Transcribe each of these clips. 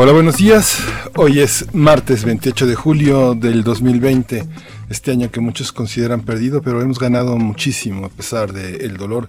Hola, buenos días. Hoy es martes 28 de julio del 2020 este año que muchos consideran perdido, pero hemos ganado muchísimo a pesar del dolor.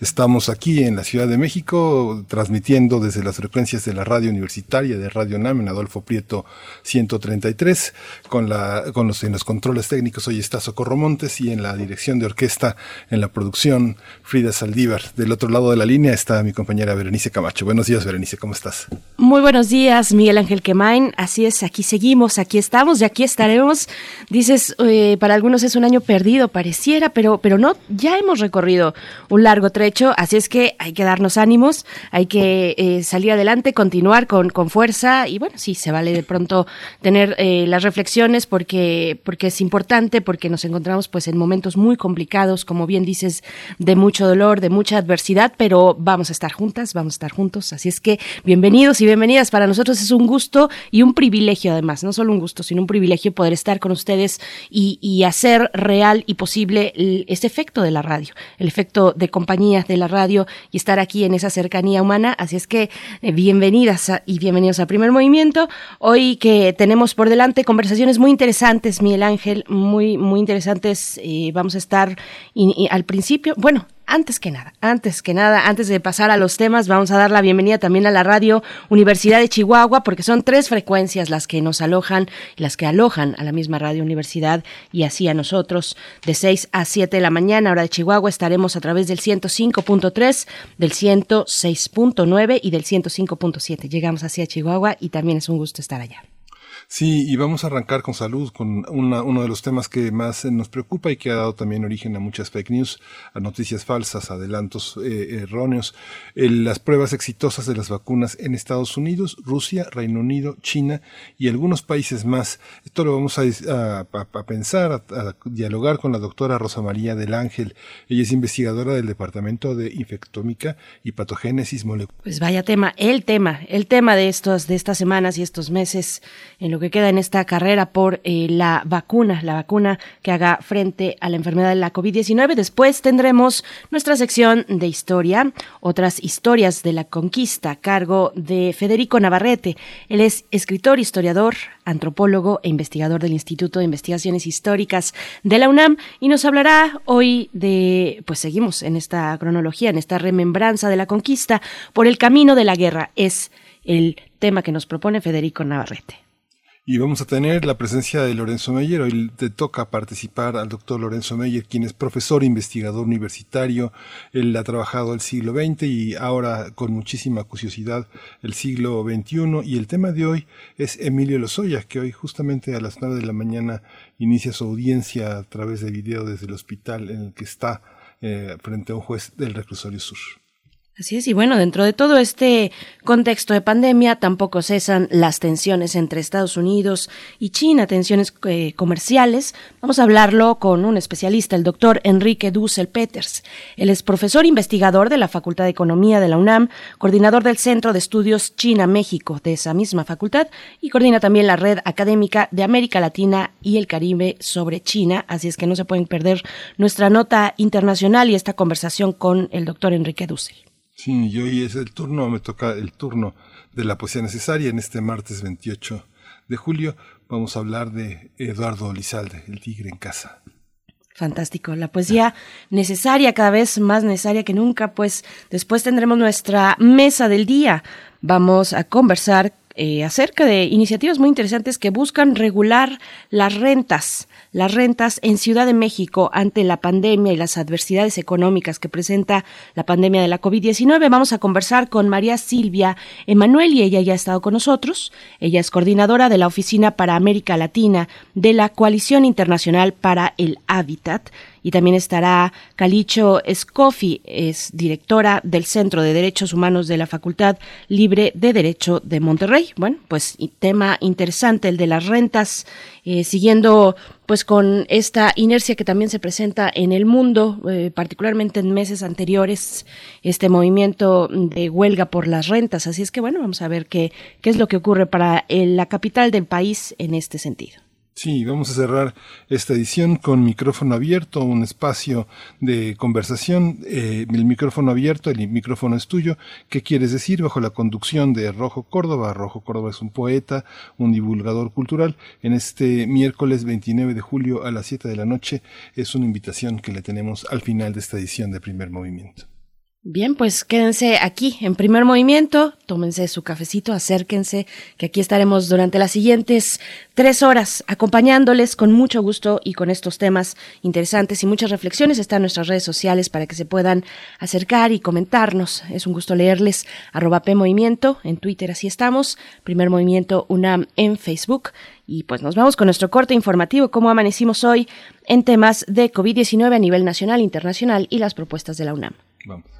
Estamos aquí en la Ciudad de México transmitiendo desde las frecuencias de la radio universitaria de Radio NAM en Adolfo Prieto 133 con, la, con los, en los controles técnicos hoy está Socorro Montes y en la dirección de orquesta, en la producción Frida Saldívar. Del otro lado de la línea está mi compañera Berenice Camacho. Buenos días Berenice, ¿cómo estás? Muy buenos días Miguel Ángel Quemain, así es, aquí seguimos, aquí estamos y aquí estaremos. Dices... Eh, para algunos es un año perdido, pareciera, pero, pero no, ya hemos recorrido un largo trecho, así es que hay que darnos ánimos, hay que eh, salir adelante, continuar con, con fuerza y bueno, sí, se vale de pronto tener eh, las reflexiones porque, porque es importante, porque nos encontramos pues en momentos muy complicados, como bien dices, de mucho dolor, de mucha adversidad, pero vamos a estar juntas, vamos a estar juntos, así es que bienvenidos y bienvenidas, para nosotros es un gusto y un privilegio además, no solo un gusto, sino un privilegio poder estar con ustedes y y, hacer real y posible ese efecto de la radio, el efecto de compañías de la radio y estar aquí en esa cercanía humana. Así es que eh, bienvenidas y bienvenidos a Primer Movimiento. Hoy que tenemos por delante conversaciones muy interesantes, Miguel Ángel, muy, muy interesantes. Eh, vamos a estar al principio, bueno, antes que nada, antes que nada, antes de pasar a los temas, vamos a dar la bienvenida también a la radio Universidad de Chihuahua, porque son tres frecuencias las que nos alojan, las que alojan a la misma radio Universidad y así a nosotros. De 6 a 7 de la mañana, hora de Chihuahua, estaremos a través del 105.3, del 106.9 y del 105.7. Llegamos hacia Chihuahua y también es un gusto estar allá. Sí, y vamos a arrancar con salud, con uno de los temas que más nos preocupa y que ha dado también origen a muchas fake news, a noticias falsas, adelantos eh, erróneos. las pruebas exitosas de las vacunas en Estados Unidos, Rusia, Reino Unido, China y algunos países más. Esto lo vamos a, pensar, a, dialogar con la doctora Rosa María del Ángel. Ella es investigadora del Departamento de Infectómica y Patogénesis Molecular. Pues vaya tema, el tema, el tema de, estos, de estas semanas y estos meses en lo que queda en esta carrera por eh, la vacuna, la vacuna que haga frente a la enfermedad de la COVID-19. Después tendremos nuestra sección de historia, otras historias de la conquista a cargo de Federico Navarrete. Él es escritor, historiador, antropólogo e investigador del Instituto de Investigaciones Históricas de la UNAM y nos hablará hoy de, pues seguimos en esta cronología, en esta remembranza de la conquista por el camino de la guerra. Es el tema que nos propone Federico Navarrete. Y vamos a tener la presencia de Lorenzo Meyer. Hoy te toca participar al doctor Lorenzo Meyer, quien es profesor investigador universitario. Él ha trabajado el siglo XX y ahora con muchísima curiosidad el siglo XXI. Y el tema de hoy es Emilio Lozoya, que hoy justamente a las nueve de la mañana inicia su audiencia a través de video desde el hospital en el que está eh, frente a un juez del reclusorio sur. Así es, y bueno, dentro de todo este contexto de pandemia tampoco cesan las tensiones entre Estados Unidos y China, tensiones eh, comerciales. Vamos a hablarlo con un especialista, el doctor Enrique Dussel Peters. Él es profesor investigador de la Facultad de Economía de la UNAM, coordinador del Centro de Estudios China-México de esa misma facultad y coordina también la red académica de América Latina y el Caribe sobre China. Así es que no se pueden perder nuestra nota internacional y esta conversación con el doctor Enrique Dussel. Sí, y hoy es el turno, me toca el turno de la poesía necesaria. En este martes 28 de julio vamos a hablar de Eduardo Lizalde, El tigre en casa. Fantástico, la poesía necesaria, cada vez más necesaria que nunca, pues después tendremos nuestra mesa del día. Vamos a conversar eh, acerca de iniciativas muy interesantes que buscan regular las rentas las rentas en Ciudad de México ante la pandemia y las adversidades económicas que presenta la pandemia de la COVID-19. Vamos a conversar con María Silvia Emanuel y ella ya ha estado con nosotros. Ella es coordinadora de la Oficina para América Latina de la Coalición Internacional para el Hábitat y también estará Calicho Scofi, es directora del Centro de Derechos Humanos de la Facultad Libre de Derecho de Monterrey. Bueno, pues tema interesante el de las rentas, eh, siguiendo pues con esta inercia que también se presenta en el mundo, eh, particularmente en meses anteriores, este movimiento de huelga por las rentas. Así es que bueno, vamos a ver qué, qué es lo que ocurre para eh, la capital del país en este sentido. Sí, vamos a cerrar esta edición con micrófono abierto, un espacio de conversación. Eh, el micrófono abierto, el micrófono es tuyo. ¿Qué quieres decir? Bajo la conducción de Rojo Córdoba. Rojo Córdoba es un poeta, un divulgador cultural. En este miércoles 29 de julio a las 7 de la noche es una invitación que le tenemos al final de esta edición de Primer Movimiento. Bien, pues quédense aquí en primer movimiento, tómense su cafecito, acérquense, que aquí estaremos durante las siguientes tres horas acompañándoles con mucho gusto y con estos temas interesantes y muchas reflexiones. Están nuestras redes sociales para que se puedan acercar y comentarnos. Es un gusto leerles. Arroba P Movimiento en Twitter, así estamos. Primer Movimiento UNAM en Facebook. Y pues nos vamos con nuestro corte informativo, cómo amanecimos hoy en temas de COVID-19 a nivel nacional, internacional y las propuestas de la UNAM. Vamos.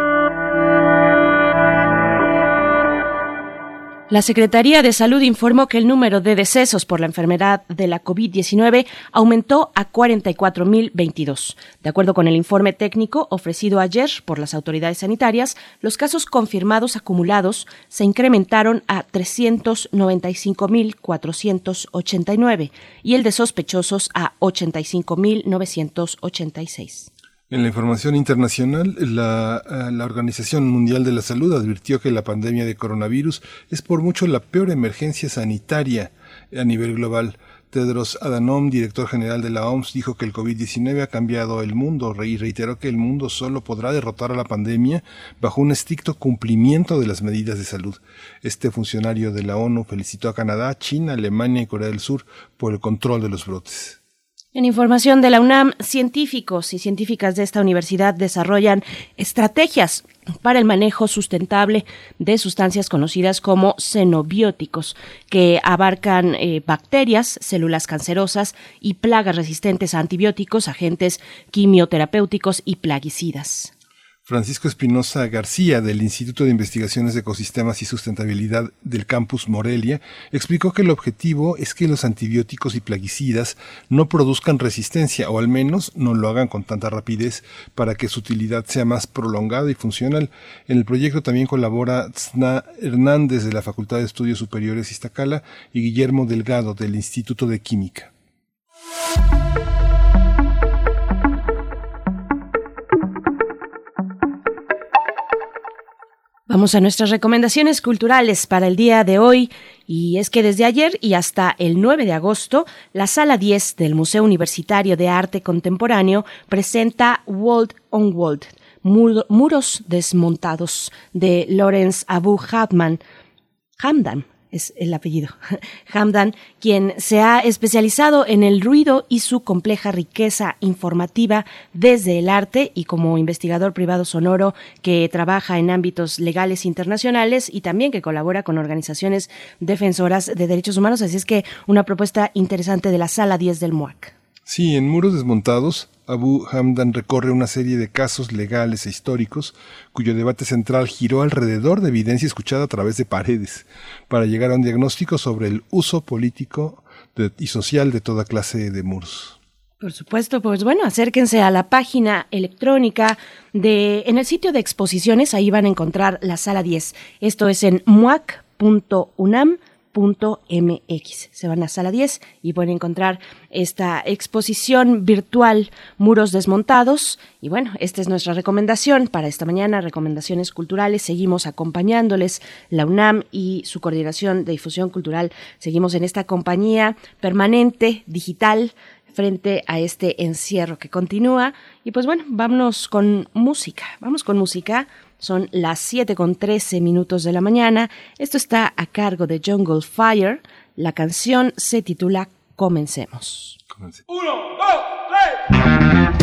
La Secretaría de Salud informó que el número de decesos por la enfermedad de la COVID-19 aumentó a 44.022. De acuerdo con el informe técnico ofrecido ayer por las autoridades sanitarias, los casos confirmados acumulados se incrementaron a 395.489 y el de sospechosos a 85.986. En la información internacional, la, eh, la, Organización Mundial de la Salud advirtió que la pandemia de coronavirus es por mucho la peor emergencia sanitaria a nivel global. Tedros Adhanom, director general de la OMS, dijo que el COVID-19 ha cambiado el mundo y reiteró que el mundo solo podrá derrotar a la pandemia bajo un estricto cumplimiento de las medidas de salud. Este funcionario de la ONU felicitó a Canadá, China, Alemania y Corea del Sur por el control de los brotes. En información de la UNAM, científicos y científicas de esta universidad desarrollan estrategias para el manejo sustentable de sustancias conocidas como xenobióticos, que abarcan eh, bacterias, células cancerosas y plagas resistentes a antibióticos, agentes quimioterapéuticos y plaguicidas. Francisco Espinosa García, del Instituto de Investigaciones de Ecosistemas y Sustentabilidad del Campus Morelia, explicó que el objetivo es que los antibióticos y plaguicidas no produzcan resistencia, o al menos no lo hagan con tanta rapidez, para que su utilidad sea más prolongada y funcional. En el proyecto también colabora Tsna Hernández de la Facultad de Estudios Superiores Iztacala y Guillermo Delgado del Instituto de Química. Vamos a nuestras recomendaciones culturales para el día de hoy. Y es que desde ayer y hasta el 9 de agosto, la Sala 10 del Museo Universitario de Arte Contemporáneo presenta World on World, Muros Desmontados de Lawrence Abu Hamdan es el apellido, Hamdan, quien se ha especializado en el ruido y su compleja riqueza informativa desde el arte y como investigador privado sonoro que trabaja en ámbitos legales internacionales y también que colabora con organizaciones defensoras de derechos humanos. Así es que una propuesta interesante de la Sala 10 del MUAC. Sí, en Muros Desmontados, Abu Hamdan recorre una serie de casos legales e históricos cuyo debate central giró alrededor de evidencia escuchada a través de paredes, para llegar a un diagnóstico sobre el uso político y social de toda clase de muros. Por supuesto, pues bueno, acérquense a la página electrónica de en el sitio de exposiciones, ahí van a encontrar la sala 10. Esto es en muac.unam mx. Se van a sala 10 y pueden encontrar esta exposición virtual Muros Desmontados. Y bueno, esta es nuestra recomendación para esta mañana, recomendaciones culturales. Seguimos acompañándoles la UNAM y su coordinación de difusión cultural. Seguimos en esta compañía permanente, digital, frente a este encierro que continúa. Y pues bueno, vámonos con música. Vamos con música. Son las 7 con 13 minutos de la mañana. Esto está a cargo de Jungle Fire. La canción se titula Comencemos. Uno, dos, tres.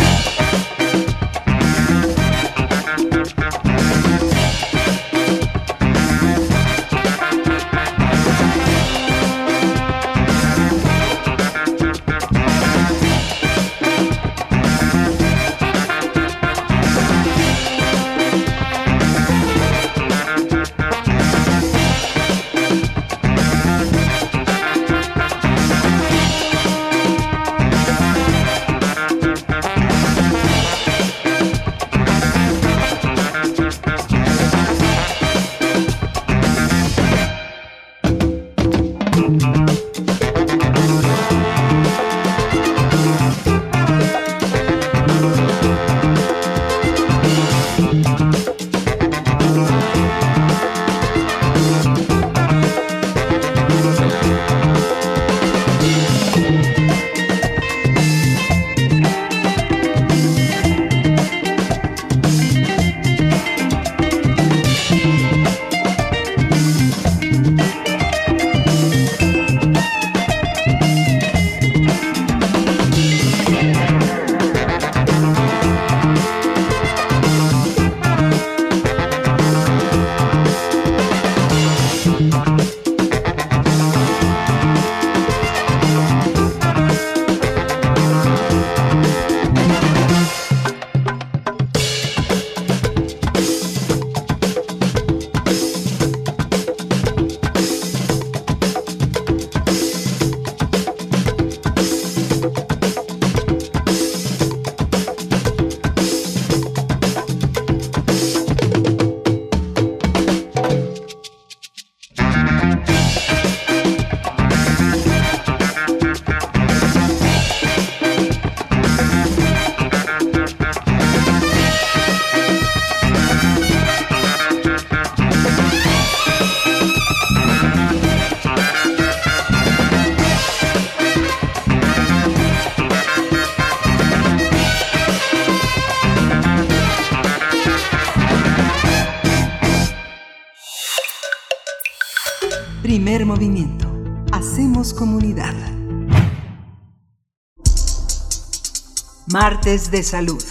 De Salud.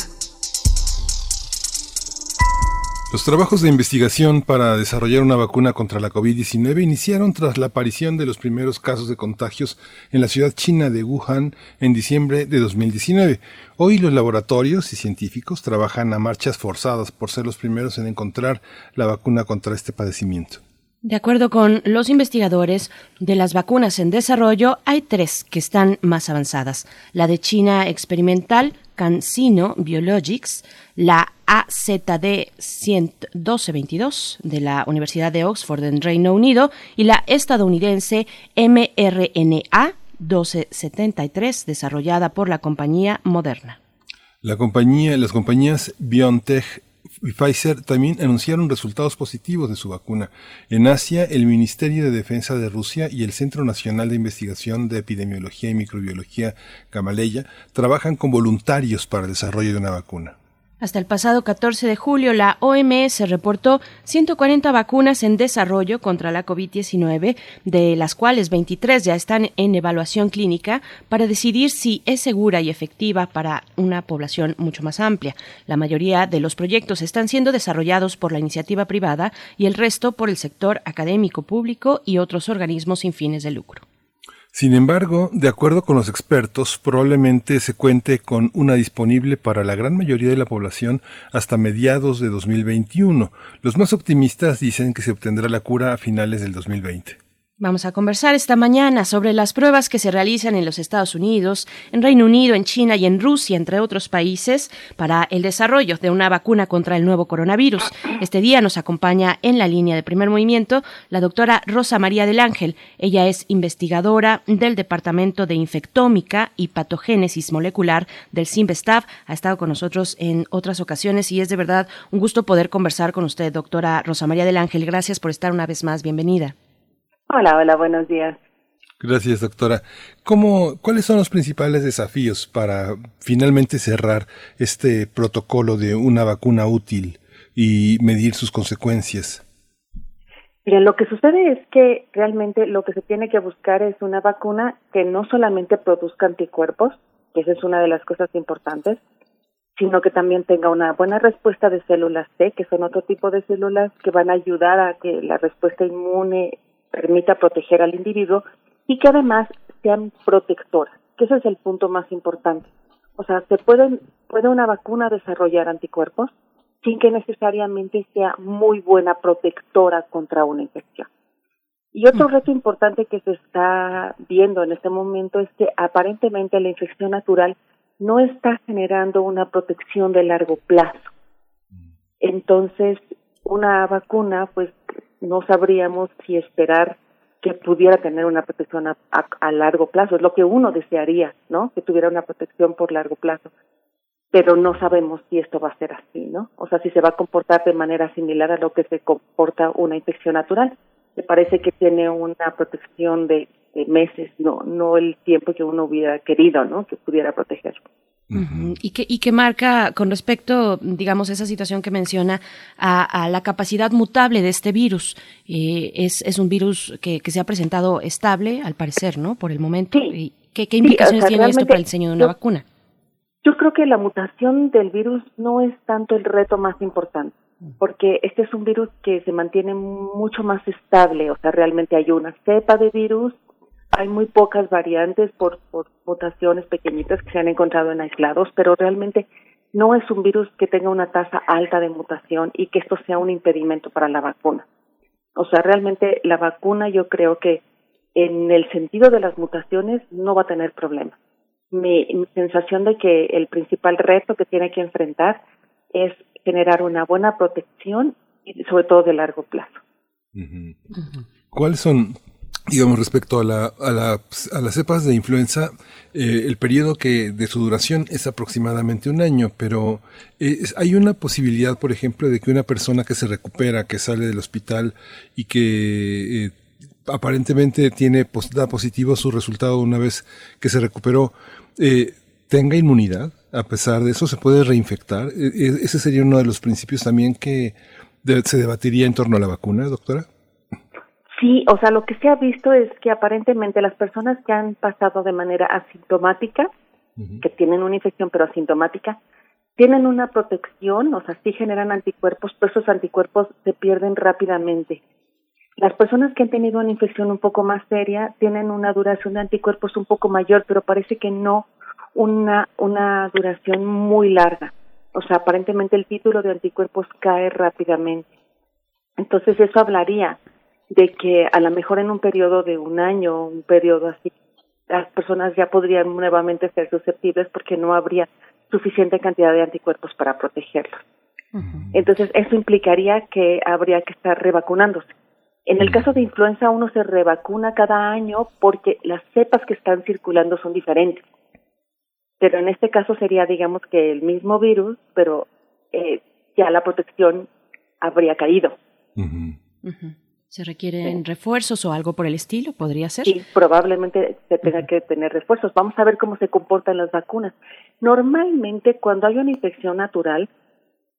Los trabajos de investigación para desarrollar una vacuna contra la COVID-19 iniciaron tras la aparición de los primeros casos de contagios en la ciudad china de Wuhan en diciembre de 2019. Hoy los laboratorios y científicos trabajan a marchas forzadas por ser los primeros en encontrar la vacuna contra este padecimiento. De acuerdo con los investigadores de las vacunas en desarrollo, hay tres que están más avanzadas. La de China experimental, CanSino Biologics, la AZD 1222 de la Universidad de Oxford en Reino Unido y la estadounidense mRNA 1273 desarrollada por la compañía Moderna. La compañía, las compañías BioNTech y Pfizer también anunciaron resultados positivos de su vacuna. En Asia, el Ministerio de Defensa de Rusia y el Centro Nacional de Investigación de Epidemiología y Microbiología, Gamaleya, trabajan con voluntarios para el desarrollo de una vacuna. Hasta el pasado 14 de julio, la OMS reportó 140 vacunas en desarrollo contra la COVID-19, de las cuales 23 ya están en evaluación clínica para decidir si es segura y efectiva para una población mucho más amplia. La mayoría de los proyectos están siendo desarrollados por la iniciativa privada y el resto por el sector académico público y otros organismos sin fines de lucro. Sin embargo, de acuerdo con los expertos, probablemente se cuente con una disponible para la gran mayoría de la población hasta mediados de 2021. Los más optimistas dicen que se obtendrá la cura a finales del 2020. Vamos a conversar esta mañana sobre las pruebas que se realizan en los Estados Unidos, en Reino Unido, en China y en Rusia, entre otros países, para el desarrollo de una vacuna contra el nuevo coronavirus. Este día nos acompaña en la línea de primer movimiento la doctora Rosa María del Ángel. Ella es investigadora del Departamento de Infectómica y Patogénesis Molecular del CIMBESTAF. Ha estado con nosotros en otras ocasiones y es de verdad un gusto poder conversar con usted, doctora Rosa María del Ángel. Gracias por estar una vez más. Bienvenida. Hola, hola, buenos días. Gracias, doctora. ¿Cómo, ¿Cuáles son los principales desafíos para finalmente cerrar este protocolo de una vacuna útil y medir sus consecuencias? Miren, lo que sucede es que realmente lo que se tiene que buscar es una vacuna que no solamente produzca anticuerpos, que esa es una de las cosas importantes, sino que también tenga una buena respuesta de células T, que son otro tipo de células que van a ayudar a que la respuesta inmune permita proteger al individuo y que además sean protectoras, que ese es el punto más importante. O sea, se pueden, puede una vacuna desarrollar anticuerpos sin que necesariamente sea muy buena protectora contra una infección. Y otro mm. reto importante que se está viendo en este momento es que aparentemente la infección natural no está generando una protección de largo plazo. Mm. Entonces, una vacuna, pues no sabríamos si esperar que pudiera tener una protección a, a, largo plazo. Es lo que uno desearía, ¿no? Que tuviera una protección por largo plazo. Pero no sabemos si esto va a ser así, ¿no? O sea, si se va a comportar de manera similar a lo que se comporta una infección natural. Me parece que tiene una protección de, de meses, no, no el tiempo que uno hubiera querido, ¿no? Que pudiera proteger. ¿Y, que, y que marca con respecto, digamos, esa situación que menciona a, la capacidad mutable de este virus. Eh, es, es un virus que, que se ha presentado estable, al parecer, ¿no? Por el momento. ¿Y ¿Qué, qué implicaciones tiene esto para el diseño de una vacuna? Yo creo que la mutación del virus no es tanto el reto más importante, porque este es un virus que se mantiene mucho más estable, o sea, realmente hay una cepa de virus hay muy pocas variantes por, por mutaciones pequeñitas que se han encontrado en aislados, pero realmente no es un virus que tenga una tasa alta de mutación y que esto sea un impedimento para la vacuna. O sea, realmente la vacuna yo creo que en el sentido de las mutaciones no va a tener problema. Mi, sensación de que el principal reto que tiene que enfrentar es generar una buena protección y sobre todo de largo plazo. ¿Cuáles son digamos, respecto a, la, a, la, a las cepas de influenza, eh, el periodo que de su duración es aproximadamente un año, pero eh, hay una posibilidad, por ejemplo, de que una persona que se recupera, que sale del hospital y que eh, aparentemente tiene da positivo su resultado una vez que se recuperó, tenga inmunidad. A pesar de eso, se puede reinfectar. E, e, ese sería uno de los principios también que se debatiría en torno a la vacuna, doctora. Sí, o sea, lo que se ha visto es que aparentemente las personas que han pasado de manera asintomática, que tienen una infección pero asintomática, tienen una protección, o sea, sí generan anticuerpos, pero esos anticuerpos se pierden rápidamente. Las personas que han tenido una infección un poco más seria tienen una duración de anticuerpos un poco mayor, pero parece que no una, una duración muy larga. O sea, aparentemente el título de anticuerpos cae rápidamente. Entonces eso hablaría de que a lo mejor en un periodo de un año, un periodo así, las personas ya podrían nuevamente ser susceptibles porque no habría suficiente cantidad de anticuerpos para protegerlos. Entonces, eso implicaría que habría que estar revacunándose. En el caso de influenza, uno se revacuna cada año porque las cepas que están circulando son diferentes. Pero en este caso sería, digamos, que el mismo virus, pero eh, ya la protección habría caído. ¿Se requieren refuerzos o algo por el estilo? ¿Podría ser? Sí, probablemente se tenga que tener refuerzos. Vamos a ver cómo se comportan las vacunas. Normalmente, cuando hay una infección natural,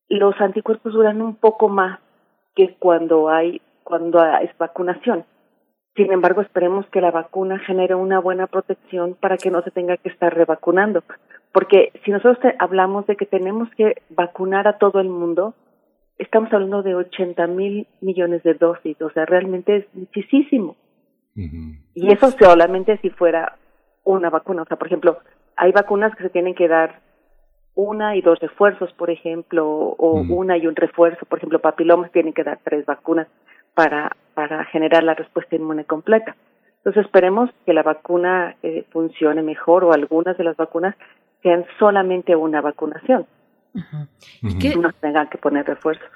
los anticuerpos duran un poco más que cuando hay cuando es vacunación. Sin embargo, esperemos que la vacuna genere una buena protección para que no se tenga que estar revacunando. Porque si nosotros hablamos de que tenemos que vacunar a todo el mundo, estamos hablando de 80 mil millones de dosis, o sea, realmente es muchísimo. Y eso solamente si fuera una vacuna, o sea, por ejemplo, hay vacunas que se tienen que dar una y dos refuerzos, por ejemplo, o una y un refuerzo, por ejemplo, papilomas tienen que dar tres vacunas para, para generar la respuesta inmune completa. Entonces esperemos que la vacuna eh, funcione mejor o algunas de las vacunas sean solamente una vacunación. Y que no tengan que poner refuerzos.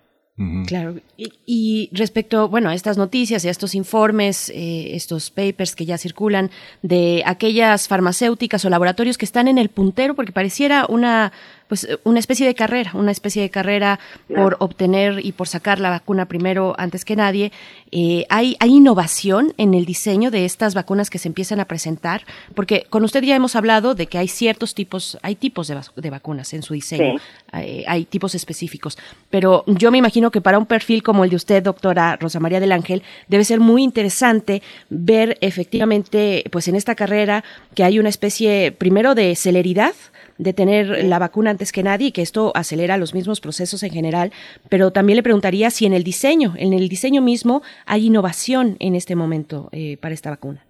Claro, y, respecto, bueno, a estas noticias y a estos informes, eh, estos papers que ya circulan de aquellas farmacéuticas o laboratorios que están en el puntero, porque pareciera una pues eh, una especie de carrera, una especie de carrera por obtener y por sacar la vacuna primero antes que nadie. Eh, hay, hay innovación en el diseño de estas vacunas que se empiezan a presentar, porque con usted ya hemos hablado de que hay ciertos tipos, hay tipos de, vacunas en su diseño, hay, tipos específicos, pero yo me imagino que para un perfil como el de usted, doctora Rosa María del Ángel, debe ser muy interesante ver efectivamente, pues en esta carrera que hay una especie primero de celeridad, de tener la vacuna antes que nadie y que esto acelera los mismos procesos en general, pero también le preguntaría si en el diseño, en el diseño mismo, hay innovación en este momento eh, para esta vacuna.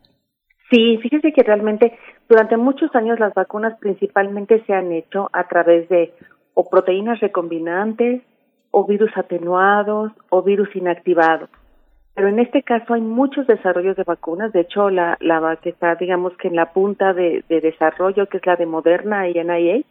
Sí, fíjese que realmente durante muchos años las vacunas principalmente se han hecho a través de o proteínas recombinantes o virus atenuados o virus inactivados. Pero en este caso hay muchos desarrollos de vacunas. De hecho, la, la que está, digamos que en la punta de, de desarrollo, que es la de Moderna y NIA,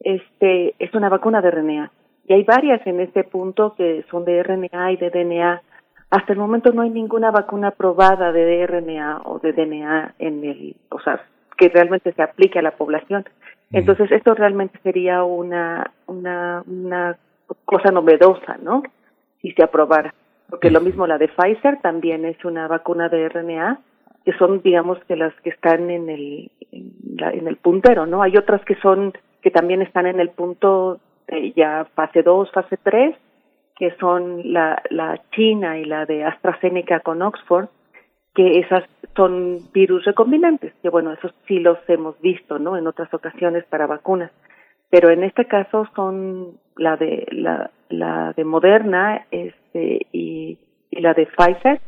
este, es una vacuna de RNA. Y hay varias en este punto que son de RNA y de DNA. Hasta el momento no hay ninguna vacuna probada de RNA o de DNA en el, o sea, que realmente se aplique a la población. Entonces, esto realmente sería una, una, una cosa novedosa, ¿no? Si se aprobara porque lo mismo la de Pfizer también es una vacuna de RNA, que son, digamos, que las que están en el, en, el puntero, ¿no? Hay otras que son, que también están en el punto de ya fase 2, fase 3, que son la, la China y la de AstraZeneca con Oxford, que esas son virus recombinantes, que bueno, esos sí los hemos visto, ¿no? En otras ocasiones para vacunas. Pero en este caso son la de la, la de Moderna este, y, la de Pfizer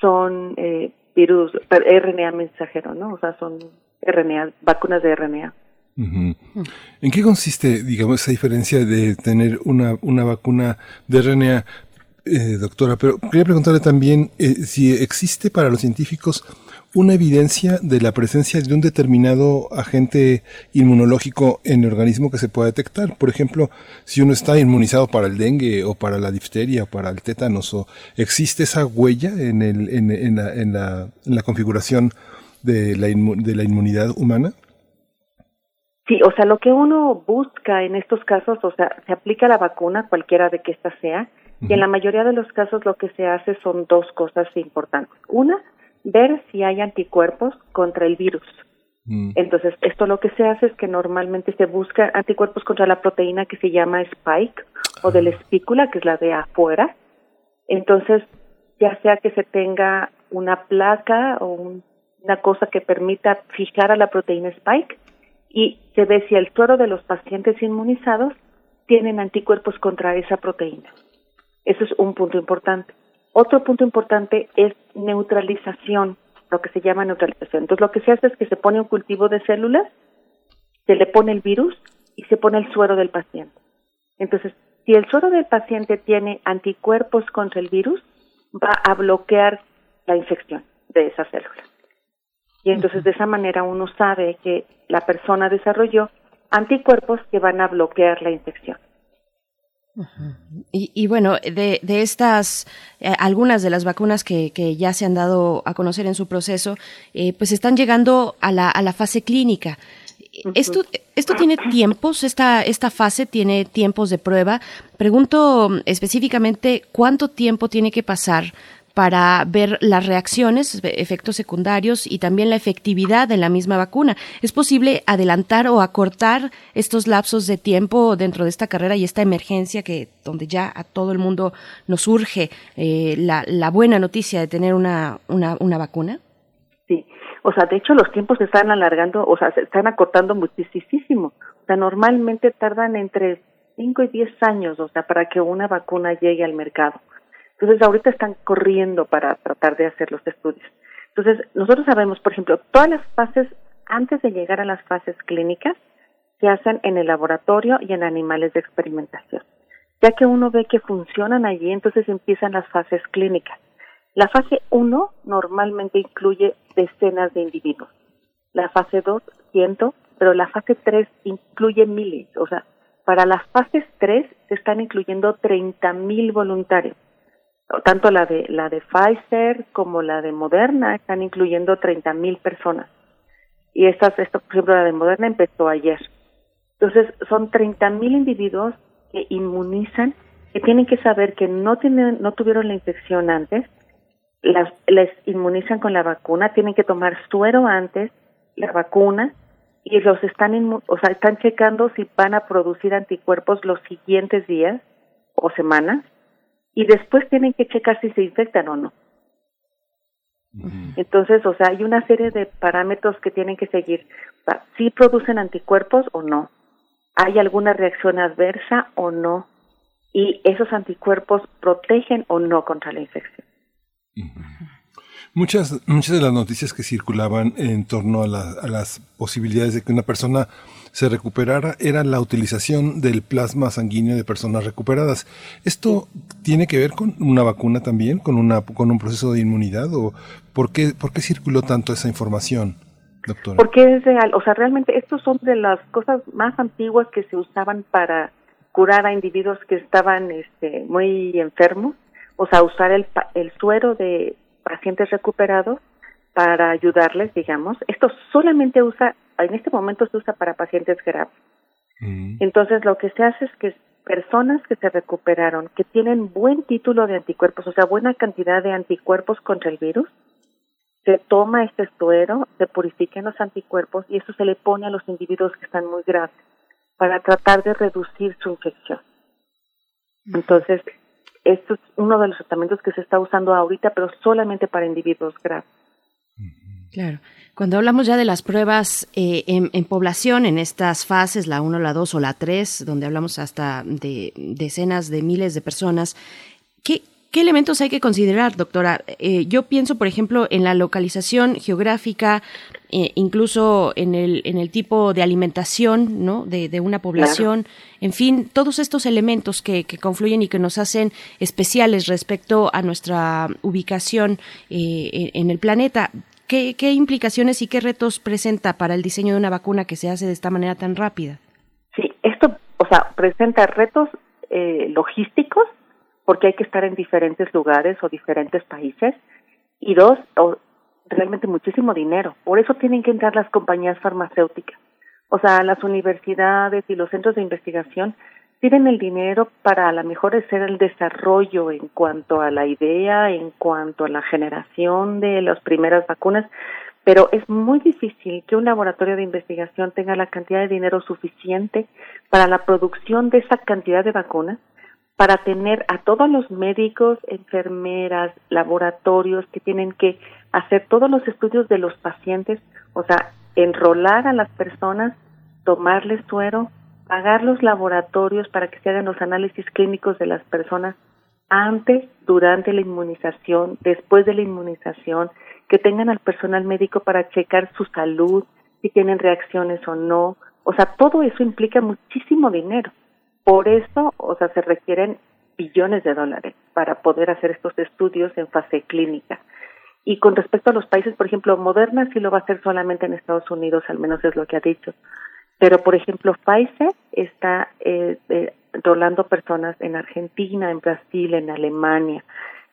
son eh, virus RNA mensajero, ¿no? O sea, son RNA, vacunas de RNA. ¿En qué consiste, digamos, esa diferencia de tener una, una vacuna de RNA, eh, doctora? Pero quería preguntarle también eh, si existe para los científicos una evidencia de la presencia de un determinado agente inmunológico en el organismo que se pueda detectar. Por ejemplo, si uno está inmunizado para el dengue o para la difteria o para el tétanos, o ¿existe esa huella en, el, en, en, la, en, la, en la configuración de la, de la inmunidad humana? Sí, o sea, lo que uno busca en estos casos, o sea, se aplica la vacuna, cualquiera de que ésta sea, y en la mayoría de los casos lo que se hace son dos cosas importantes. Una, ver si hay anticuerpos contra el virus. Mm. Entonces, esto lo que se hace es que normalmente se busca anticuerpos contra la proteína que se llama spike o de la ah. espícula, que es la de afuera. Entonces, ya sea que se tenga una placa o una cosa que permita fijar a la proteína spike y se ve si el suero de los pacientes inmunizados tienen anticuerpos contra esa proteína. Eso es un punto importante. Otro punto importante es neutralización, lo que se llama neutralización. Entonces, lo que se hace es que se pone un cultivo de células, se le pone el virus y se pone el suero del paciente. Entonces, si el suero del paciente tiene anticuerpos contra el virus, va a bloquear la infección de esa célula. Y entonces de esa manera uno sabe que la persona desarrolló anticuerpos que van a bloquear la infección. Y, bueno, de, estas, eh, algunas de las vacunas que, ya se han dado a conocer en su proceso, eh, pues están llegando a la, a la fase clínica. ¿Esto, ¿Esto tiene tiempos? Esta, ¿Esta fase tiene tiempos de prueba? Pregunto específicamente cuánto tiempo tiene que pasar para ver las reacciones, efectos secundarios y también la efectividad de la misma vacuna. ¿Es posible adelantar o acortar estos lapsos de tiempo dentro de esta carrera y esta emergencia que donde ya a todo el mundo nos surge eh, la, la, buena noticia de tener una, una, una vacuna? Sí, o sea, de hecho los tiempos se están alargando, o sea, se están acortando muchísimo. O sea, normalmente tardan entre 5 y 10 años, o sea, para que una vacuna llegue al mercado. Entonces, ahorita están corriendo para tratar de hacer los estudios. Entonces, nosotros sabemos, por ejemplo, todas las fases, antes de llegar a las fases clínicas, se hacen en el laboratorio y en animales de experimentación. Ya que uno ve que funcionan allí, entonces empiezan las fases clínicas. La fase 1 normalmente incluye decenas de individuos. La fase 2, ciento, pero la fase 3 incluye miles. O sea, para las fases 3 se están incluyendo 30.000 voluntarios tanto la de la de Pfizer como la de Moderna están incluyendo 30 mil personas. Y estas esto por ejemplo la de Moderna empezó ayer. Entonces son 30 mil individuos que inmunizan que tienen que saber que no tienen no tuvieron la infección antes las les inmunizan con la vacuna tienen que tomar suero antes la vacuna y los están o sea están checando si van a producir anticuerpos los siguientes días o semanas y después tienen que checar si se infectan o no. Entonces, o sea, hay una serie de parámetros que tienen que seguir. si producen anticuerpos o no. ¿Hay alguna reacción adversa o no? Y esos anticuerpos protegen o no contra la infección. Muchas, muchas de las noticias que circulaban en torno a, a las posibilidades de que una persona se recuperara era la utilización del plasma sanguíneo de personas recuperadas. ¿Esto tiene que ver con una vacuna también, con, una, con un proceso de inmunidad? ¿O por qué, por qué circuló tanto esa información? Doctora. Porque es real, o sea, realmente estos son de las cosas más antiguas que se usaban para curar a individuos que estaban este, muy enfermos, o sea, usar el, el suero de pacientes recuperados para ayudarles, digamos. Esto solamente usa en este momento se usa para pacientes graves. Mm. Entonces, lo que se hace es que personas que se recuperaron, que tienen buen título de anticuerpos, o sea, buena cantidad de anticuerpos contra el virus, se toma este suero, se purifican los anticuerpos y eso se le pone a los individuos que están muy graves para tratar de reducir su infección. Entonces, esto es uno de los tratamientos que se está usando ahorita, pero solamente para individuos graves. Claro. Cuando hablamos ya de las pruebas eh, en, población, en estas fases, la 1, la 2 o la 3, donde hablamos hasta de decenas de miles de personas, ¿qué, qué elementos hay que considerar, doctora? Eh, yo pienso, por ejemplo, en la localización geográfica, eh, incluso en el, en el tipo de alimentación ¿no? de, una población, en fin, todos estos elementos que, que, confluyen y que nos hacen especiales respecto a nuestra ubicación en el planeta. ¿Qué, implicaciones y qué retos presenta para el diseño de una vacuna que se hace de esta manera tan rápida? Sí, esto, o sea, presenta retos eh, logísticos porque hay que estar en diferentes lugares o diferentes países y dos, realmente muchísimo dinero. Por eso tienen que entrar las compañías farmacéuticas. O sea, las universidades y los centros de investigación tienen el dinero para a lo mejor hacer el desarrollo en cuanto a la idea, en cuanto a la generación de las primeras vacunas, pero es muy difícil que un laboratorio de investigación tenga la cantidad de dinero suficiente para la producción de esa cantidad de vacunas, para tener a todos los médicos, enfermeras, laboratorios que tienen que hacer todos los estudios de los pacientes, o sea, enrolar a las personas, tomarles suero, pagar los laboratorios para que se hagan los análisis clínicos de las personas antes, durante la inmunización, después de la inmunización, que tengan al personal médico para checar su salud, si tienen reacciones o no. O sea, todo eso implica muchísimo dinero. Por eso, o sea, se requieren billones de dólares para poder hacer estos estudios en fase clínica. Y con respecto a los países, por ejemplo, Moderna sí lo va a hacer solamente en Estados Unidos, al menos es lo que ha dicho. Pero, por ejemplo, Pfizer está eh, eh, rolando personas en Argentina, en Brasil, en Alemania.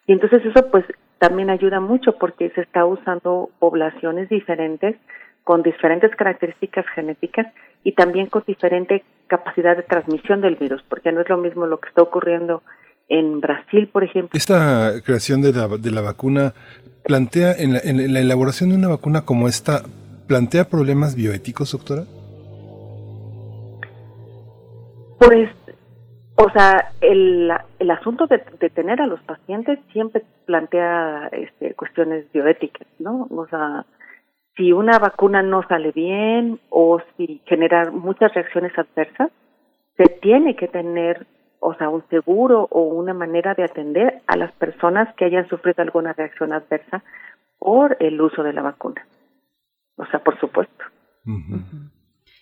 Y entonces eso pues también ayuda mucho porque se está usando poblaciones diferentes con diferentes características genéticas y también con diferente capacidad de transmisión del virus, porque no es lo mismo lo que está ocurriendo en Brasil, por ejemplo. Esta creación de la, de la vacuna plantea, en la, en la elaboración de una vacuna como esta, ¿plantea problemas bioéticos, doctora? Pues o sea, el, el asunto de, de, tener a los pacientes siempre plantea este, cuestiones bioéticas, ¿no? O sea, si una vacuna no sale bien o si genera muchas reacciones adversas, se tiene que tener, o sea, un seguro o una manera de atender a las personas que hayan sufrido alguna reacción adversa por el uso de la vacuna. O sea, por supuesto.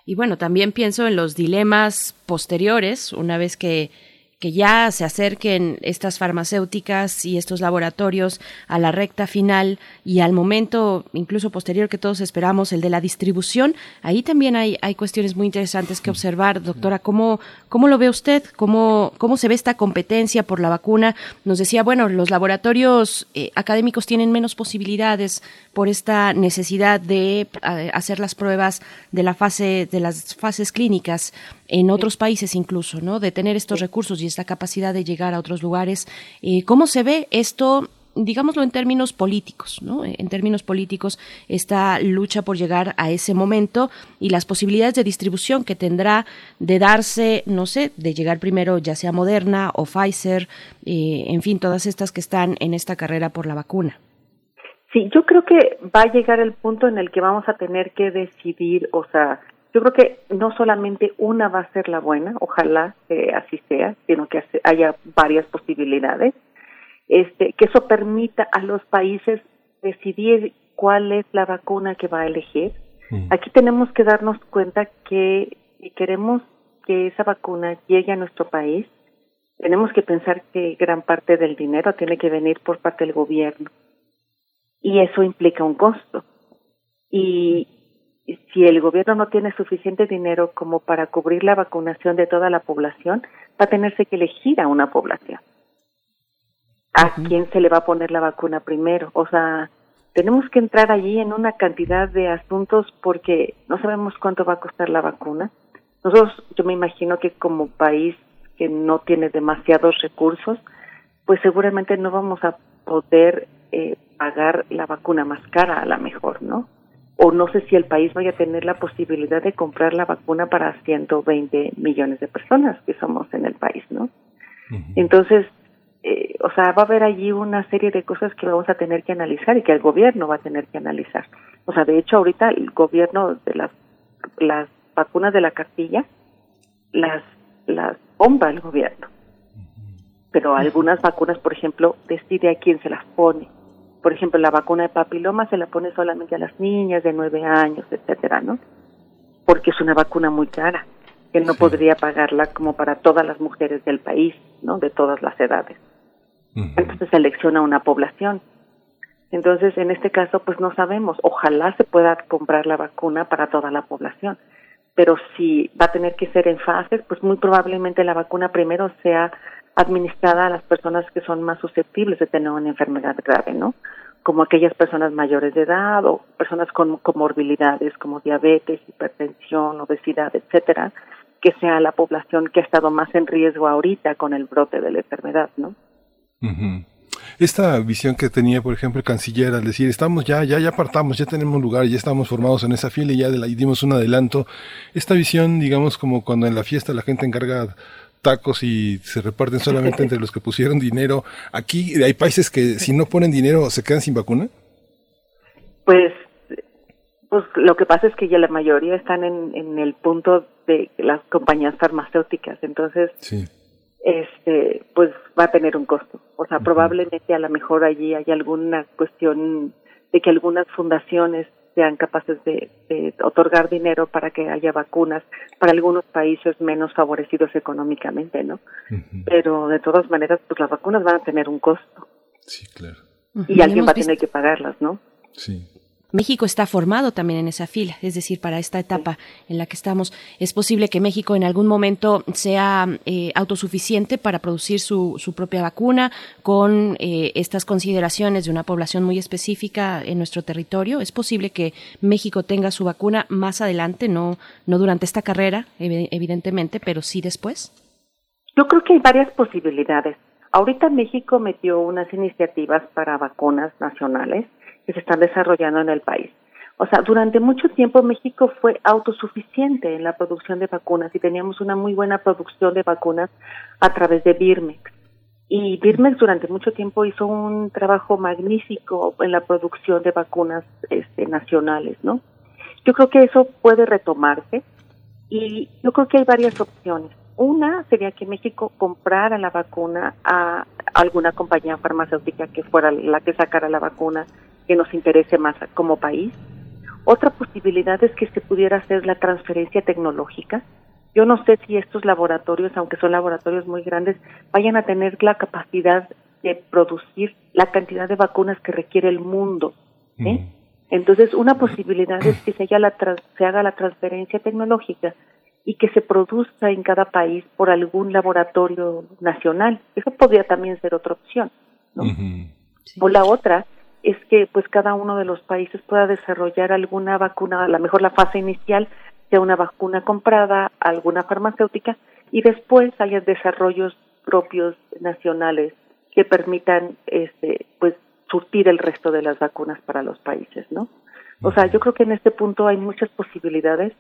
Y bueno, también pienso en los dilemas posteriores, una vez que que ya se acerquen estas farmacéuticas y estos laboratorios a la recta final y al momento incluso posterior que todos esperamos, el de la distribución, ahí también hay, hay cuestiones muy interesantes que observar. Doctora, ¿cómo, cómo lo ve usted? ¿Cómo, ¿Cómo se ve esta competencia por la vacuna? Nos decía, bueno, los laboratorios eh, académicos tienen menos posibilidades por esta necesidad de eh, hacer las pruebas de la fase, de las fases clínicas en otros países incluso, ¿no? De tener estos recursos y esta capacidad de llegar a otros lugares. Eh, ¿Cómo se ve esto? digámoslo en términos políticos, ¿no? En términos políticos, esta lucha por llegar a ese momento y las posibilidades de distribución que tendrá de darse, no sé, de llegar primero ya sea Moderna o Pfizer, eh, en fin, todas estas que están en esta carrera por la vacuna. Sí, yo creo que va a llegar el punto en el que vamos a tener que decidir, o sea, yo creo que no solamente una va a ser la buena, ojalá que así sea, sino que haya varias posibilidades, este, que eso permita a los países decidir cuál es la vacuna que va a elegir. Mm. Aquí tenemos que darnos cuenta que si queremos que esa vacuna llegue a nuestro país, tenemos que pensar que gran parte del dinero tiene que venir por parte del gobierno y eso implica un costo. Y si el gobierno no tiene suficiente dinero como para cubrir la vacunación de toda la población, va a tenerse que elegir a una población. ¿A quién se le va a poner la vacuna primero? O sea, tenemos que entrar allí en una cantidad de asuntos porque no sabemos cuánto va a costar la vacuna. Nosotros, yo me imagino que como país que no tiene demasiados recursos, pues seguramente no vamos a poder eh, pagar la vacuna más cara a la mejor, ¿no? O no sé si el país vaya a tener la posibilidad de comprar la vacuna para 120 millones de personas que somos en el país, ¿no? Entonces, eh, o sea, va a haber allí una serie de cosas que vamos a tener que analizar y que el gobierno va a tener que analizar. O sea, de hecho, ahorita el gobierno de las, las vacunas de la cartilla las, las bomba el gobierno. Pero algunas vacunas, por ejemplo, decide a quién se las pone por ejemplo, la vacuna de papiloma se la pone solamente a las niñas de nueve años, etcétera, ¿no? Porque es una vacuna muy cara, que no podría pagarla como para todas las mujeres del país, ¿no? De todas las edades. Entonces selecciona una población. Entonces, en este caso, pues no sabemos. Ojalá se pueda comprar la vacuna para toda la población. Pero si va a tener que ser en fases, pues muy probablemente la vacuna primero sea administrada a las personas que son más susceptibles de tener una enfermedad grave, ¿no? Como aquellas personas mayores de edad o personas con comorbilidades como diabetes, hipertensión, obesidad, etcétera, que sea la población que ha estado más en riesgo ahorita con el brote de la enfermedad, ¿no? Esta visión que tenía, por ejemplo, el canciller al decir, estamos ya, ya, ya partamos, ya tenemos lugar, ya estamos formados en esa fila y ya dimos un adelanto. Esta visión, digamos, como cuando en la fiesta la gente encarga tacos y se reparten solamente entre los que pusieron dinero. Aquí hay países que si no ponen dinero se quedan sin vacuna. Pues, pues lo que pasa es que ya la mayoría están en, en el punto de las compañías farmacéuticas, entonces, este, pues va a tener un costo. O sea, probablemente a lo mejor allí hay alguna cuestión de que algunas fundaciones sean capaces de, otorgar dinero para que haya vacunas para algunos países menos favorecidos económicamente, ¿no? Pero de todas maneras, pues las vacunas van a tener un costo. Sí, claro. Y alguien va a tener que pagarlas, ¿no? Sí. México está formado también en esa fila, es decir, para esta etapa en la que estamos, es posible que México en algún momento sea eh, autosuficiente para producir su, su propia vacuna con eh, estas consideraciones de una población muy específica en nuestro territorio. Es posible que México tenga su vacuna más adelante, no, no durante esta carrera, evidentemente, pero sí después. Yo creo que hay varias posibilidades. Ahorita México metió unas iniciativas para vacunas nacionales que se están desarrollando en el país. O sea, durante mucho tiempo México fue autosuficiente en la producción de vacunas y teníamos una muy buena producción de vacunas a través de Birmex. Y Birmex durante mucho tiempo hizo un trabajo magnífico en la producción de vacunas este, nacionales, ¿no? Yo creo que eso puede retomarse y yo creo que hay varias opciones. Una sería que México comprara la vacuna a alguna compañía farmacéutica que fuera la que sacara la vacuna que nos interese más como país. Otra posibilidad es que se pudiera hacer la transferencia tecnológica. Yo no sé si estos laboratorios, aunque son laboratorios muy grandes, vayan a tener la capacidad de producir la cantidad de vacunas que requiere el mundo. ¿eh? Entonces, una posibilidad es que se, haya la se haga la transferencia tecnológica y que se produzca en cada país por algún laboratorio nacional. Eso podría también ser otra opción. ¿no? O la otra es que pues cada uno de los países pueda desarrollar alguna vacuna, a lo mejor la fase inicial sea una vacuna comprada alguna farmacéutica y después haya desarrollos propios nacionales que permitan este pues surtir el resto de las vacunas para los países, ¿no? O sea, yo creo que en este punto hay muchas posibilidades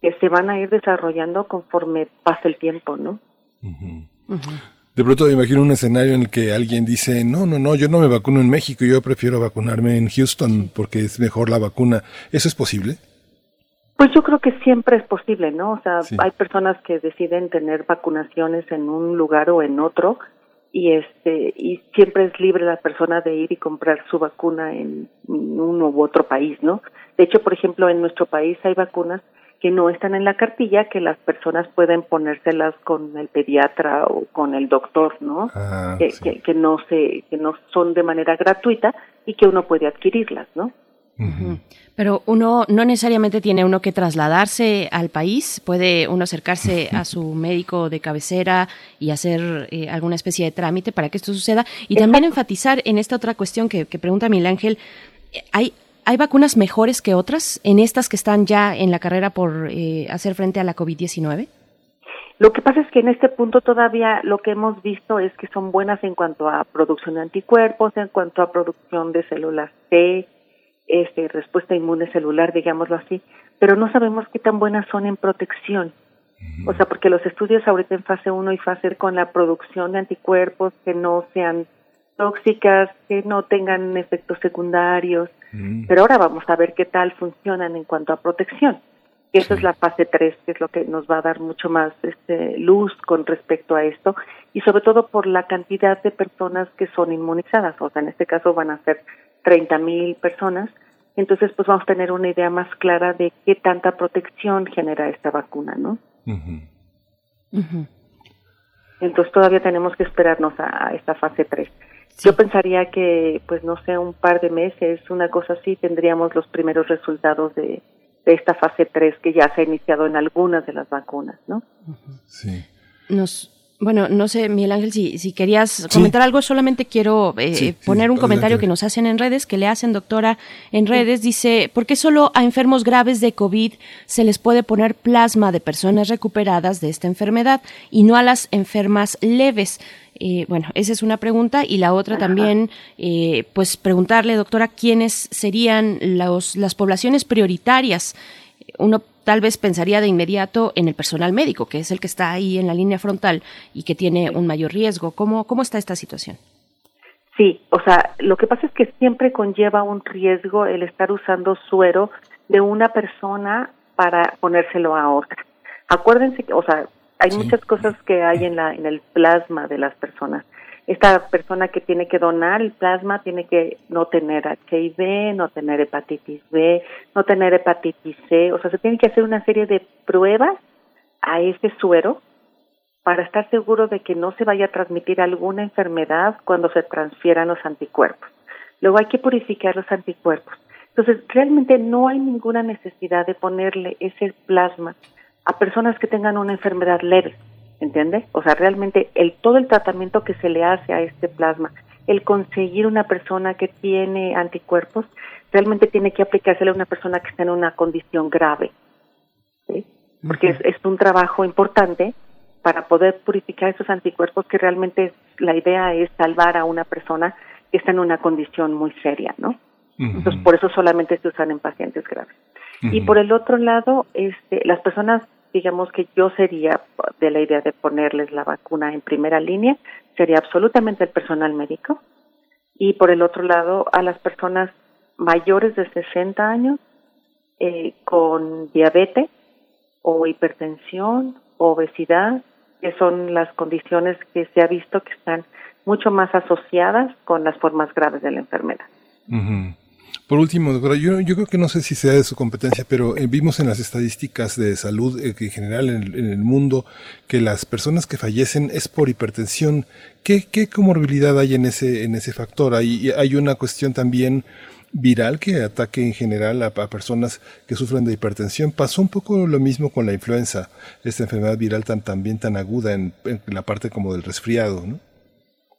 que se van a ir desarrollando conforme pase el tiempo, ¿no? De pronto me imagino un escenario en el que alguien dice, no, no, no, yo no me vacuno en México, yo prefiero vacunarme en Houston porque es mejor la vacuna. ¿Eso es posible? Pues yo creo que siempre es posible, ¿no? O sea, hay personas que deciden tener vacunaciones en un lugar o en otro y este y siempre es libre la persona de ir y comprar su vacuna en uno u otro país, ¿no? De hecho, por ejemplo, en nuestro país hay vacunas que no están en la cartilla, que las personas pueden ponérselas con el pediatra o con el doctor, ¿no? Ah, que, que, no se, que no son de manera gratuita y que uno puede adquirirlas, ¿no? Pero uno no necesariamente tiene uno que trasladarse al país, puede uno acercarse a su médico de cabecera y hacer eh, alguna especie de trámite para que esto suceda. Y también enfatizar en esta otra cuestión que, que pregunta Miguel Ángel, eh, hay ¿Hay vacunas mejores que otras en estas que están ya en la carrera por eh, hacer frente a la COVID-19? Lo que pasa es que en este punto todavía lo que hemos visto es que son buenas en cuanto a producción de anticuerpos, en cuanto a producción de células T, este, respuesta inmune celular, digámoslo así, pero no sabemos qué tan buenas son en protección. O sea, porque los estudios ahorita en fase 1 y fase con la producción de anticuerpos que no sean tóxicas, que no tengan efectos secundarios, mm. pero ahora vamos a ver qué tal funcionan en cuanto a protección. Esa es la fase 3, que es lo que nos va a dar mucho más este, luz con respecto a esto y sobre todo por la cantidad de personas que son inmunizadas. O sea, en este caso van a ser 30 mil personas. Entonces, pues vamos a tener una idea más clara de qué tanta protección genera esta vacuna, ¿no? Entonces todavía tenemos que esperarnos a, a esta fase 3. Yo pensaría que, pues no sé, un par de meses, una cosa así, tendríamos los primeros resultados de, esta fase 3 que ya se ha iniciado en algunas de las vacunas, ¿no? Sí. Nos, bueno, no sé, Miguel Ángel, si, si querías comentar algo, solamente quiero eh, poner un comentario que nos hacen en redes, que le hacen doctora en redes. Dice, ¿por qué solo a enfermos graves de COVID se les puede poner plasma de personas recuperadas de esta enfermedad y no a las enfermas leves? Eh, bueno, esa es una pregunta y la otra también, eh, pues preguntarle, doctora, quiénes serían los, las poblaciones prioritarias. Uno tal vez pensaría de inmediato en el personal médico, que es el que está ahí en la línea frontal y que tiene un mayor riesgo. ¿Cómo, cómo está esta situación? Sí, o sea, lo que pasa es que siempre conlleva un riesgo el estar usando suero de una persona para ponérselo a otra. Acuérdense que, o sea, hay muchas cosas que hay en la en el plasma de las personas. Esta persona que tiene que donar el plasma tiene que no tener HIV, no tener hepatitis B, no tener hepatitis C, o sea, se tiene que hacer una serie de pruebas a ese suero para estar seguro de que no se vaya a transmitir alguna enfermedad cuando se transfieran los anticuerpos. Luego hay que purificar los anticuerpos. Entonces, realmente no hay ninguna necesidad de ponerle ese plasma a personas que tengan una enfermedad leve, ¿entiende? O sea, realmente el todo el tratamiento que se le hace a este plasma, el conseguir una persona que tiene anticuerpos, realmente tiene que aplicársele a una persona que está en una condición grave, ¿sí? Porque es, es, un trabajo importante para poder purificar esos anticuerpos que realmente la idea es salvar a una persona que está en una condición muy seria, ¿no? Entonces, por eso solamente se usan en pacientes graves. Y por el otro lado, este, las personas digamos que yo sería de la idea de ponerles la vacuna en primera línea, sería absolutamente el personal médico y por el otro lado a las personas mayores de 60 años eh, con diabetes o hipertensión obesidad, que son las condiciones que se ha visto que están mucho más asociadas con las formas graves de la enfermedad. Por último, doctora, yo, yo creo que no sé si sea de su competencia, pero eh, vimos en las estadísticas de salud eh, en general en, el mundo que las personas que fallecen es por hipertensión. ¿Qué, qué comorbilidad hay en ese, en ese factor? Hay, hay una cuestión también viral que ataque en general a, a, personas que sufren de hipertensión. Pasó un poco lo mismo con la influenza, esta enfermedad viral tan también tan aguda en, en la parte como del resfriado, ¿no?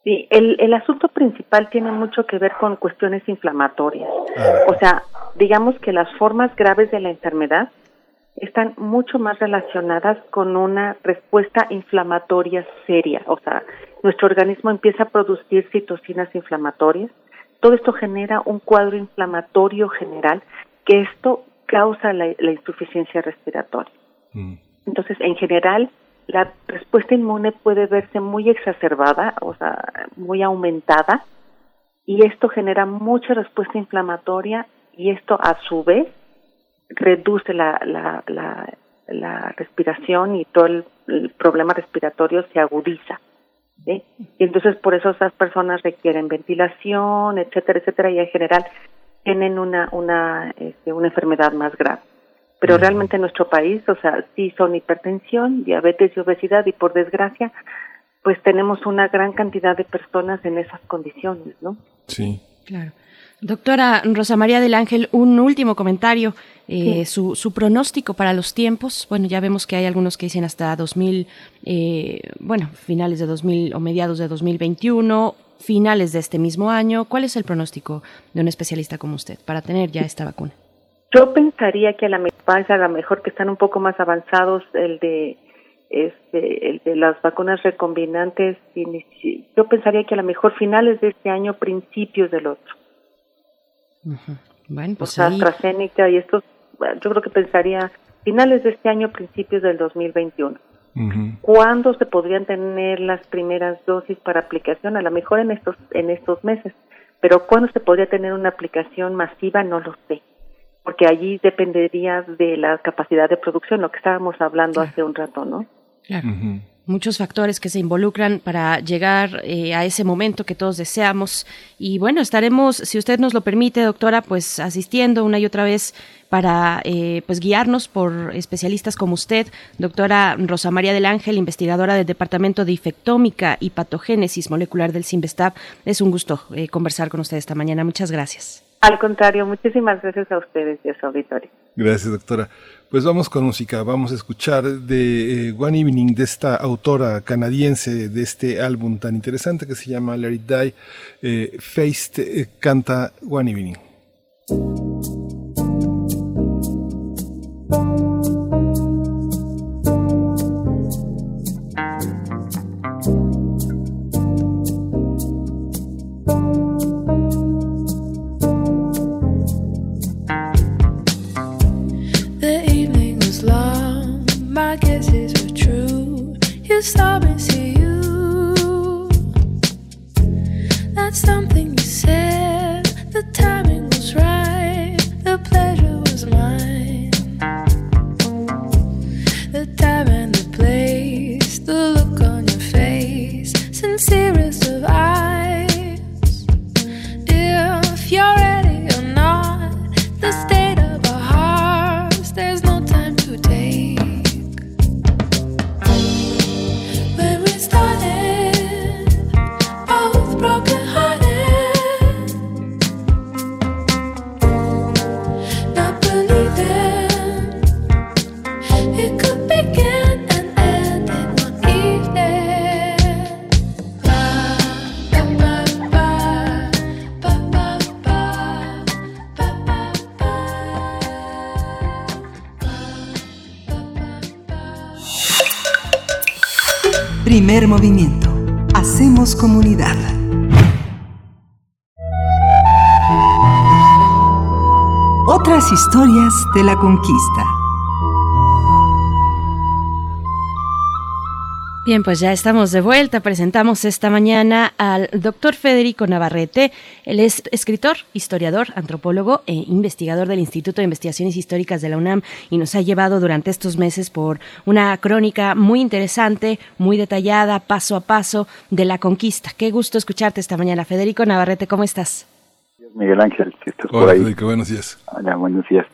Sí, el, el asunto principal tiene mucho que ver con cuestiones inflamatorias. O sea, digamos que las formas graves de la enfermedad están mucho más relacionadas con una respuesta inflamatoria seria. O sea, nuestro organismo empieza a producir citocinas inflamatorias. Todo esto genera un cuadro inflamatorio general que esto causa la, la insuficiencia respiratoria. Mm. Entonces, en general, la respuesta inmune puede verse muy exacerbada, o sea, muy aumentada, y esto genera mucha respuesta inflamatoria y esto a su vez reduce la, la, la, respiración y todo el, problema respiratorio se agudiza. Y entonces por eso esas personas requieren ventilación, etcétera, etcétera, y en general tienen una, una, este, una enfermedad más grave pero realmente en nuestro país, o sea, sí son hipertensión, diabetes y obesidad y por desgracia, pues tenemos una gran cantidad de personas en esas condiciones, ¿no? Sí. Claro. Doctora Rosa María del Ángel, un último comentario. Eh, sí. su, su, pronóstico para los tiempos, bueno, ya vemos que hay algunos que dicen hasta 2000, eh, bueno, finales de 2000 o mediados de 2021, finales de este mismo año. ¿Cuál es el pronóstico de un especialista como usted para tener ya esta vacuna? Yo pensaría que a la a lo mejor que están un poco más avanzados el de este el de las vacunas recombinantes yo pensaría que a lo mejor finales de este año principios del otro uh -huh. bueno pues o sea, AstraZeneca y estos yo creo que pensaría finales de este año principios del 2021 uh -huh. ¿Cuándo se podrían tener las primeras dosis para aplicación? A lo mejor en estos en estos meses, pero ¿cuándo se podría tener una aplicación masiva? No lo sé porque allí dependería de la capacidad de producción, lo que estábamos hablando claro. hace un rato, ¿no? Claro. Uh -huh. Muchos factores que se involucran para llegar eh, a ese momento que todos deseamos. Y bueno, estaremos, si usted nos lo permite, doctora, pues asistiendo una y otra vez para eh, pues guiarnos por especialistas como usted, doctora Rosa María del Ángel, investigadora del Departamento de Infectómica y Patogénesis Molecular del CIMBESTAB. Es un gusto eh, conversar con usted esta mañana. Muchas gracias. Al contrario, muchísimas gracias a ustedes y a su auditorio. Gracias, doctora. Pues vamos con música, vamos a escuchar de eh, One Evening, de esta autora canadiense, de este álbum tan interesante que se llama It Die. Eh, Feist eh, canta One Evening. Conquista. Bien, pues ya estamos de vuelta. Presentamos esta mañana al doctor Federico Navarrete. Él es escritor, historiador, antropólogo e investigador del Instituto de Investigaciones Históricas de la UNAM y nos ha llevado durante estos meses por una crónica muy interesante, muy detallada, paso a paso, de la conquista. Qué gusto escucharte esta mañana. Federico Navarrete, ¿cómo estás? Miguel Ángel, si estás Hola, por ahí. Federico, buenos días. Hola, buenos días.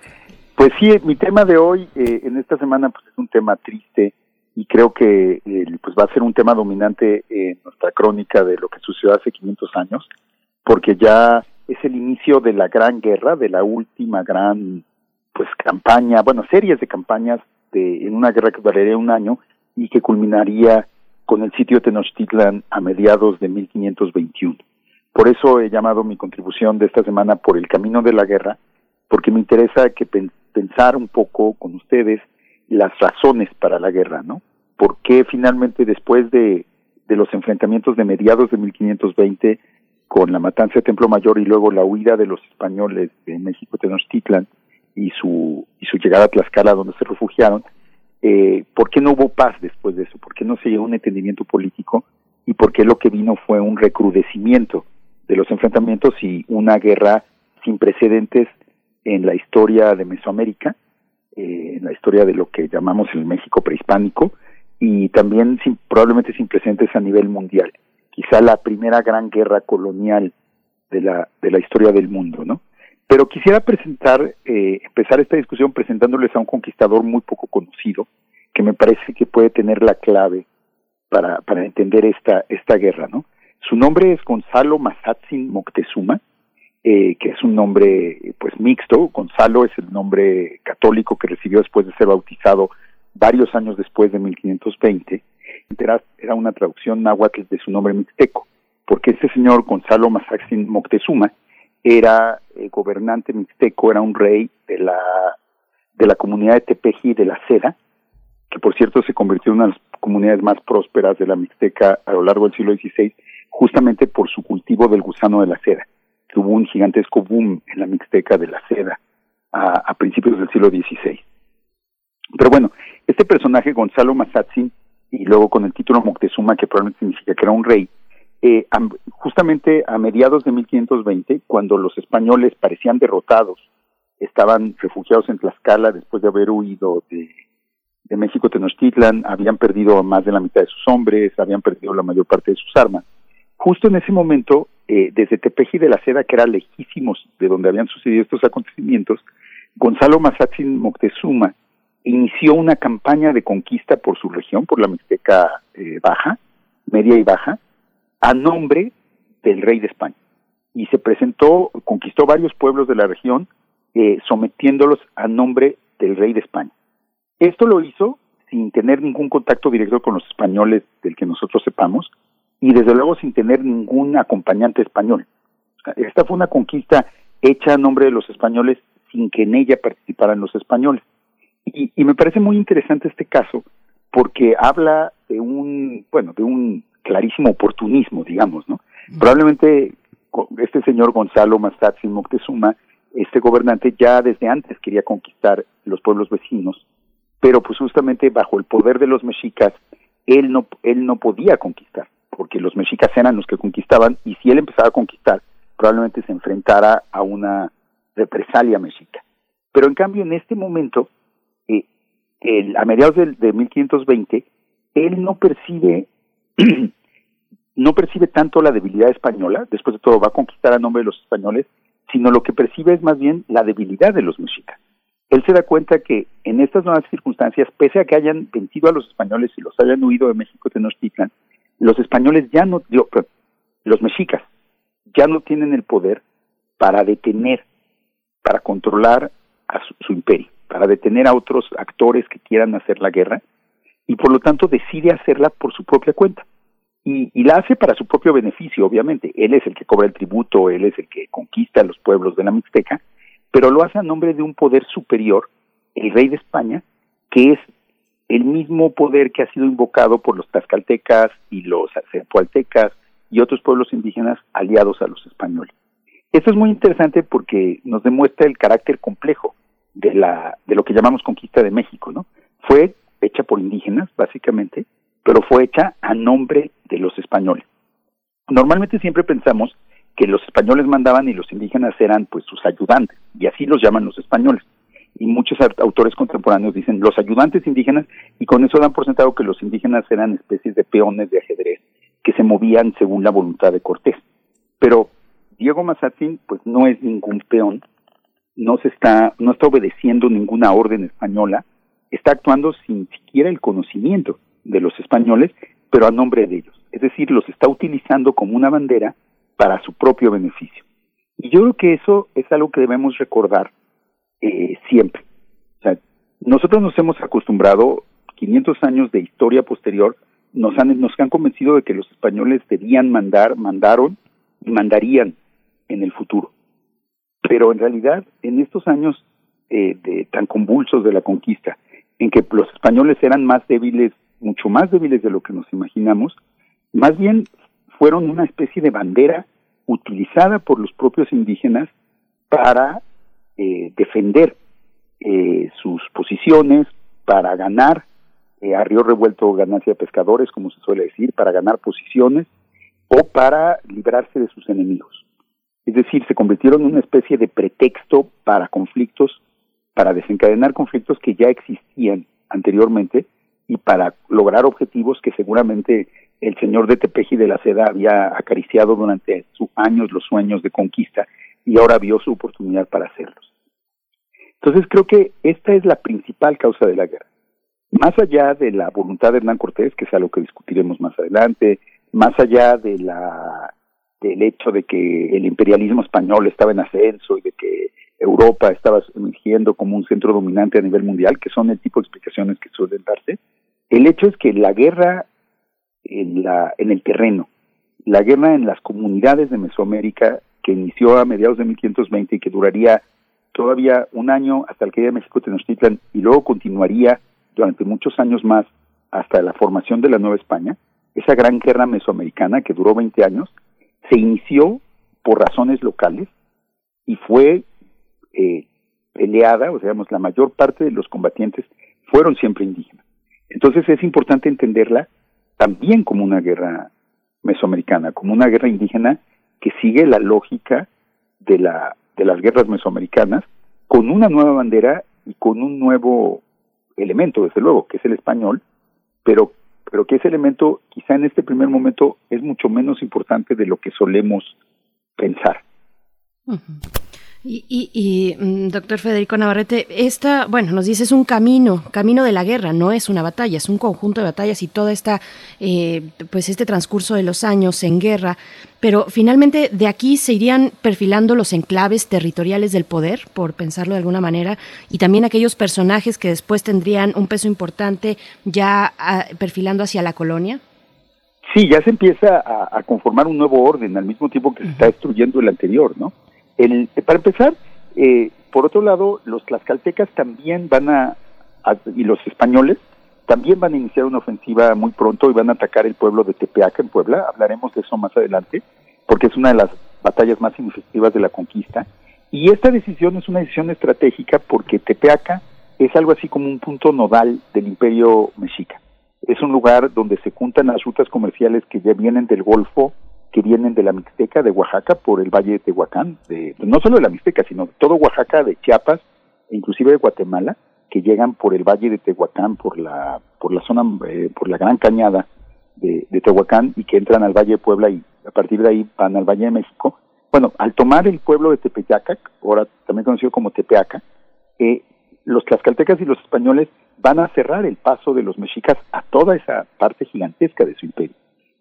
Pues sí, mi tema de hoy, eh, en esta semana, pues es un tema triste y creo que eh, pues va a ser un tema dominante en nuestra crónica de lo que sucedió hace 500 años, porque ya es el inicio de la gran guerra, de la última gran pues campaña, bueno, series de campañas de, en una guerra que duraría un año y que culminaría con el sitio de Tenochtitlan a mediados de 1521. Por eso he llamado mi contribución de esta semana por el camino de la guerra, porque me interesa que pen- pensar un poco con ustedes las razones para la guerra, ¿no? ¿Por qué finalmente después de, de los enfrentamientos de mediados de 1520 con la matanza de Templo Mayor y luego la huida de los españoles de México Tenochtitlan y su y su llegada a Tlaxcala donde se refugiaron, eh, ¿por qué no hubo paz después de eso? ¿Por qué no se llegó a un entendimiento político? ¿Y por qué lo que vino fue un recrudecimiento de los enfrentamientos y una guerra sin precedentes en la historia de Mesoamérica, eh, en la historia de lo que llamamos el México prehispánico y también sin, probablemente sin precedentes a nivel mundial. Quizá la primera gran guerra colonial de la, de la historia del mundo, ¿no? Pero quisiera presentar, eh, empezar esta discusión presentándoles a un conquistador muy poco conocido, que me parece que puede tener la clave para, para entender esta, esta guerra, ¿no? Su nombre es Gonzalo Mazatzin Moctezuma, eh, que es un nombre pues mixto. Gonzalo es el nombre católico que recibió después de ser bautizado varios años después de 1520. Era, una traducción náhuatl de su nombre mixteco, porque este señor Gonzalo Mazatzin Moctezuma era eh, gobernante mixteco, era un rey de la de la comunidad de Tepeji de la Seda, que por cierto se convirtió en una de las comunidades más prósperas de la Mixteca a lo largo del siglo XVI, justamente por su cultivo del gusano de la seda. Hubo un gigantesco boom en la Mixteca de la seda a, principios del siglo XVI. Pero bueno, este personaje, Gonzalo Mazatzin, y luego con el título Moctezuma, que probablemente significa que era un rey, eh, justamente a mediados de 1520, cuando los españoles parecían derrotados, estaban refugiados en Tlaxcala después de haber huido de, de México Tenochtitlan, habían perdido más de la mitad de sus hombres, habían perdido la mayor parte de sus armas. Justo en ese momento, eh, desde Tepeji de la Seda, que era lejísimos de donde habían sucedido estos acontecimientos, Gonzalo Mazatzin Moctezuma inició una campaña de conquista por su región, por la Mixteca eh, Baja, Media y Baja, a nombre del rey de España. Y se presentó, conquistó varios pueblos de la región, eh, sometiéndolos a nombre del rey de España. Esto lo hizo sin tener ningún contacto directo con los españoles del que nosotros sepamos y desde luego sin tener ningún acompañante español. Esta fue una conquista hecha a nombre de los españoles sin que en ella participaran los españoles. Y, y me parece muy interesante este caso porque habla de un, bueno, de un clarísimo oportunismo, digamos, ¿no? Probablemente este señor Gonzalo Mazatzin Moctezuma, este gobernante ya desde antes quería conquistar los pueblos vecinos, pero pues justamente bajo el poder de los mexicas, él no, él no podía conquistar, porque los mexicas eran los que conquistaban, y si él empezaba a conquistar, probablemente se enfrentara a una represalia mexica. Pero en cambio, en este momento, eh, el, a mediados de, de 1520, él no percibe no percibe tanto la debilidad española, después de todo va a conquistar a nombre de los españoles, sino lo que percibe es más bien la debilidad de los mexicas. Él se da cuenta que en estas nuevas circunstancias, pese a que hayan vencido a los españoles y los hayan huido de México Tenochtitlan, los españoles ya no, los mexicas, ya no tienen el poder para detener, para controlar a su, imperio, para detener a otros actores que quieran hacer la guerra, y por lo tanto decide hacerla por su propia cuenta. Y, y, la hace para su propio beneficio, obviamente. Él es el que cobra el tributo, él es el que conquista los pueblos de la Mixteca, pero lo hace a nombre de un poder superior, el rey de España, que es el mismo poder que ha sido invocado por los tlaxcaltecas y los cepualtecas y otros pueblos indígenas aliados a los españoles. Esto es muy interesante porque nos demuestra el carácter complejo de la de lo que llamamos conquista de México, ¿no? Fue hecha por indígenas básicamente, pero fue hecha a nombre de los españoles. Normalmente siempre pensamos que los españoles mandaban y los indígenas eran pues sus ayudantes y así los llaman los españoles. Y muchos autores contemporáneos dicen los ayudantes indígenas y con eso dan por sentado que los indígenas eran especies de peones de ajedrez que se movían según la voluntad de Cortés. Pero Diego Mazatín pues no es ningún peón, no se está no está obedeciendo ninguna orden española, está actuando sin siquiera el conocimiento de los españoles, pero a nombre de ellos. Es decir, los está utilizando como una bandera para su propio beneficio. Y yo creo que eso es algo que debemos recordar eh, siempre. O sea, nosotros nos hemos acostumbrado, 500 años de historia posterior, nos han, nos han convencido de que los españoles debían mandar, mandaron y mandarían en el futuro. Pero en realidad, en estos años eh, de, tan convulsos de la conquista, en que los españoles eran más débiles, mucho más débiles de lo que nos imaginamos, más bien fueron una especie de bandera utilizada por los propios indígenas para eh, defender eh, sus posiciones, para ganar eh, a río revuelto ganancia de pescadores, como se suele decir, para ganar posiciones o para librarse de sus enemigos. Es decir, se convirtieron en una especie de pretexto para conflictos, para desencadenar conflictos que ya existían anteriormente y para lograr objetivos que seguramente el señor de Tepeji de la Seda había acariciado durante sus años los sueños de conquista y ahora vio su oportunidad para hacerlos. Entonces creo que esta es la principal causa de la guerra. Más allá de la voluntad de Hernán Cortés, que es algo que discutiremos más adelante, más allá de la del hecho de que el imperialismo español estaba en ascenso y de que Europa estaba emergiendo como un centro dominante a nivel mundial, que son el tipo de explicaciones que suelen darse, el hecho es que la guerra en, la, en el terreno. La guerra en las comunidades de Mesoamérica, que inició a mediados de 1520 y que duraría todavía un año hasta el que de México Tenochtitlan y luego continuaría durante muchos años más hasta la formación de la Nueva España, esa gran guerra mesoamericana que duró 20 años, se inició por razones locales y fue eh, peleada, o sea, la mayor parte de los combatientes fueron siempre indígenas. Entonces es importante entenderla también como una guerra mesoamericana, como una guerra indígena que sigue la lógica de, la, de las guerras mesoamericanas, con una nueva bandera y con un nuevo elemento, desde luego, que es el español, pero, pero que ese elemento quizá en este primer momento es mucho menos importante de lo que solemos pensar. Y, y, mm, doctor Federico Navarrete, esta, bueno, nos dice es un camino, camino de la guerra, no es una batalla, es un conjunto de batallas y toda esta, eh, pues este transcurso de los años en guerra, pero finalmente de aquí se irían perfilando los enclaves territoriales del poder, por pensarlo de alguna manera, y también aquellos personajes que después tendrían un peso importante ya ah, perfilando hacia la colonia. Sí, ya se empieza a, conformar un nuevo orden al mismo tiempo que se está destruyendo el anterior, ¿no? El, para empezar, eh, por otro lado, los tlaxcaltecas también van a, y los españoles también van a iniciar una ofensiva muy pronto y van a atacar el pueblo de Tepeaca en Puebla. Hablaremos de eso más adelante, porque es una de las batallas más significativas de la conquista. Y esta decisión es una decisión estratégica porque Tepeaca es algo así como un punto nodal del imperio mexica. Es un lugar donde se juntan las rutas comerciales que ya vienen del Golfo que vienen de la Mixteca de Oaxaca por el Valle de Tehuacán, de, no solo de la Mixteca, sino todo Oaxaca, de Chiapas, e inclusive de Guatemala, que llegan por el Valle de Tehuacán, por la, por la zona, eh, por la Gran Cañada de, Tehuacán y que entran al Valle de Puebla y a partir de ahí van al Valle de México. Bueno, al tomar el pueblo de Tepeyacac, ahora también conocido como Tepeaca, eh, los tlaxcaltecas y los españoles van a cerrar el paso de los mexicas a toda esa parte gigantesca de su imperio.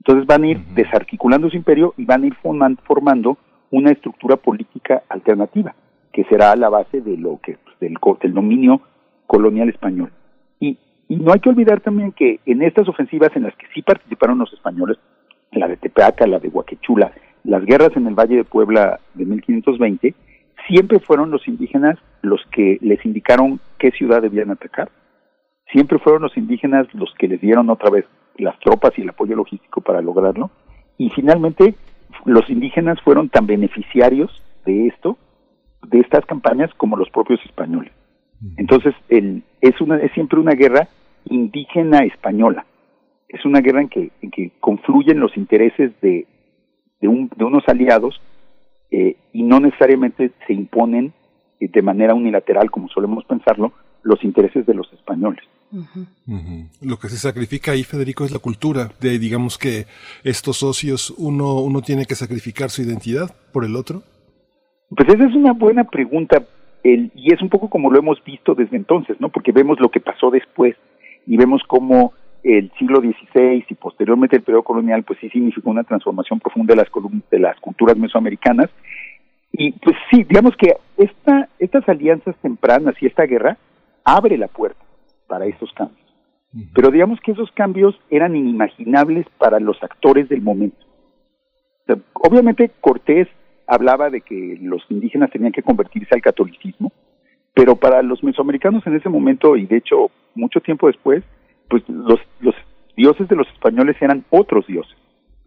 Entonces van a ir desarticulando su imperio y van a ir formando una estructura política alternativa, que será la base de lo que pues, del, del dominio colonial español. Y, y no hay que olvidar también que en estas ofensivas en las que sí participaron los españoles, la de Tepeaca, la de Huaquechula, las guerras en el Valle de Puebla de 1520, siempre fueron los indígenas los que les indicaron qué ciudad debían atacar siempre fueron los indígenas los que les dieron otra vez las tropas y el apoyo logístico para lograrlo. Y finalmente, los indígenas fueron tan beneficiarios de esto, de estas campañas, como los propios españoles. Entonces, el, es, una, es siempre una guerra indígena española. Es una guerra en que, en que confluyen los intereses de, de, un, de unos aliados eh, y no necesariamente se imponen eh, de manera unilateral, como solemos pensarlo, los intereses de los españoles. Lo que se sacrifica ahí, Federico, es la cultura de, digamos que estos socios, uno, uno tiene que sacrificar su identidad por el otro. Pues esa es una buena pregunta el, y es un poco como lo hemos visto desde entonces, ¿no? Porque vemos lo que pasó después y vemos cómo el siglo XVI y posteriormente el periodo colonial, pues sí significó una transformación profunda de las, de las culturas mesoamericanas. Y pues sí, digamos que esta, estas alianzas tempranas y esta guerra abre la puerta para esos cambios. Pero digamos que esos cambios eran inimaginables para los actores del momento. obviamente Cortés hablaba de que los indígenas tenían que convertirse al catolicismo, pero para los mesoamericanos en ese momento y de hecho mucho tiempo después, pues los, los dioses de los españoles eran otros dioses.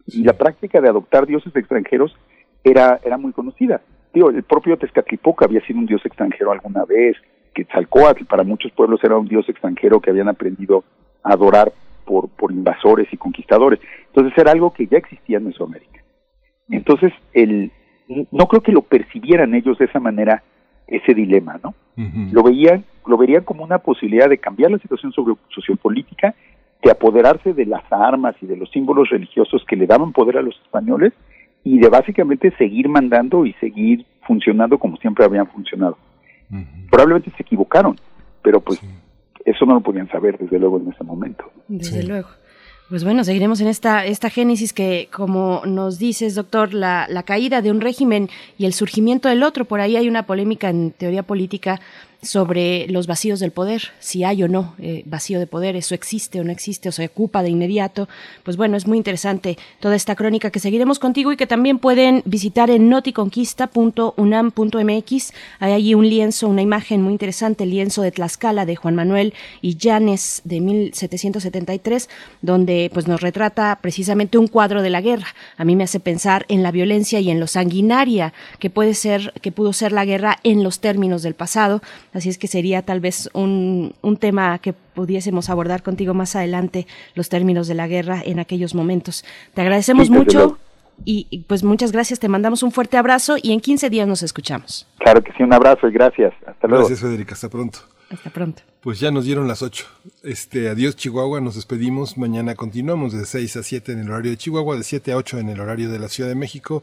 Y la práctica de adoptar dioses extranjeros era, era muy conocida. Digo, el propio Tezcatlipoca había sido un dios extranjero alguna vez, Quetzalcoatl para muchos pueblos era un dios extranjero que habían aprendido a adorar por, por invasores y conquistadores. Entonces era algo que ya existía en Mesoamérica. Entonces, el, no creo que lo percibieran ellos de esa manera, ese dilema, ¿no? Lo veían, lo verían como una posibilidad de cambiar la situación sobre sociopolítica, de apoderarse de las armas y de los símbolos religiosos que le daban poder a los españoles y de básicamente seguir mandando y seguir funcionando como siempre habían funcionado. Probablemente se equivocaron, pero pues eso no lo podían saber desde luego en ese momento. Desde luego. Pues bueno, seguiremos en esta, esta génesis que, como nos dices, doctor, la, la caída de un régimen y el surgimiento del otro. Por ahí hay una polémica en teoría política sobre los vacíos del poder, si hay o no eh, vacío de poder, eso existe o no existe o se ocupa de inmediato. Pues bueno, es muy interesante toda esta crónica que seguiremos contigo y que también pueden visitar en noticonquista.unam.mx. Hay allí un lienzo, una imagen muy interesante, el lienzo de Tlaxcala de Juan Manuel y Llanes de 1773, donde pues nos retrata precisamente un cuadro de la guerra. A mí me hace pensar en la violencia y en lo sanguinaria que puede ser, que pudo ser la guerra en los términos del pasado Así es que sería tal vez un, un tema que pudiésemos abordar contigo más adelante, los términos de la guerra en aquellos momentos. Te agradecemos mucho. Y, pues muchas gracias, te mandamos un fuerte abrazo y en 15 días nos escuchamos. Claro que sí, un abrazo y gracias. Hasta luego. Gracias, Federica. Hasta pronto. Hasta pronto. Pues ya nos dieron las 8. Este, adiós Chihuahua, nos despedimos. Mañana continuamos de 6 a 7 en el horario de Chihuahua, de 7 a 8 en el horario de la Ciudad de México.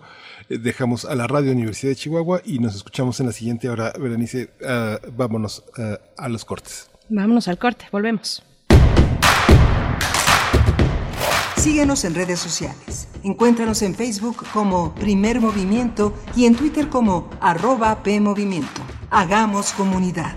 Eh, dejamos a la Radio Universidad de Chihuahua y nos escuchamos en la siguiente hora. Berenice, uh, vámonos uh, a los cortes. Vámonos al corte, volvemos. Síguenos en redes sociales. Encuéntranos en Facebook como Primer Movimiento y en Twitter como arroba PMovimiento. Hagamos comunidad.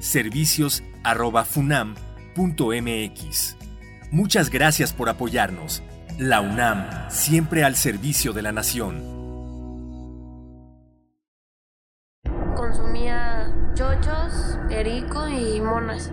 servicios@funam.mx. Muchas gracias por apoyarnos. La UNAM, siempre al servicio de la nación. Consumía chochos, perico y monas.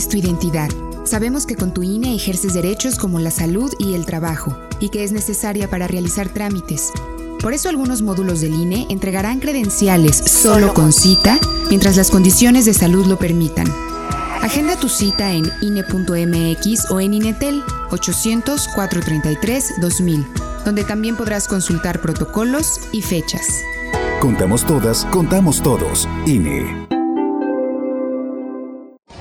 Tu INE es tu identidad. Sabemos que con tu INE ejerces derechos como la salud y el trabajo, y que es necesaria para realizar trámites. Por eso algunos módulos del INE entregarán credenciales solo con cita mientras las condiciones de salud lo permitan. Agenda tu cita en INE.mx o en INETEL 800-433-2000, donde también podrás consultar protocolos y fechas. Contamos todas, contamos todos. INE.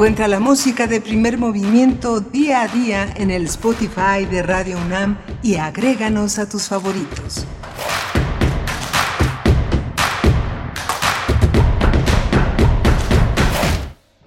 Encuentra la música de primer movimiento día a día en el Spotify de Radio UNAM y agréganos a tus favoritos.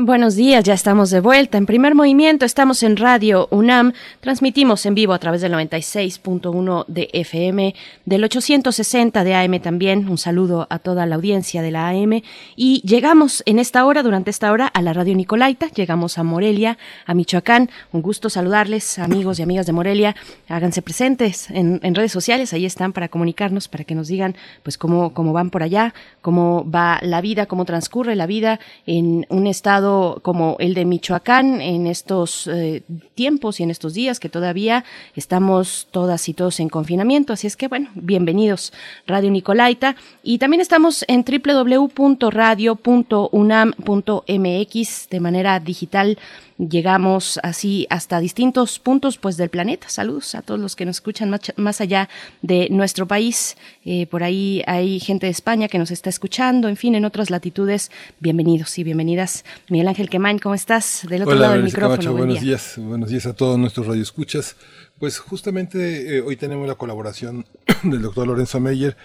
Buenos días, ya estamos de vuelta. En primer movimiento estamos en Radio UNAM, transmitimos en vivo a través del 96.1 de FM, del 860 de AM también. Un saludo a toda la audiencia de la AM. Y llegamos en esta hora, durante esta hora, a la Radio Nicolaita. Llegamos a Morelia, a Michoacán. Un gusto saludarles, amigos y amigas de Morelia. Háganse presentes en, redes sociales, ahí están para comunicarnos, para que nos digan pues cómo, cómo van por allá, cómo va la vida, cómo transcurre la vida en un estado como el de Michoacán en estos eh, tiempos y en estos días que todavía estamos todas y todos en confinamiento. Así es que, bueno, bienvenidos Radio Nicolaita. Y también estamos en www.radio.unam.mx de manera digital llegamos así hasta distintos puntos pues del planeta. Saludos a todos los que nos escuchan más, más allá de nuestro país. Eh, por ahí hay gente de España que nos está escuchando, en fin, en otras latitudes. Bienvenidos y bienvenidas. Miguel Ángel Quemain, ¿cómo estás? Del otro lado del micrófono. buenos días, buenos días a todos nuestros radioescuchas. Pues justamente eh, hoy tenemos la colaboración del doctor Lorenzo Meyer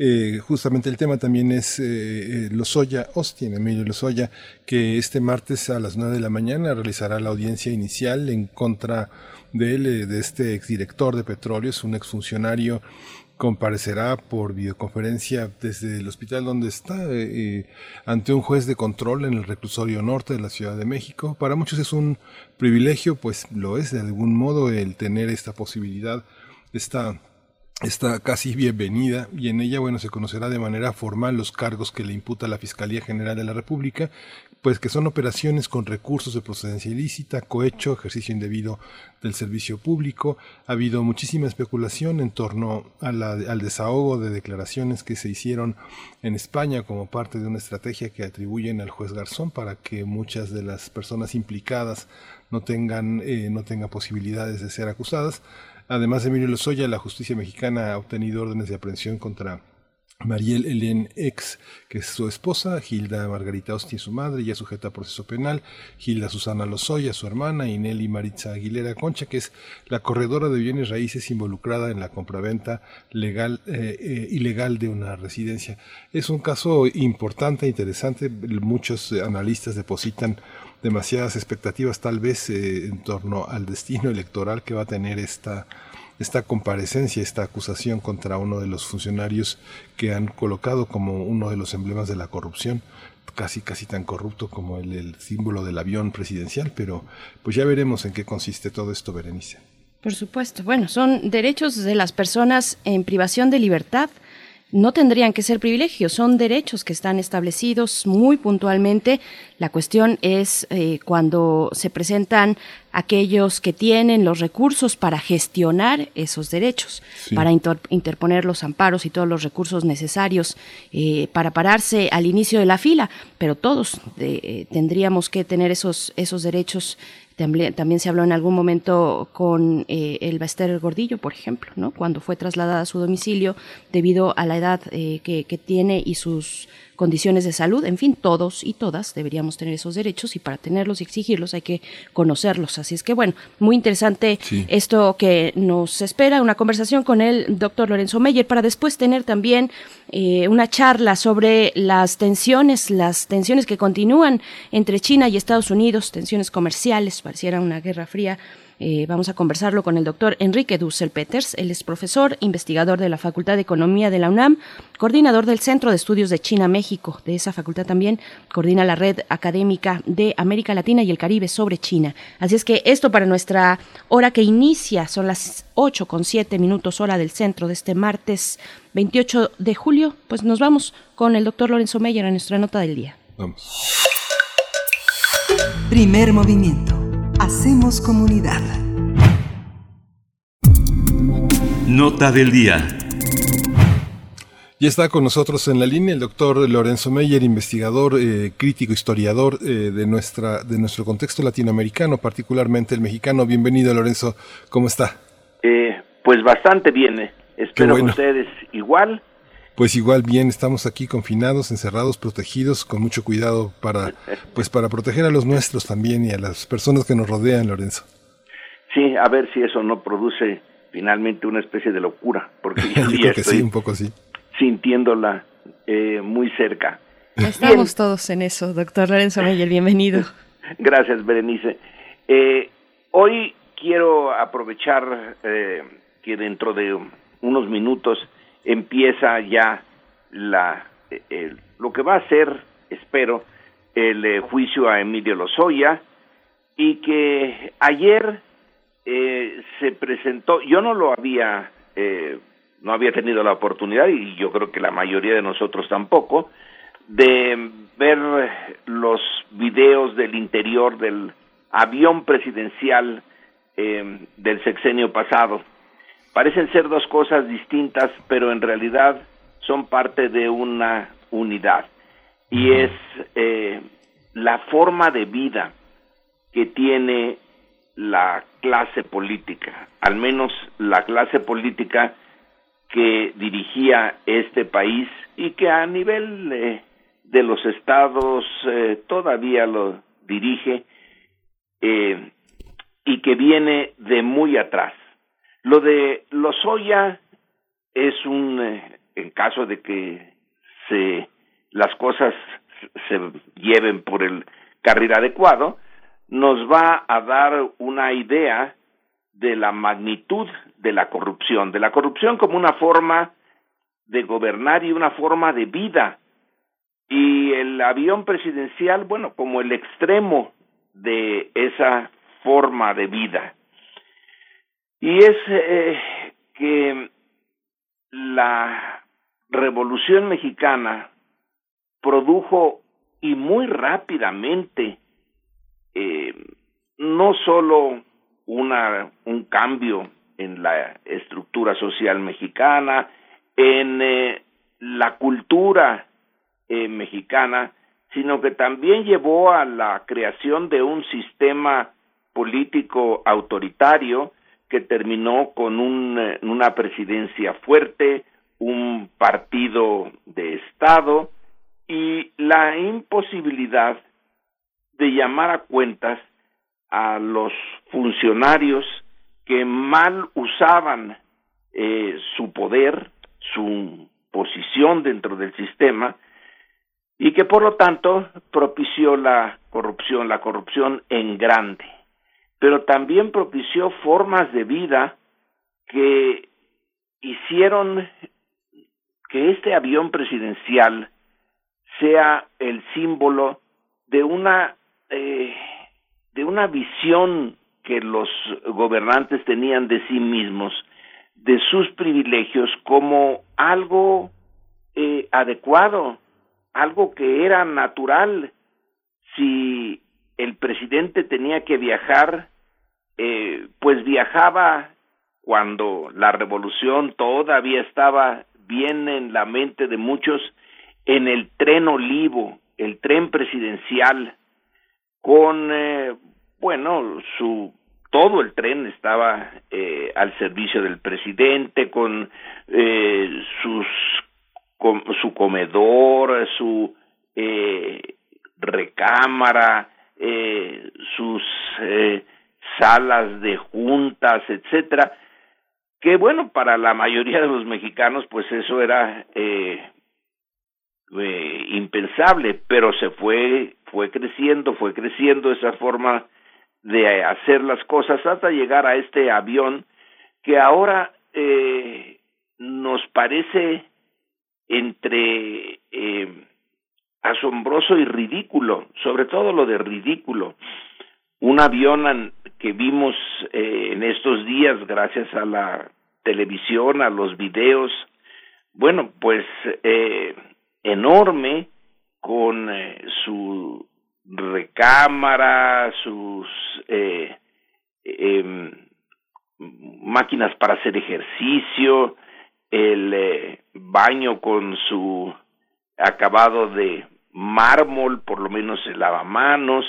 eh, justamente el tema también es eh, eh, Lozoya, Austin, Emilio Lozoya, que este martes a las 9 de la mañana realizará la audiencia inicial en contra de él, eh, de este exdirector de petróleos, un exfuncionario comparecerá por videoconferencia desde el hospital donde está ante un juez de control en el reclusorio norte de la Ciudad de México. Para muchos es un privilegio, pues lo es de algún modo el tener esta posibilidad, esta está casi bienvenida y en ella, bueno, se conocerá de manera formal los cargos que le imputa la Fiscalía General de la República, pues que son operaciones con recursos de procedencia ilícita, cohecho, ejercicio indebido del servicio público. Ha habido muchísima especulación en torno al desahogo de declaraciones que se hicieron en España como parte de una estrategia que atribuyen al juez Garzón para que muchas de las personas implicadas no tengan, eh, no tengan posibilidades de ser acusadas. Además de Emilio Lozoya, la justicia mexicana ha obtenido órdenes de aprehensión contra Mariel Helen Ex, que es su esposa, Gilda Margarita Austin, su madre, ya sujeta a proceso penal, Gilda Susana Lozoya, su hermana, y Nelly Maritza Aguilera Concha, que es la corredora de bienes raíces involucrada en la compraventa legal, eh, eh, ilegal de una residencia. Es un caso importante, interesante, muchos analistas depositan demasiadas expectativas tal vez eh, en torno al destino electoral que va a tener esta, esta comparecencia, esta acusación contra uno de los funcionarios que han colocado como uno de los emblemas de la corrupción, casi casi tan corrupto como el, símbolo del avión presidencial, pero pues ya veremos en qué consiste todo esto, Berenice. Por supuesto. Bueno, son derechos de las personas en privación de libertad no tendrían que ser privilegios, son derechos que están establecidos muy puntualmente. La cuestión es eh, cuando se presentan aquellos que tienen los recursos para gestionar esos derechos, para interponer los amparos y todos los recursos necesarios eh, para pararse al inicio de la fila, pero todos eh, tendríamos que tener esos, esos derechos también, se habló en algún momento con eh, el Bester Gordillo, por ejemplo, ¿no? cuando fue trasladada a su domicilio debido a la edad eh, que, que tiene y sus condiciones de salud, en fin, todos y todas deberíamos tener esos derechos y para tenerlos y exigirlos hay que conocerlos. Así es que bueno, muy interesante esto que nos espera, una conversación con el doctor Lorenzo Meyer para después tener también eh, una charla sobre las tensiones, las tensiones que continúan entre China y Estados Unidos, tensiones comerciales, pareciera una guerra fría eh, vamos a conversarlo con el doctor Enrique Dussel Peters. Él es profesor, investigador de la Facultad de Economía de la UNAM, coordinador del Centro de Estudios de China-México. De esa facultad también coordina la red académica de América Latina y el Caribe sobre China. Así es que esto para nuestra hora que inicia, son las 8 con 7 minutos hora del centro de este martes 28 de julio. Pues nos vamos con el doctor Lorenzo Meyer en nuestra nota del día. Vamos. Primer movimiento Hacemos comunidad. Nota del día. Ya está con nosotros en la línea el doctor Lorenzo Meyer, investigador, eh, crítico, historiador eh, de, nuestra, de nuestro contexto latinoamericano, particularmente el mexicano. Bienvenido, Lorenzo. ¿Cómo está? Eh, pues bastante bien. Espero que ustedes igual. Pues igual bien, estamos aquí confinados, encerrados, protegidos, con mucho cuidado para, pues para proteger a los nuestros también y a las personas que nos rodean, Lorenzo. Sí, a ver si eso no produce finalmente una especie de locura, porque yo, creo que sí, un poco sí. Sintiéndola eh, muy cerca. Estamos todos en eso, doctor Lorenzo Meyer, bienvenido. Gracias, Berenice. Eh, hoy quiero aprovechar eh, que dentro de unos minutos empieza ya la, lo que va a ser, espero, el eh, juicio a Emilio Lozoya y que ayer eh, se presentó, yo no lo había, eh, no había tenido la oportunidad y yo creo que la mayoría de nosotros tampoco, de ver los videos del interior del avión presidencial del sexenio pasado Parecen ser dos cosas distintas, pero en realidad son parte de una unidad. Y es eh, la forma de vida que tiene la clase política, al menos la clase política que dirigía este país y que a nivel eh, de los estados eh, todavía lo dirige y que viene de muy atrás. Lo de Lozoya es un, eh, en caso de que se las cosas se lleven por el carril adecuado, nos va a dar una idea de la magnitud de la corrupción, de la corrupción como una forma de gobernar y una forma de vida. Y el avión presidencial, bueno, como el extremo de esa forma de vida. Y es eh, que la Revolución Mexicana produjo y muy rápidamente eh, no solo una, un cambio en la estructura social mexicana, en eh, la cultura mexicana, sino que también llevó a la creación de un sistema político autoritario que terminó con eh, una presidencia fuerte, un partido de Estado y la imposibilidad de llamar a cuentas a los funcionarios que mal usaban eh, su poder, su posición dentro del sistema y que por lo tanto propició la corrupción, la corrupción en grande pero también propició formas de vida que hicieron que este avión presidencial sea el símbolo de una eh, de una visión que los gobernantes tenían de sí mismos, de sus privilegios como algo eh, adecuado, algo que era natural. Si el presidente tenía que viajar, eh, pues viajaba cuando la revolución todavía estaba bien en la mente de muchos, en el tren olivo, el tren presidencial, con, eh, bueno, su todo el tren estaba eh, al servicio del presidente con eh, sus su comedor su eh, recámara eh, sus eh, salas de juntas, etcétera, que bueno, para la mayoría de los mexicanos, pues eso era eh, eh, impensable, pero se fue, fue creciendo, fue creciendo esa forma de hacer las cosas hasta llegar a este avión que ahora eh, nos parece entre eh, asombroso y ridículo, sobre todo lo de ridículo. Un avión que vimos eh, en estos días gracias a la televisión, a los videos, bueno, pues eh, enorme, con eh, su recámara, sus eh, eh, máquinas para hacer ejercicio, el eh, baño con su acabado de mármol, por lo menos el lavamanos,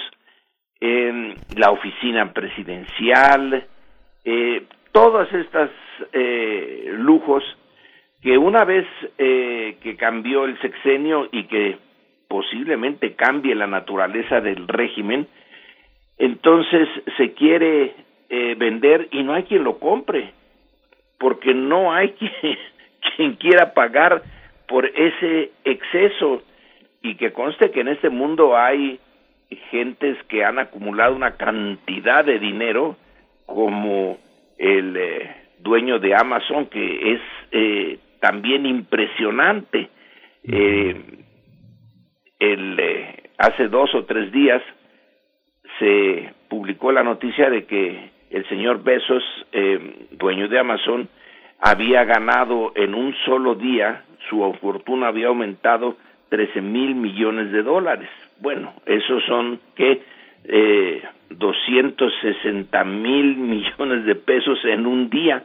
eh, la oficina presidencial, eh, todas estas eh, lujos que una vez eh, que cambió el sexenio y que posiblemente cambie la naturaleza del régimen, entonces se quiere eh, vender y no hay quien lo compre, porque no hay quien, quien quiera pagar por ese exceso y que conste que en este mundo hay gentes que han acumulado una cantidad de dinero como el eh, dueño de Amazon que es eh, también impresionante. Eh, el hace dos o tres días se publicó la noticia de que el señor Besos eh, dueño de Amazon había ganado en un solo día su fortuna había aumentado 13 mil millones de dólares. Bueno, esos son que eh, 260 mil millones de pesos en un día.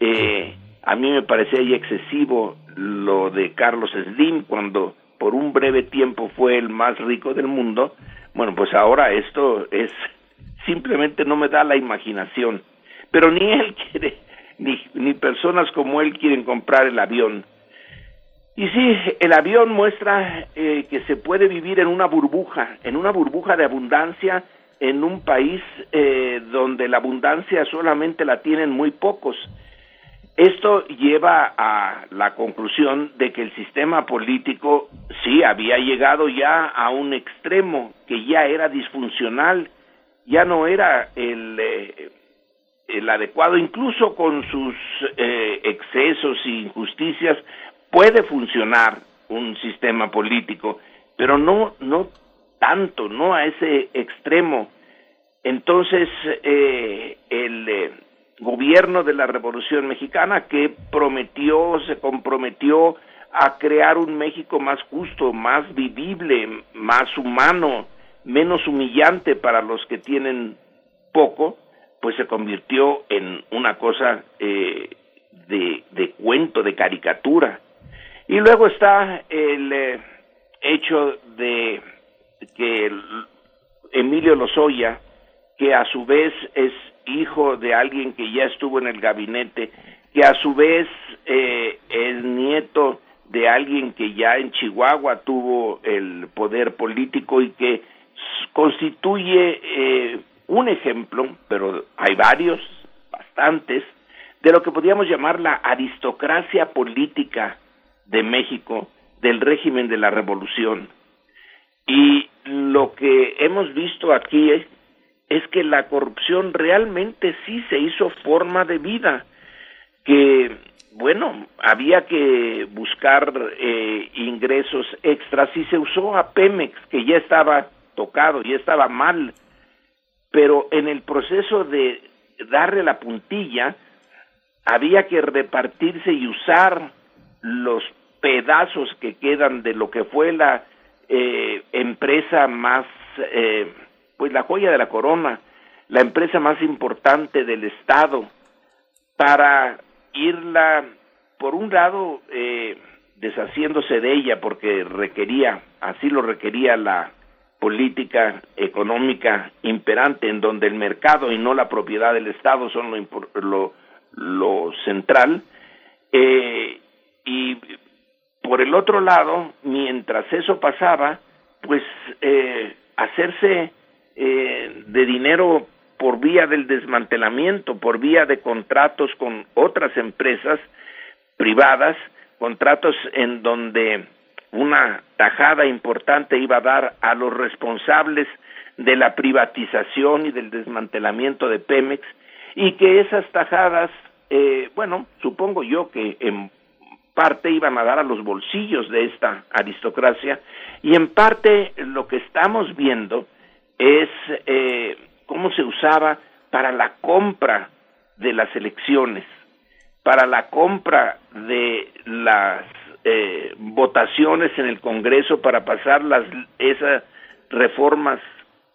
Eh, a mí me parecía ya excesivo lo de Carlos Slim cuando por un breve tiempo fue el más rico del mundo. Bueno, pues ahora esto es simplemente no me da la imaginación. Pero ni él quiere, ni, ni personas como él quieren comprar el avión. Y sí, el avión muestra eh, que se puede vivir en una burbuja, en una burbuja de abundancia, en un país eh, donde la abundancia solamente la tienen muy pocos. Esto lleva a la conclusión de que el sistema político sí había llegado ya a un extremo, que ya era disfuncional, ya no era el, eh, el adecuado, incluso con sus eh, excesos e injusticias, puede funcionar un sistema político, pero no, no tanto, no a ese extremo. Entonces, eh, el eh, gobierno de la Revolución Mexicana que prometió, se comprometió a crear un México más justo, más vivible, más humano, menos humillante para los que tienen poco, pues se convirtió en una cosa eh, de, de cuento, de caricatura. Y luego está el eh, hecho de que Emilio Lozoya, que a su vez es hijo de alguien que ya estuvo en el gabinete, que a su vez eh, es nieto de alguien que ya en Chihuahua tuvo el poder político y que constituye eh, un ejemplo, pero hay varios, bastantes, de lo que podríamos llamar la aristocracia política de México del régimen de la revolución. Y lo que hemos visto aquí es, es que la corrupción realmente sí se hizo forma de vida, que bueno, había que buscar eh, ingresos extras y se usó a Pemex, que ya estaba tocado, ya estaba mal, pero en el proceso de darle la puntilla, había que repartirse y usar los pedazos que quedan de lo que fue la eh, empresa más, eh, pues la joya de la corona, la empresa más importante del Estado, para irla, por un lado, eh, deshaciéndose de ella, porque requería, así lo requería la política económica imperante, en donde el mercado y no la propiedad del Estado son lo, lo, lo central, eh, y por el otro lado, mientras eso pasaba, pues eh, hacerse eh, de dinero por vía del desmantelamiento, por vía de contratos con otras empresas privadas, contratos en donde una tajada importante iba a dar a los responsables de la privatización y del desmantelamiento de Pemex y que esas tajadas, eh, bueno, supongo yo que en parte iban a dar a los bolsillos de esta aristocracia y en parte lo que estamos viendo es eh, cómo se usaba para la compra de las elecciones, para la compra de las eh, votaciones en el Congreso para pasar las esas reformas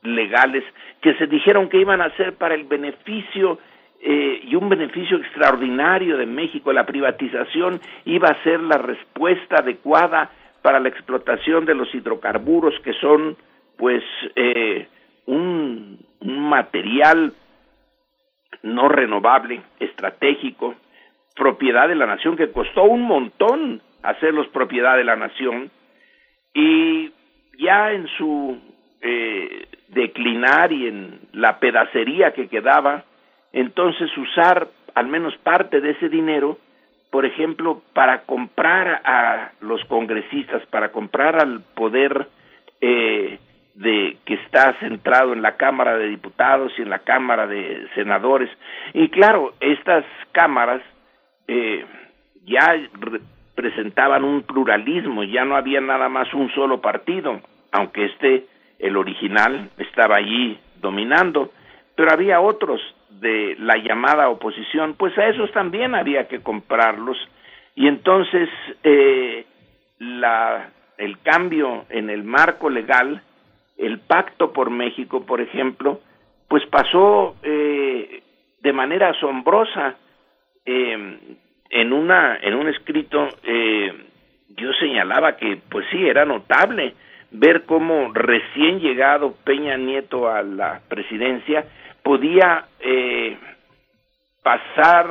legales que se dijeron que iban a ser para el beneficio eh, y un beneficio extraordinario de México. La privatización iba a ser la respuesta adecuada para la explotación de los hidrocarburos que son pues eh, un, material no renovable, estratégico, propiedad de la nación que costó un montón hacerlos propiedad de la nación y ya en su eh, declinar y en la pedacería que quedaba, entonces usar al menos parte de ese dinero, por ejemplo, para comprar a los congresistas, para comprar al poder eh, de que está centrado en la Cámara de Diputados y en la Cámara de Senadores. Y claro, estas cámaras eh, ya presentaban un pluralismo, ya no había nada más un solo partido, aunque este, el original, estaba allí dominando, pero había otros de la llamada oposición, pues a esos también había que comprarlos, y entonces eh, la, el cambio en el marco legal, el pacto por México, por ejemplo, pues pasó eh, de manera asombrosa. Eh, en una en un escrito eh, yo señalaba que pues sí era notable ver cómo recién llegado Peña Nieto a la presidencia podía eh, pasar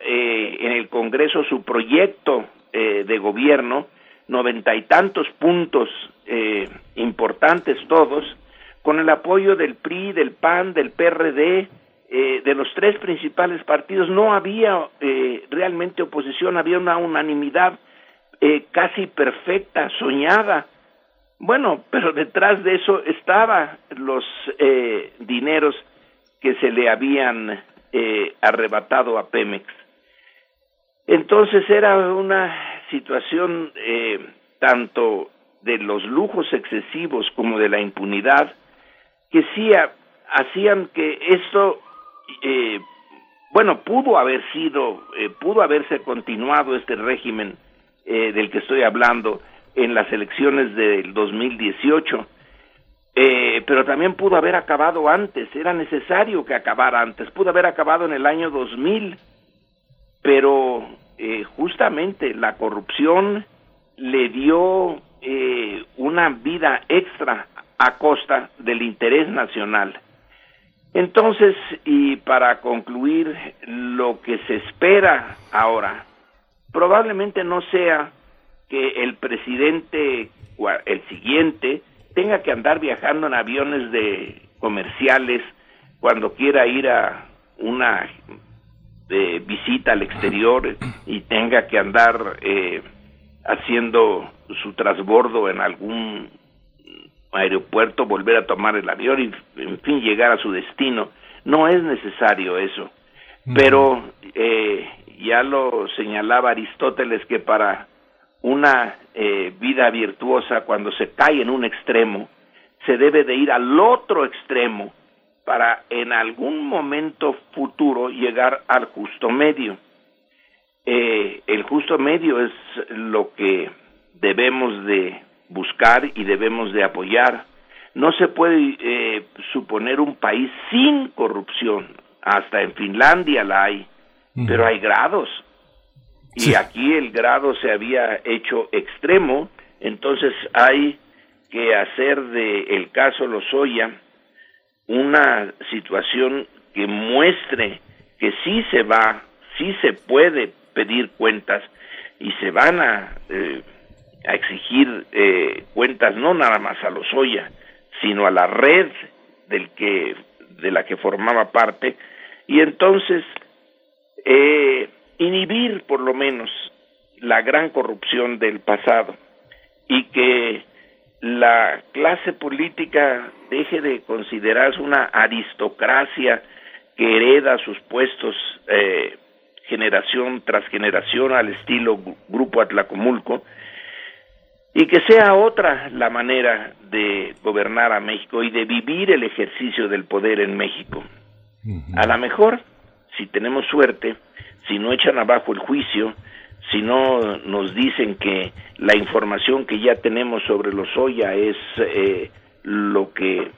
eh, en el Congreso su proyecto eh, de gobierno noventa y tantos puntos eh, importantes todos con el apoyo del PRI, del PAN, del PRD, eh, de los tres principales partidos no había eh, realmente oposición, había una unanimidad casi perfecta, soñada. Bueno, pero detrás de eso estaban los eh, dineros que se le habían eh, arrebatado a Pemex. Entonces era una situación eh, tanto de los lujos excesivos como de la impunidad que sí hacían que esto eh, bueno, pudo haber sido, eh, pudo haberse continuado este régimen eh, del que estoy hablando en las elecciones del 2018, eh, pero también pudo haber acabado antes, era necesario que acabara antes, pudo haber acabado en el año 2000, pero eh, justamente la corrupción le dio eh, una vida extra a costa del interés nacional. Entonces, y para concluir, lo que se espera ahora probablemente no sea que el presidente, el siguiente, tenga que andar viajando en aviones de comerciales cuando quiera ir a una eh, visita al exterior y tenga que andar eh, haciendo su transbordo en algún aeropuerto, volver a tomar el avión y, en fin, llegar a su destino. No es necesario eso. Pero eh, ya lo señalaba Aristóteles que para una eh, vida virtuosa, cuando se cae en un extremo, se debe de ir al otro extremo para en algún momento futuro llegar al justo medio. Eh, el justo medio es lo que debemos de buscar y debemos de apoyar. No se puede eh, suponer un país sin corrupción. Hasta en Finlandia la hay, pero hay grados. Y aquí el grado se había hecho extremo, entonces hay que hacer de el caso Lozoya una situación que muestre que sí se va, sí se puede pedir cuentas y se van a eh, a exigir eh, cuentas no nada más a los Oya, sino a la red del que de la que formaba parte, y entonces eh, inhibir por lo menos la gran corrupción del pasado y que la clase política deje de considerarse una aristocracia que hereda sus puestos eh, generación tras generación al estilo Grupo Atlacomulco y que sea otra la manera de gobernar a México y de vivir el ejercicio del poder en México. A lo mejor, si tenemos suerte, si no echan abajo el juicio, si no nos dicen que la información que ya tenemos sobre los Oya es eh, lo que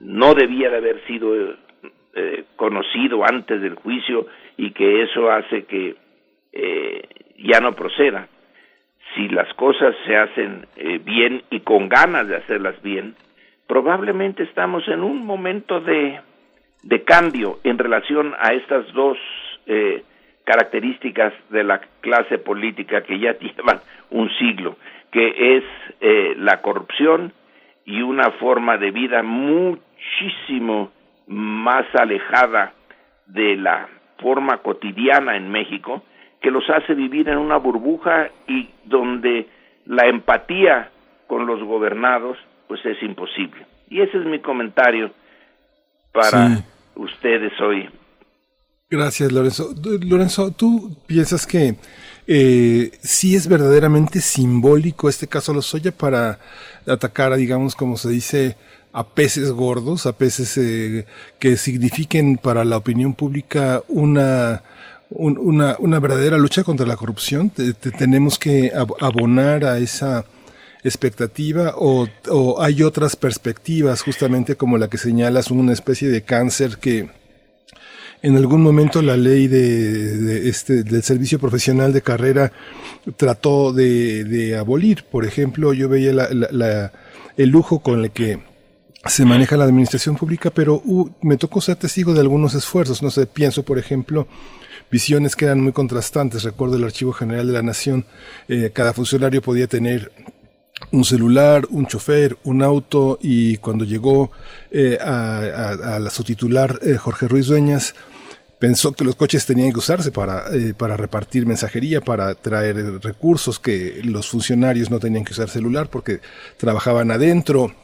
no debía de haber sido eh, conocido antes del juicio y que eso hace que eh, ya no proceda. Si las cosas se hacen bien y con ganas de hacerlas bien, probablemente estamos en un momento de, de cambio en relación a estas dos eh, características de la clase política que ya llevan un siglo, que es eh, la corrupción y una forma de vida muchísimo más alejada de la forma cotidiana en México, que los hace vivir en una burbuja y donde la empatía con los gobernados pues es imposible. Y ese es mi comentario para ustedes hoy Gracias, Lorenzo. Lorenzo, ¿tú piensas que eh, sí es verdaderamente simbólico este caso Lozoya para atacar, a, digamos, como se dice, a peces gordos, a peces eh, que signifiquen para la opinión pública una, una, una, verdadera lucha contra la corrupción? ¿Tenemos que abonar a esa expectativa o, o hay otras perspectivas, justamente como la que señalas, una especie de cáncer que en algún momento la ley de, este, del servicio profesional de carrera trató de, abolir. Por ejemplo, yo veía el lujo con el que se maneja la administración pública, pero uh, me tocó ser testigo de algunos esfuerzos. No sé, pienso, por ejemplo, visiones que eran muy contrastantes. Recuerdo el Archivo General de la Nación, eh, cada funcionario podía tener un celular, un chofer, un auto y cuando llegó eh, a, su titular eh, Jorge Ruiz Dueñas, pensó que los coches tenían que usarse para, eh, para repartir mensajería, para traer recursos, que los funcionarios no tenían que usar celular porque trabajaban adentro,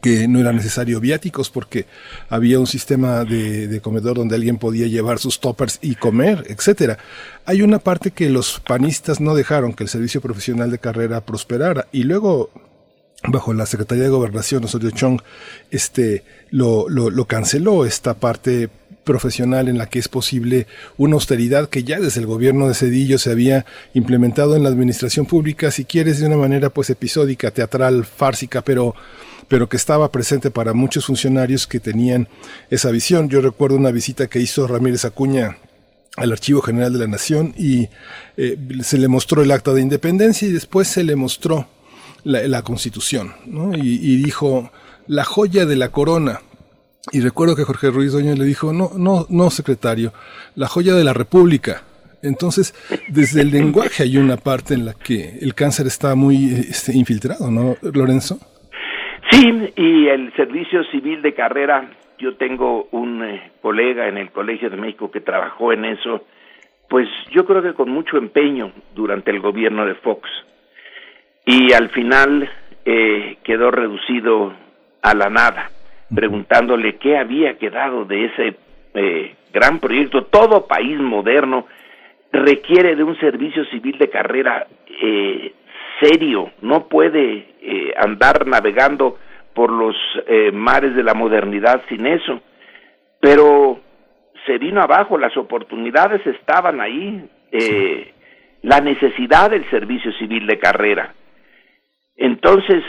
que no era necesario viáticos porque había un sistema de, comedor donde alguien podía llevar sus toppers y comer, etcétera. Hay una parte que los panistas no dejaron que el servicio profesional de carrera prosperara y luego bajo la Secretaría de Gobernación, Osorio Chong, este, lo, lo, lo canceló esta parte profesional en la que es posible una austeridad que ya desde el gobierno de Cedillo se había implementado en la administración pública, si quieres de una manera pues episódica, teatral, fársica, pero pero que estaba presente para muchos funcionarios que tenían esa visión. Yo recuerdo una visita que hizo Ramírez Acuña al Archivo General de la Nación y eh, se le mostró el acta de independencia y después se le mostró la, Constitución, ¿no? y, y dijo, la joya de la corona, y recuerdo que Jorge Ruiz Doña le dijo, no, no, no, secretario, la joya de la República. Entonces, desde el lenguaje hay una parte en la que el cáncer está muy este, infiltrado, ¿no, Lorenzo? Sí, y el servicio civil de carrera, yo tengo un eh, colega en el Colegio de México que trabajó en eso, pues yo creo que con mucho empeño durante el gobierno de Fox. Y al final eh, quedó reducido a la nada preguntándole qué había quedado de ese eh, gran proyecto. Todo país moderno requiere de un servicio civil de carrera eh, serio, no puede eh, andar navegando por los mares de la modernidad sin eso. Pero se vino abajo, las oportunidades estaban ahí, la necesidad del servicio civil de carrera. Entonces,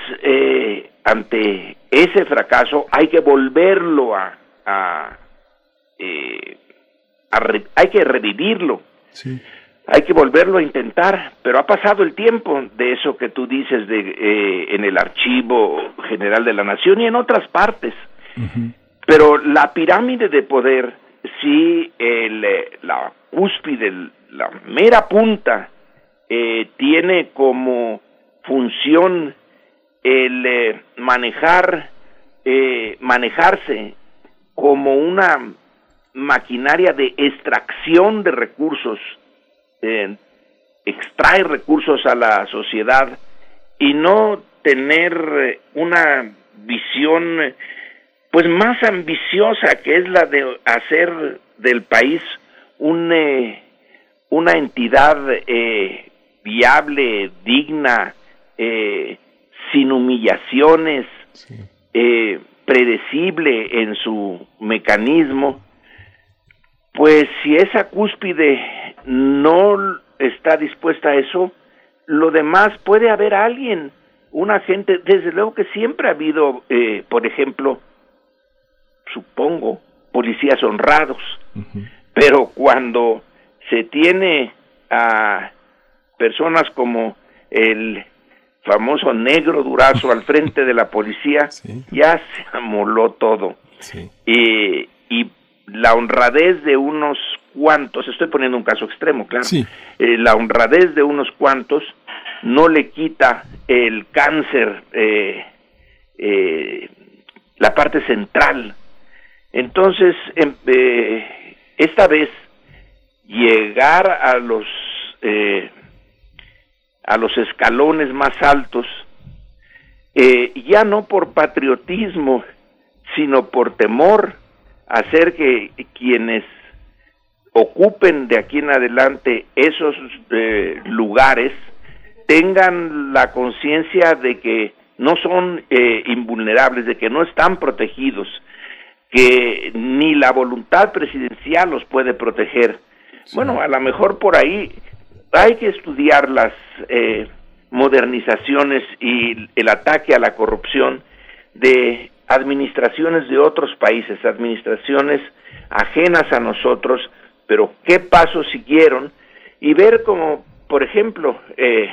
ante ese fracaso hay que volverlo a, a, eh, hay que revivirlo. Hay que volverlo a intentar, pero ha pasado el tiempo de eso que tú dices de, eh, en el Archivo General de la Nación y en otras partes. Pero la pirámide de poder, sí, el, eh, la cúspide, la mera punta, eh, tiene como función el eh, manejar, eh, manejarse como una maquinaria de extracción de recursos, eh, extrae recursos a la sociedad y no tener una visión pues más ambiciosa que es la de hacer del país un, eh, una entidad eh, viable, digna, eh, sin humillaciones, eh, predecible en su mecanismo, pues si esa cúspide no está dispuesta a eso, lo demás puede haber alguien, una gente, desde luego que siempre ha habido, eh, por ejemplo, supongo, policías honrados, pero cuando se tiene a personas como el famoso negro durazo al frente de la policía, ya se amoló todo. y la honradez de unos cuantos, estoy poniendo un caso extremo, claro, eh, la honradez de unos cuantos no le quita el cáncer, eh, eh, la parte central. Entonces, em, esta vez, llegar a los a los escalones más altos, ya no por patriotismo, sino por temor, hacer que quienes ocupen de aquí en adelante esos eh, lugares tengan la conciencia de que no son eh, invulnerables, de que no están protegidos, que ni la voluntad presidencial los puede proteger. Bueno, a lo mejor por ahí hay que estudiar las eh, modernizaciones y el ataque a la corrupción de administraciones de otros países, administraciones ajenas a nosotros, pero qué pasos siguieron y ver como, por ejemplo, eh,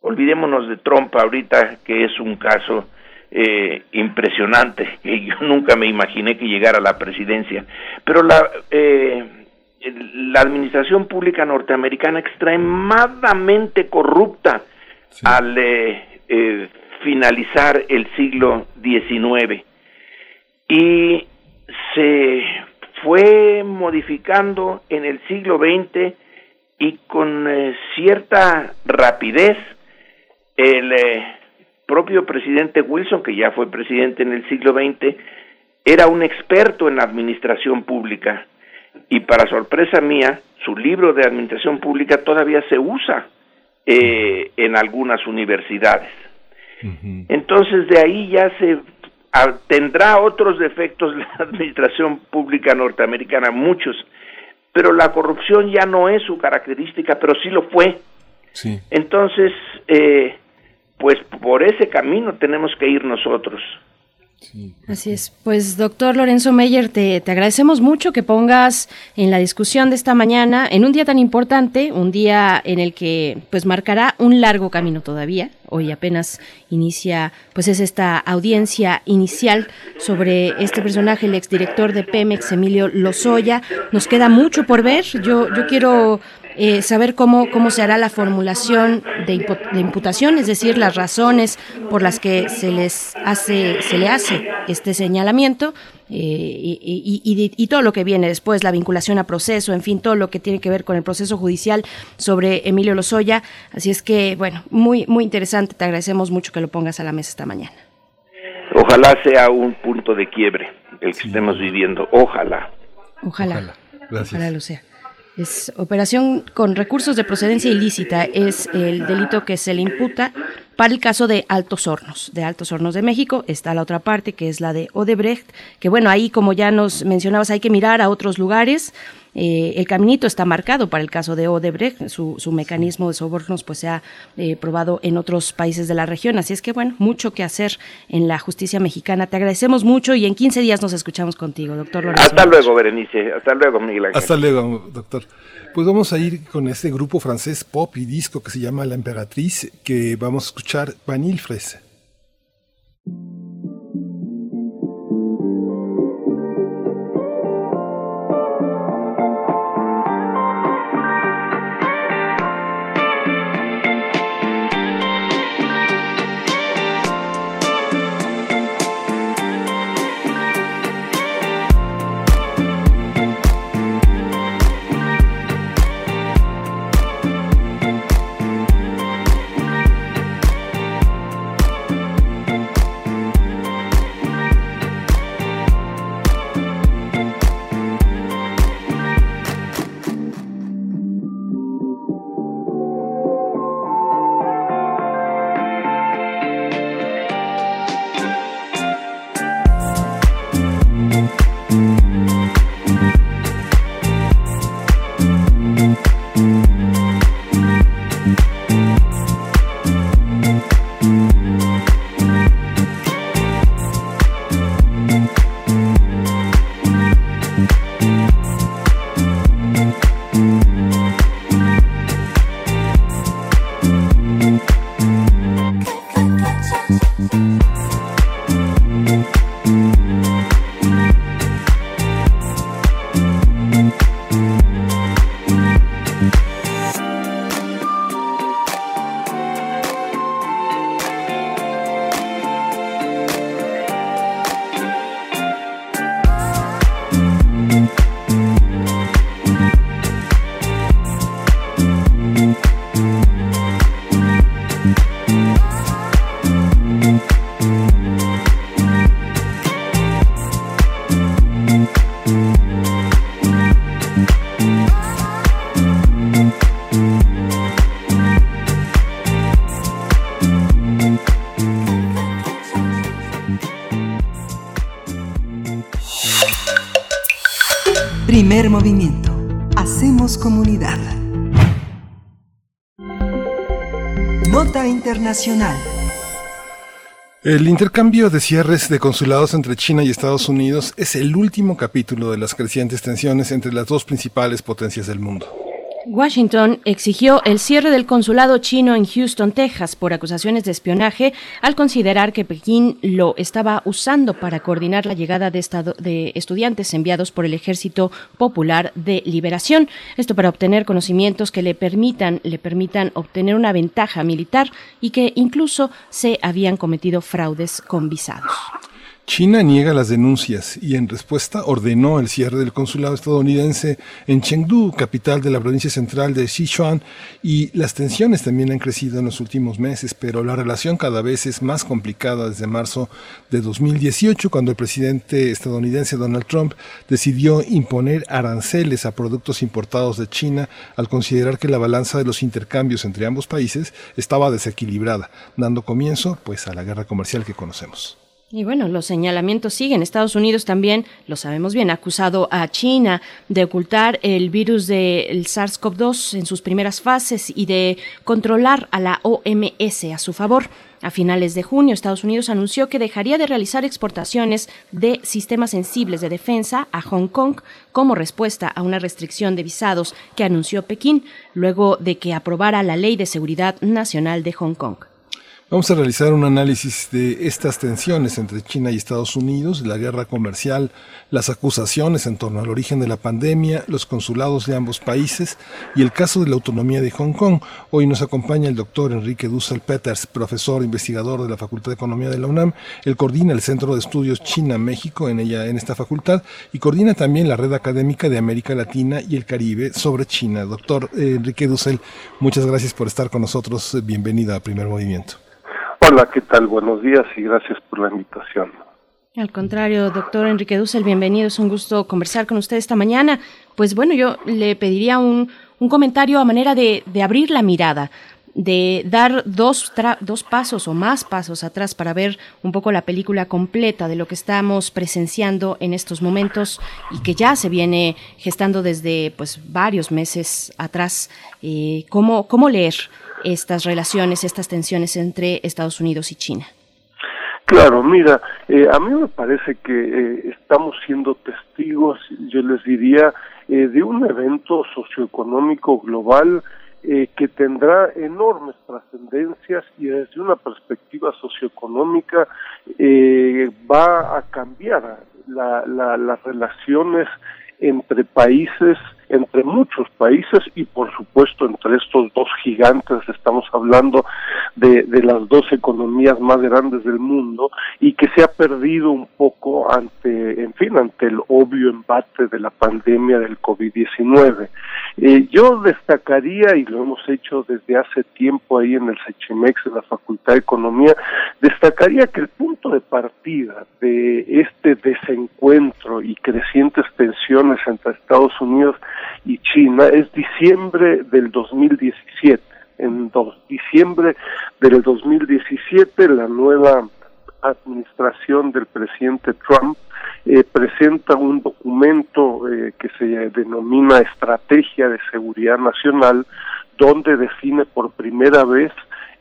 olvidémonos de Trump ahorita, que es un caso eh, impresionante, que yo nunca me imaginé que llegara a la presidencia, pero la, eh, la administración pública norteamericana extremadamente corrupta al eh, finalizar el siglo XIX y se fue modificando en el siglo XX y con eh, cierta rapidez el eh, propio presidente Wilson, que ya fue presidente en el siglo XX, era un experto en administración pública y para sorpresa mía, su libro de administración pública todavía se usa eh, en algunas universidades. Entonces de ahí ya se tendrá otros defectos la administración pública norteamericana, muchos, pero la corrupción ya no es su característica, pero sí lo fue. Sí. Entonces, eh, pues por ese camino tenemos que ir nosotros. Así es. Pues doctor Lorenzo Meyer, te, te, agradecemos mucho que pongas en la discusión de esta mañana, en un día tan importante, un día en el que pues marcará un largo camino todavía. Hoy apenas inicia, pues es esta audiencia inicial sobre este personaje, el exdirector de Pemex, Emilio Lozoya. Nos queda mucho por ver. Yo, yo quiero eh, saber cómo, cómo se hará la formulación de, imputación, es decir, las razones por las que se les hace, se le hace este señalamiento. Eh, y, y, todo lo que viene después, la vinculación a proceso, en fin, todo lo que tiene que ver con el proceso judicial sobre Emilio Lozoya. Así es que, bueno, muy, muy interesante. Te agradecemos mucho que lo pongas a la mesa esta mañana. Ojalá sea un punto de quiebre el que estemos viviendo. Ojalá. Ojalá. Ojalá. Gracias. Ojalá lo sea. Es operación con recursos de procedencia ilícita, es el delito que se le imputa para el caso de Altos Hornos, de Altos Hornos de México. Está la otra parte, que es la de Odebrecht, que bueno, ahí como ya nos mencionabas, hay que mirar a otros lugares. Eh, el caminito está marcado para el caso de Odebrecht, su, mecanismo de sobornos pues se ha eh, probado en otros países de la región, así es que bueno, mucho que hacer en la justicia mexicana. Te agradecemos mucho y en 15 días nos escuchamos contigo, doctor Lorenzo. Hasta luego, Berenice, hasta luego, Miguel Ángel. Hasta luego, doctor. Pues vamos a ir con este grupo francés pop y disco que se llama La Emperatriz, que vamos a escuchar Vanille El intercambio de cierres de consulados entre China y Estados Unidos es el último capítulo de las crecientes tensiones entre las dos principales potencias del mundo. Washington exigió el cierre del consulado chino en Houston, Texas, por acusaciones de espionaje, al considerar que Pekín lo estaba usando para coordinar la llegada de, de, estudiantes enviados por el Ejército Popular de Liberación. Esto para obtener conocimientos que le permitan, le permitan obtener una ventaja militar y que incluso se habían cometido fraudes con visados. China niega las denuncias y en respuesta ordenó el cierre del consulado estadounidense en Chengdu, capital de la provincia central de Sichuan, y las tensiones también han crecido en los últimos meses, pero la relación cada vez es más complicada desde marzo de 2018, cuando el presidente estadounidense Donald Trump decidió imponer aranceles a productos importados de China al considerar que la balanza de los intercambios entre ambos países estaba desequilibrada, dando comienzo pues a la guerra comercial que conocemos. Y bueno, los señalamientos siguen. Estados Unidos también, lo sabemos bien, ha acusado a China de ocultar el virus del SARS-CoV-2 en sus primeras fases y de controlar a la OMS a su favor. A finales de junio, Estados Unidos anunció que dejaría de realizar exportaciones de sistemas sensibles de defensa a Hong Kong como respuesta a una restricción de visados que anunció Pekín luego de que aprobara la Ley de Seguridad Nacional de Hong Kong. Vamos a realizar un análisis de estas tensiones entre China y Estados Unidos, la guerra comercial, las acusaciones en torno al origen de la pandemia, los consulados de ambos países y el caso de la autonomía de Hong Kong. Hoy nos acompaña el doctor Enrique Dussel Peters, profesor investigador de la Facultad de Economía de la UNAM. Él coordina el Centro de Estudios China-México en ella, en esta facultad, y coordina también la red académica de América Latina y el Caribe sobre China. Doctor eh, Enrique Dussel, muchas gracias por estar con nosotros. Bienvenida a Primer Movimiento. Hola, ¿qué tal? Buenos días y gracias por la invitación. Al contrario, doctor Enrique Dussel, bienvenido. Es un gusto conversar con usted esta mañana. Pues bueno, yo le pediría un, un comentario a manera de, de, abrir la mirada, de dar dos, dos pasos o más pasos atrás para ver un poco la película completa de lo que estamos presenciando en estos momentos y que ya se viene gestando desde pues varios meses atrás. Eh, ¿cómo, ¿Cómo leer? Estas relaciones, estas tensiones entre Estados Unidos y China? Claro, mira, eh, a mí me parece que eh, estamos siendo testigos, yo les diría, eh, de un evento socioeconómico global que tendrá enormes trascendencias y desde una perspectiva socioeconómica va a cambiar las relaciones entre países entre muchos países y por supuesto entre estos dos gigantes estamos hablando de, las dos economías más grandes del mundo y que se ha perdido un poco ante en fin ante el obvio embate de la pandemia del COVID-19 eh, yo destacaría y lo hemos hecho desde hace tiempo ahí en el Sechimex en la Facultad de Economía destacaría que el punto de partida de este desencuentro y crecientes tensiones entre Estados Unidos y China es diciembre del 2017. En diciembre del 2017 la nueva administración del presidente Trump eh, presenta un documento eh, que se denomina Estrategia de Seguridad Nacional, donde define por primera vez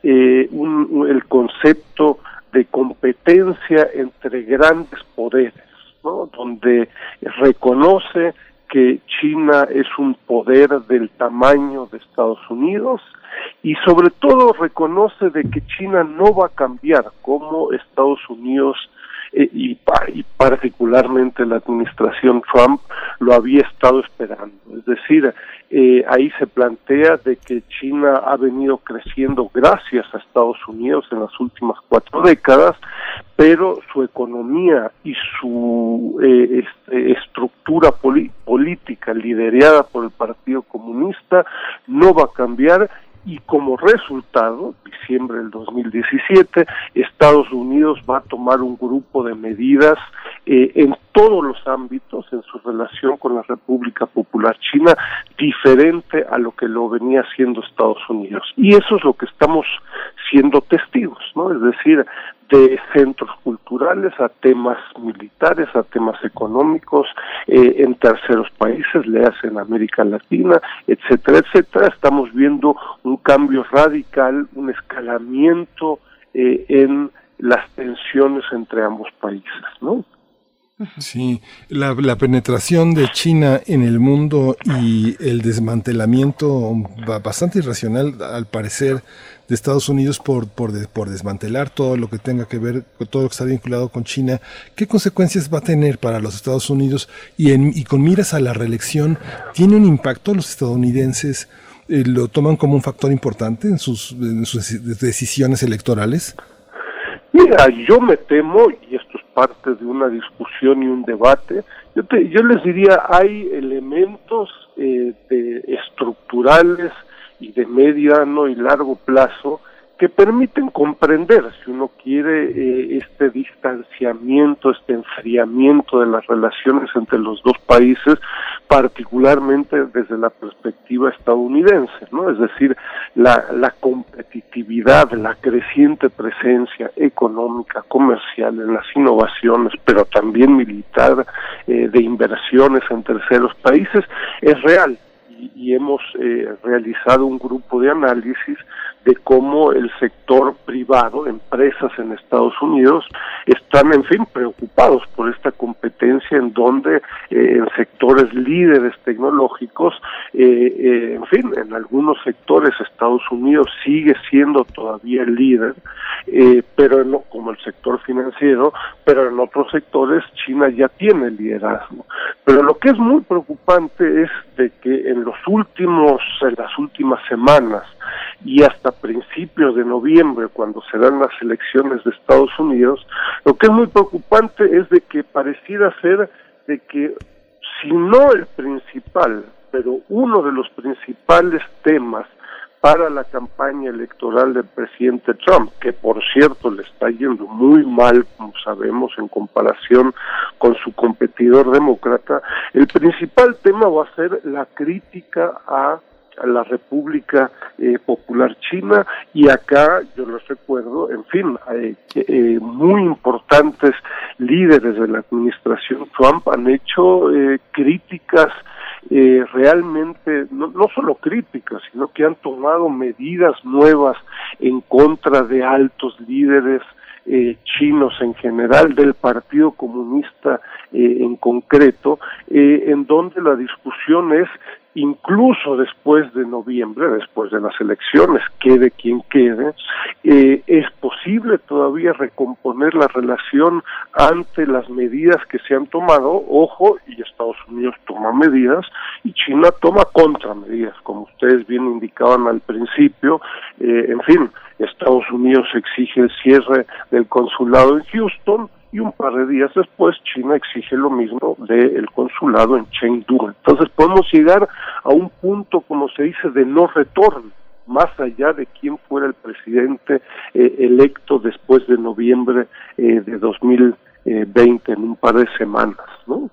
eh, un, el concepto de competencia entre grandes poderes, donde reconoce que China es un poder del tamaño de Estados Unidos y sobre todo reconoce de que China no va a cambiar como Estados Unidos eh, y, particularmente la administración Trump lo había estado esperando. Es decir, eh, ahí se plantea de que China ha venido creciendo gracias a Estados Unidos en las últimas cuatro décadas, pero su economía y su eh, este, estructura política liderada por el Partido Comunista no va a cambiar y como resultado, diciembre del 2017, Estados Unidos va a tomar un grupo de medidas eh, en todos los ámbitos en su relación con la República Popular China, diferente a lo que lo venía haciendo Estados Unidos. Y eso es lo que estamos siendo testigos, ¿no? Es decir, de centros culturales a temas militares, a temas económicos eh, en terceros países, le en América Latina, etcétera, etcétera. Estamos viendo un cambio radical, un escalamiento eh, en las tensiones entre ambos países, ¿no? Sí, la, penetración de China en el mundo y el desmantelamiento bastante irracional, al parecer, de Estados Unidos por, por, por desmantelar todo lo que tenga que ver, todo lo que está vinculado con China, ¿qué consecuencias va a tener para los Estados Unidos? Y, en, y con miras a la reelección, ¿tiene un impacto los estadounidenses? Eh, ¿Lo toman como un factor importante en sus, decisiones electorales? Mira, yo me temo, y esto es parte de una discusión y un debate, yo, yo les diría, hay elementos eh, de, estructurales y de mediano y largo plazo que permiten comprender, si uno quiere, eh, este distanciamiento, este enfriamiento de las relaciones entre los dos países, particularmente desde la perspectiva estadounidense, ¿no? Es decir, la, la competitividad, la creciente presencia económica, comercial en las innovaciones, pero también militar, eh, de inversiones en terceros países, es real y, hemos eh, realizado un grupo de análisis de cómo el sector privado, empresas en Estados Unidos, están, en fin, preocupados por esta competencia en donde eh, en sectores líderes tecnológicos, eh, en fin, en algunos sectores Estados Unidos sigue siendo todavía el líder, pero no como el sector financiero, pero en otros sectores China ya tiene liderazgo. Pero lo que es muy preocupante es de que en los últimos, en las últimas semanas y hasta principios de noviembre, cuando serán las elecciones de Estados Unidos, lo que es muy preocupante es de que pareciera ser de que si no el principal, pero uno de los principales temas para la campaña electoral del presidente Trump, que por cierto le está yendo muy mal, como sabemos, en comparación con su competidor demócrata, el principal tema va a ser la crítica a la República eh, Popular China y acá yo les recuerdo, en fin, eh, eh, muy importantes líderes de la administración Trump han hecho críticas eh, realmente, no, no solo críticas, sino que han tomado medidas nuevas en contra de altos líderes eh, chinos en general, del Partido Comunista eh, en concreto, eh, en donde la discusión es incluso después de noviembre, después de las elecciones, quede quien quede, eh, es posible todavía recomponer la relación ante las medidas que se han tomado, ojo, y Estados Unidos toma medidas y China toma contramedidas, como ustedes bien indicaban al principio, eh, en fin, Estados Unidos exige el cierre del consulado en Houston, y un par de días después China exige lo mismo del consulado en Chengdu. Entonces podemos llegar a un punto, como se dice, de no retorno, más allá de quién fuera el presidente eh, electo después de noviembre eh, de 2020, en un par de semanas, ¿no?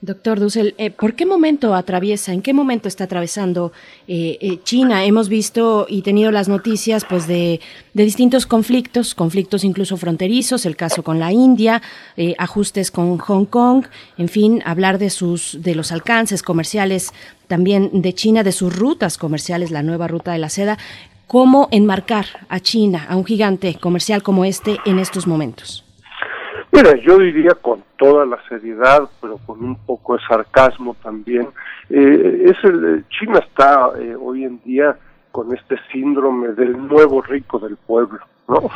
Doctor Dussel, eh, ¿por qué momento atraviesa, en qué momento está atravesando eh, eh, China? Hemos visto y tenido las noticias pues, de, distintos conflictos, conflictos incluso fronterizos, el caso con la India, ajustes con Hong Kong, en fin, hablar de, sus, de los alcances comerciales también de China, de sus rutas comerciales, la nueva ruta de la seda. ¿Cómo enmarcar a China, a un gigante comercial como este, en estos momentos? Mira, yo diría con toda la seriedad, pero con un poco de sarcasmo también, eh, es el, China está eh, hoy en día con este síndrome del nuevo rico del pueblo. ¿no?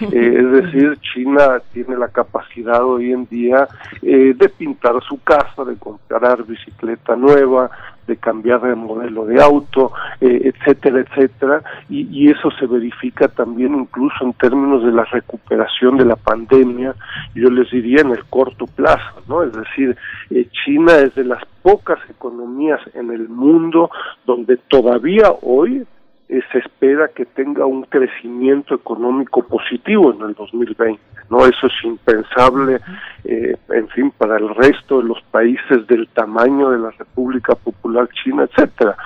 Eh, es decir, China tiene la capacidad hoy en día eh, de pintar su casa, de comprar bicicleta nueva, de cambiar de modelo de auto, eh, etcétera, etcétera, y, y, eso se verifica también incluso en términos de la recuperación de la pandemia, yo les diría en el corto plazo, ¿no? Es decir, China es de las pocas economías en el mundo donde todavía hoy eh, se espera que tenga un crecimiento económico positivo en el 2020. No, eso es impensable, eh, en fin, para el resto de los países del tamaño de la República Popular China, etcétera.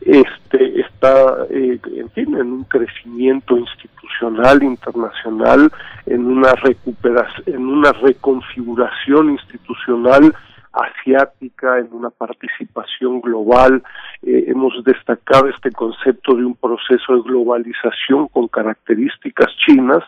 este está eh, en fin en un crecimiento institucional internacional en una recuperación en una reconfiguración institucional asiática, en una participación global. Eh, hemos destacado este concepto de un proceso de globalización con características chinas,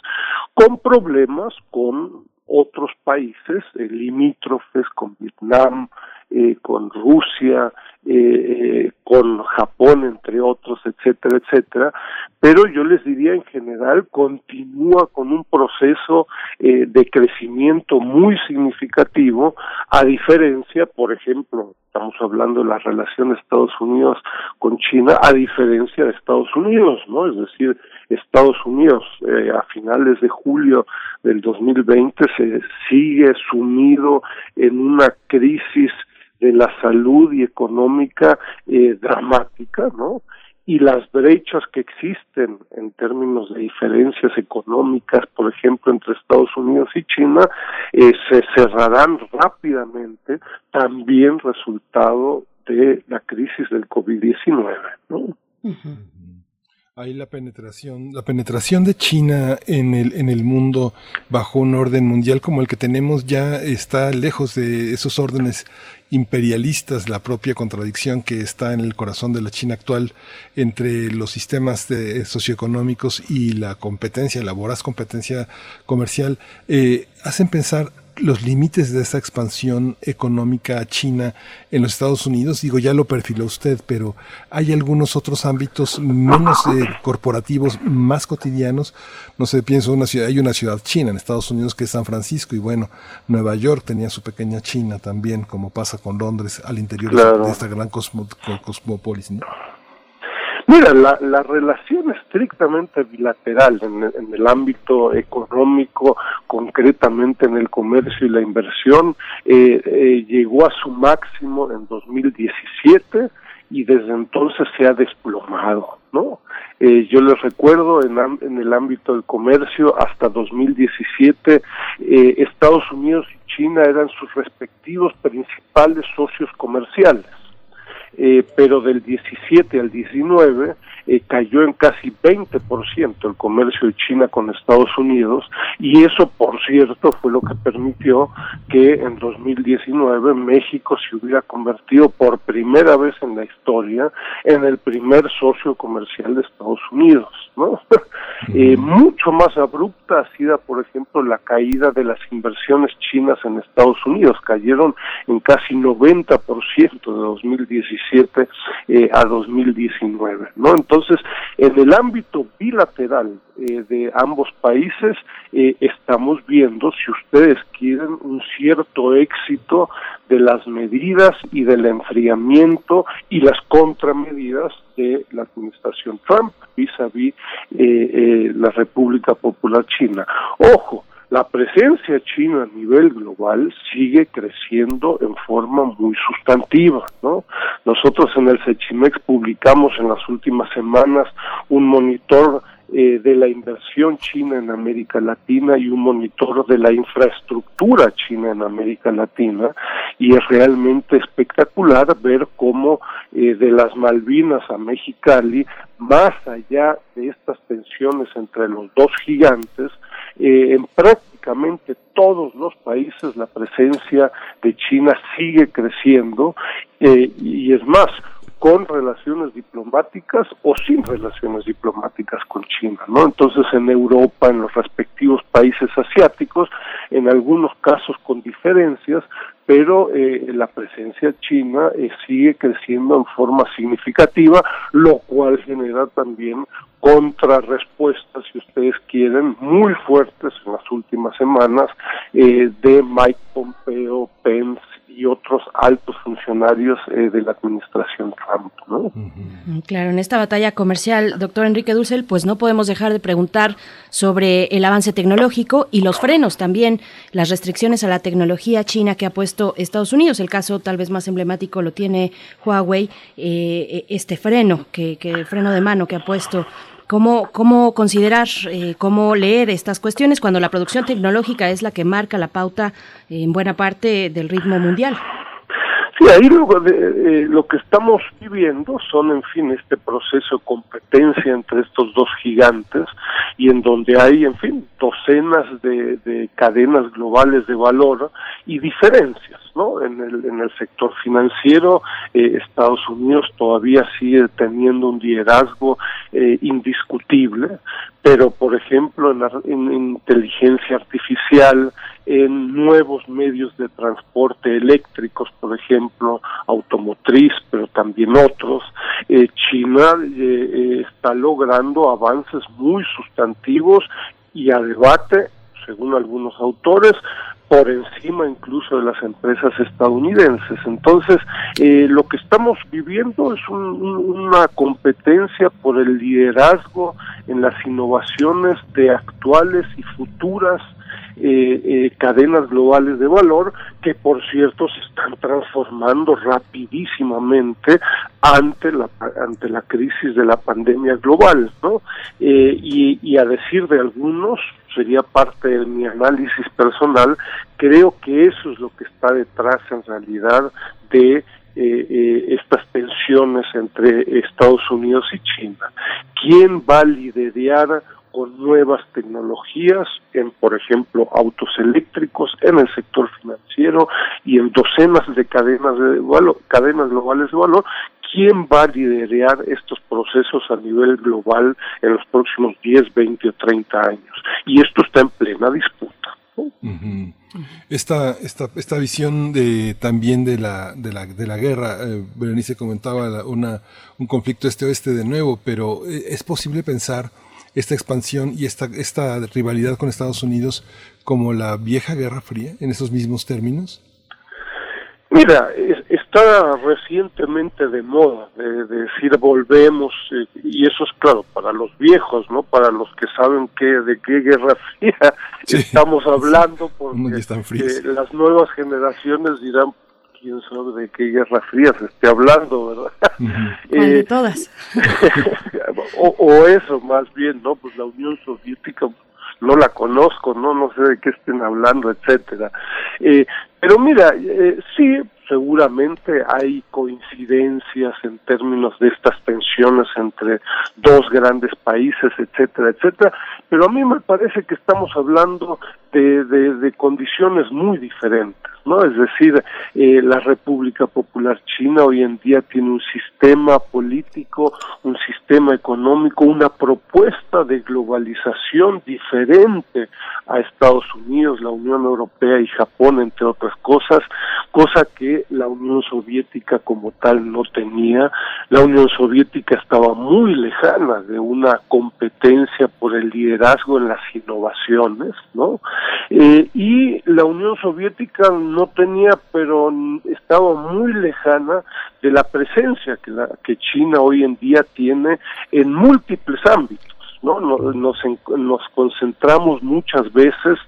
con problemas con otros países limítrofes, con Vietnam, eh, con Rusia, eh, con Japón, entre otros, etcétera, etcétera. Pero yo les diría en general, continúa con un proceso eh, de crecimiento muy significativo, a diferencia, por ejemplo, estamos hablando de la relación de Estados Unidos con China, a diferencia de Estados Unidos, ¿no? Es decir, Estados Unidos eh, a finales de julio del 2020 se sigue sumido en una crisis de la salud y económica eh, dramática, ¿no? Y las brechas que existen en términos de diferencias económicas, por ejemplo, entre Estados Unidos y China, eh, se cerrarán rápidamente, también resultado de la crisis del COVID-19, ¿no? Hay la penetración, la penetración de China en el, en el mundo bajo un orden mundial como el que tenemos ya está lejos de esos órdenes imperialistas, la propia contradicción que está en el corazón de la China actual entre los sistemas de, socioeconómicos y la competencia, la voraz competencia comercial, eh, hacen pensar los límites de esa expansión económica china en los Estados Unidos? Digo, ya lo perfiló usted, pero hay algunos otros ámbitos menos eh, corporativos, más cotidianos. No sé, pienso una ciudad, hay una ciudad china en Estados Unidos que es San Francisco y bueno, Nueva York tenía su pequeña China también, como pasa con Londres al interior de esta gran cosmópolis. ¿no? Mira, la, la relación estrictamente bilateral en, en, el ámbito económico, concretamente en el comercio y la inversión, eh, eh, llegó a su máximo en 2017 y desde entonces se ha desplomado, ¿no? Eh, yo les recuerdo en, en, el ámbito del comercio hasta 2017 eh, Estados Unidos y China eran sus respectivos principales socios comerciales eh, pero del 17 al 19 eh, cayó en casi 20% el comercio de China con Estados Unidos y eso, por cierto, fue lo que permitió que en 2019 México se hubiera convertido por primera vez en la historia en el primer socio comercial de Estados Unidos, ¿no? eh, mucho más abrupta ha sido, por ejemplo, la caída de las inversiones chinas en Estados Unidos, cayeron en casi 90% de 2017 eh, a 2019, ¿no? Entonces, en el ámbito bilateral eh, de ambos países, eh, estamos viendo, si ustedes quieren, un cierto éxito de las medidas y del enfriamiento y las contramedidas de la administración Trump vis a vis la República Popular China. Ojo, la presencia china a nivel global sigue creciendo en forma muy sustantiva, ¿no? Nosotros en el Sechimex publicamos en las últimas semanas un monitor eh, de la inversión china en América Latina y un monitor de la infraestructura china en América Latina y es realmente espectacular ver cómo eh, de las Malvinas a Mexicali, más allá de estas tensiones entre los dos gigantes, eh, en prácticamente todos los países la presencia de China sigue creciendo eh, y es más, con relaciones diplomáticas o sin relaciones diplomáticas con China, ¿no? Entonces en Europa, en los respectivos países asiáticos, en algunos casos con diferencias, pero eh, la presencia china eh, sigue creciendo en forma significativa, lo cual genera también contrarrespuestas, si ustedes quieren, muy fuertes en las últimas semanas eh, de Mike Pompeo, Pence y otros altos funcionarios eh, de la administración Trump. ¿no? Mm, claro, en esta batalla comercial, doctor Enrique Dussel, pues no podemos dejar de preguntar sobre el avance tecnológico y los frenos también, las restricciones a la tecnología china que ha puesto Estados Unidos. El caso tal vez más emblemático lo tiene Huawei, eh, este freno, que, que freno de mano que ha puesto ¿Cómo, considerar, eh, cómo leer estas cuestiones cuando la producción tecnológica es la que marca la pauta en buena parte del ritmo mundial? Sí, ahí de, eh, lo que estamos viviendo son, en fin, este proceso de competencia entre estos dos gigantes y en donde hay, en fin, docenas de, de cadenas globales de valor y diferencias, ¿no? En el, en el sector financiero, eh, Estados Unidos todavía sigue teniendo un liderazgo eh, indiscutible, pero por ejemplo en, en inteligencia artificial, en nuevos medios de transporte eléctricos, por ejemplo, automotriz, pero también otros, eh, China eh, eh, está logrando avances muy sustantivos y a debate, según algunos autores, por encima incluso de las empresas estadounidenses. Entonces, eh, lo que estamos viviendo es un, una competencia por el liderazgo en las innovaciones de actuales y futuras eh, eh, cadenas globales de valor que por cierto se están transformando rapidísimamente ante la ante la crisis de la pandemia global no eh, y, y a decir de algunos sería parte de mi análisis personal creo que eso es lo que está detrás en realidad de eh, eh, estas tensiones entre Estados Unidos y China. ¿Quién va a liderar con nuevas tecnologías en, por ejemplo, autos eléctricos, en el sector financiero y en docenas de cadenas de cadenas globales de valor. ¿Quién va a liderar estos procesos a nivel global en los próximos 10, 20 o 30 años? Y esto está en plena disputa. Esta, esta, esta visión de también de la, de la, de la guerra, eh, Berenice comentaba una, un conflicto este-oeste de nuevo, pero eh, es posible pensar esta expansión y esta, esta rivalidad con Estados Unidos como la vieja Guerra Fría en esos mismos términos? Mira, está recientemente de moda de, de decir volvemos eh, y eso es claro para los viejos, no para los que saben que de qué guerra fría sí, estamos hablando, porque eh, las nuevas generaciones dirán quién sabe de qué guerra fría se esté hablando, ¿verdad? Uh -huh. eh, de todas. o, o, eso más bien, ¿no? Pues la Unión Soviética no la conozco, no, no sé de qué estén hablando, etcétera. Eh, pero mira, eh, sí, seguramente hay coincidencias en términos de estas tensiones entre dos grandes países, etcétera, etcétera, pero a mí me parece que estamos hablando de, de, de condiciones muy diferentes, ¿no? Es decir, eh, la República Popular China hoy en día tiene un sistema político, un sistema económico, una propuesta de globalización diferente a Estados Unidos, la Unión Europea y Japón, entre otras cosas, cosa que la Unión Soviética como tal no tenía. La Unión Soviética estaba muy lejana de una competencia por el liderazgo en las innovaciones, ¿no? Eh, y la Unión Soviética no tenía, pero estaba muy lejana de la presencia que, la, que China hoy en día tiene en múltiples ámbitos. ¿no? Nos, nos, nos concentramos muchas veces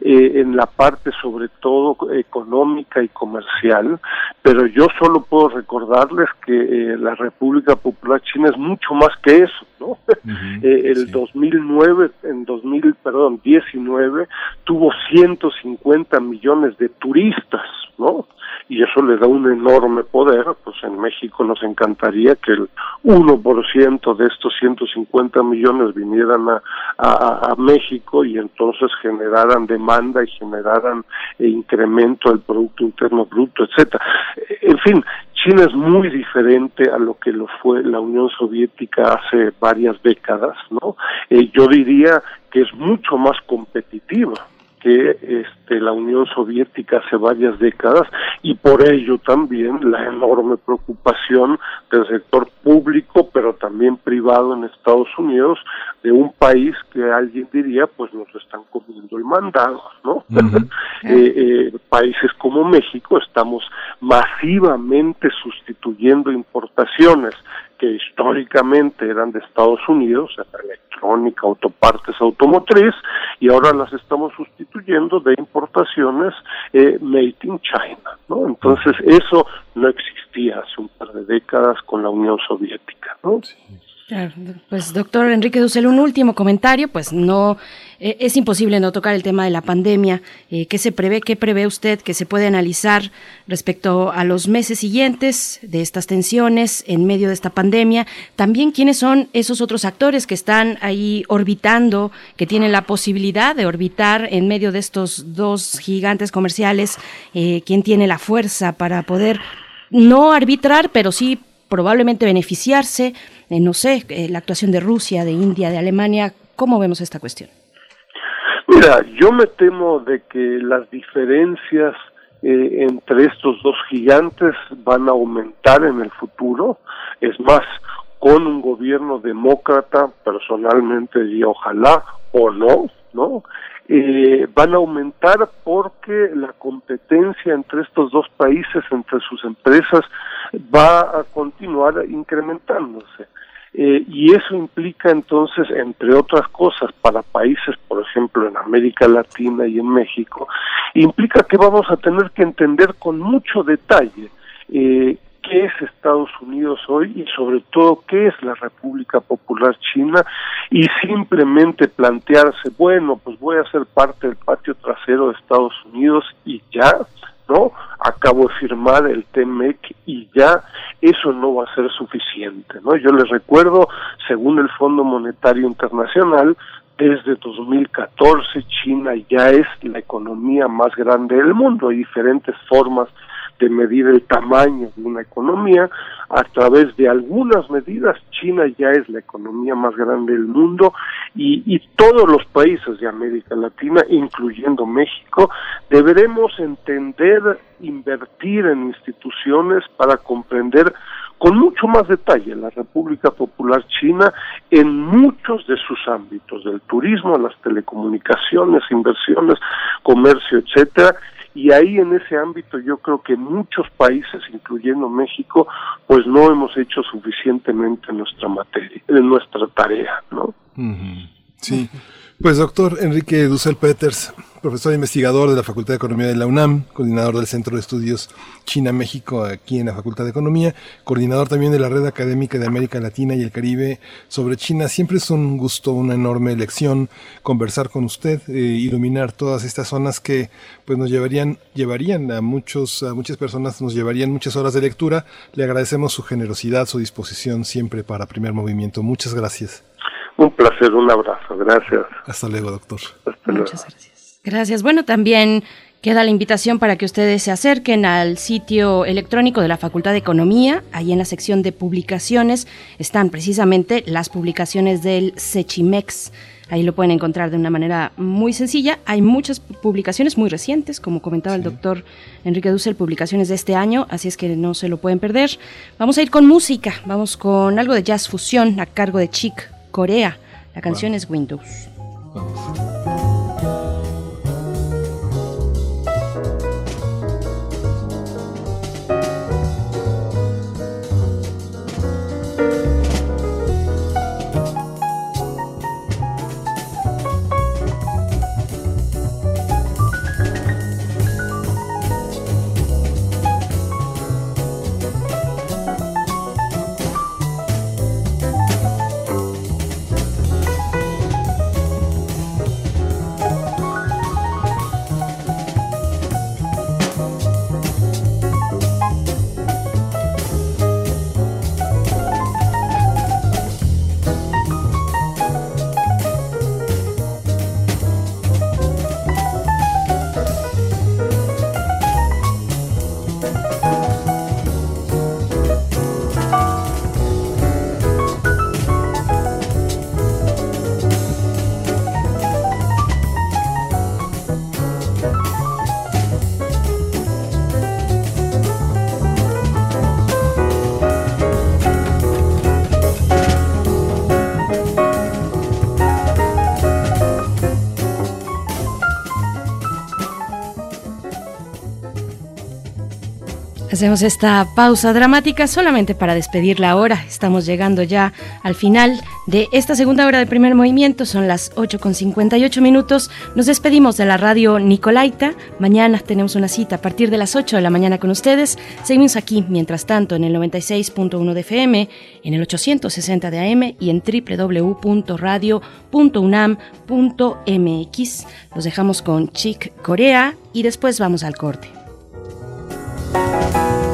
eh, en la parte sobre todo económica y comercial, pero yo solo puedo recordarles que eh, la República Popular China es mucho más que eso, ¿no? Uh -huh, eh, el sí. 2009, en 2000, perdón, 19, tuvo 150 millones de turistas, ¿no? y eso le da un enorme poder, pues en México nos encantaría que el 1% de estos 150 millones vinieran a, a, a México y entonces generaran demanda y generaran eh, incremento del Producto Interno Bruto, etcétera. En fin, China es muy diferente a lo que lo fue la Unión Soviética hace varias décadas, ¿no? Eh, yo diría que es mucho más competitiva que este, la Unión Soviética hace varias décadas y por ello también la enorme preocupación del sector público pero también privado en Estados Unidos de un país que alguien diría pues nos están comiendo el mandado, ¿no? Uh -huh. eh, eh, países como México estamos masivamente sustituyendo importaciones que históricamente eran de Estados Unidos, electrónica, autopartes, automotriz, y ahora las estamos sustituyendo de importaciones eh, made in China, ¿no? Entonces eso no existía hace un par de décadas con la Unión Soviética, ¿no? Sí. Pues doctor Enrique Dussel, un último comentario, pues no eh, es imposible no tocar el tema de la pandemia. Eh, ¿Qué se prevé? ¿Qué prevé usted que se puede analizar respecto a los meses siguientes de estas tensiones en medio de esta pandemia? También quiénes son esos otros actores que están ahí orbitando, que tienen la posibilidad de orbitar en medio de estos dos gigantes comerciales. Eh, ¿Quién tiene la fuerza para poder no arbitrar, pero sí probablemente beneficiarse? Eh, no sé, eh, la actuación de Rusia, de India, de Alemania. ¿Cómo vemos esta cuestión? Mira, yo me temo de que las diferencias eh, entre estos dos gigantes van a aumentar en el futuro. Es más, con un gobierno demócrata, personalmente, y ojalá o no, ¿no? Eh, van a aumentar porque la competencia entre estos dos países, entre sus empresas, va a continuar incrementándose. Eh, y eso implica entonces, entre otras cosas, para países, por ejemplo, en América Latina y en México, implica que vamos a tener que entender con mucho detalle eh, qué es Estados Unidos hoy y sobre todo qué es la República Popular China y simplemente plantearse, bueno, pues voy a ser parte del patio trasero de Estados Unidos y ya, ¿no? Acabo de firmar el TMEC y ya eso no va a ser suficiente, ¿no? Yo les recuerdo, según el Fondo Monetario Internacional, desde 2014 China ya es la economía más grande del mundo. Hay diferentes formas medir el tamaño de una economía. A través de algunas medidas, China ya es la economía más grande del mundo y, y todos los países de América Latina, incluyendo México, deberemos entender, invertir en instituciones para comprender con mucho más detalle la República Popular China en muchos de sus ámbitos, del turismo, las telecomunicaciones, inversiones, comercio, etcétera, y ahí en ese ámbito yo creo que muchos países, incluyendo México, pues no hemos hecho suficientemente nuestra materia, nuestra tarea, ¿no? Sí. Pues doctor Enrique Dussel Peters, profesor investigador de la Facultad de Economía de la UNAM, coordinador del Centro de Estudios China-México aquí en la Facultad de Economía, coordinador también de la Red Académica de América Latina y el Caribe sobre China. Siempre es un gusto, una enorme lección conversar con usted, eh, iluminar todas estas zonas que pues nos llevarían, llevarían a muchos, a muchas personas, nos llevarían muchas horas de lectura. Le agradecemos su generosidad, su disposición siempre para primer movimiento. Muchas gracias. Un placer, un abrazo, gracias. Hasta luego, doctor. Hasta luego. Muchas gracias. Gracias. Bueno, también queda la invitación para que ustedes se acerquen al sitio electrónico de la Facultad de Economía. Ahí en la sección de publicaciones están precisamente las publicaciones del Sechimex. Ahí lo pueden encontrar de una manera muy sencilla. Hay muchas publicaciones muy recientes, como comentaba el doctor Enrique Dussel, publicaciones de este año, así es que no se lo pueden perder. Vamos a ir con música, vamos con algo de jazz fusión a cargo de Chic Corea. La canción es Windows. Hacemos esta pausa dramática solamente para despedir la hora. Estamos llegando ya al final de esta segunda hora de primer movimiento. Son las 8 con 58 minutos. Nos despedimos de la radio Nicolaita. Mañana tenemos una cita a partir de las 8 de la mañana con ustedes. Seguimos aquí, mientras tanto, en el 96.1 de FM, en el 860 de AM y en www.radio.unam.mx. Los dejamos con Chick Corea y después vamos al corte. Música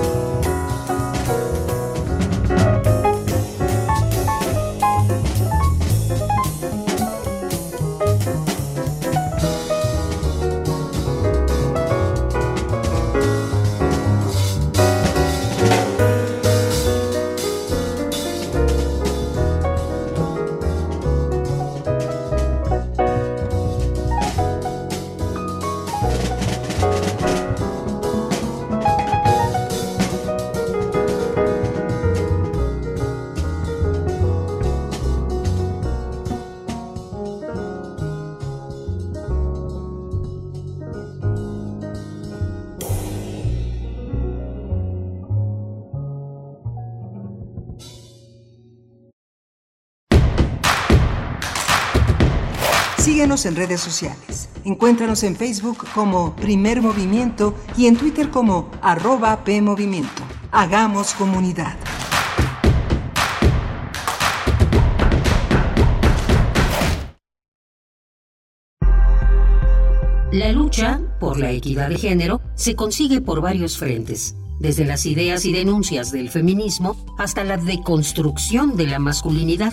En redes sociales. Encuéntranos en Facebook como Primer Movimiento y en Twitter como arroba PMovimiento. Hagamos comunidad. La lucha por la equidad de género se consigue por varios frentes, desde las ideas y denuncias del feminismo hasta la deconstrucción de la masculinidad.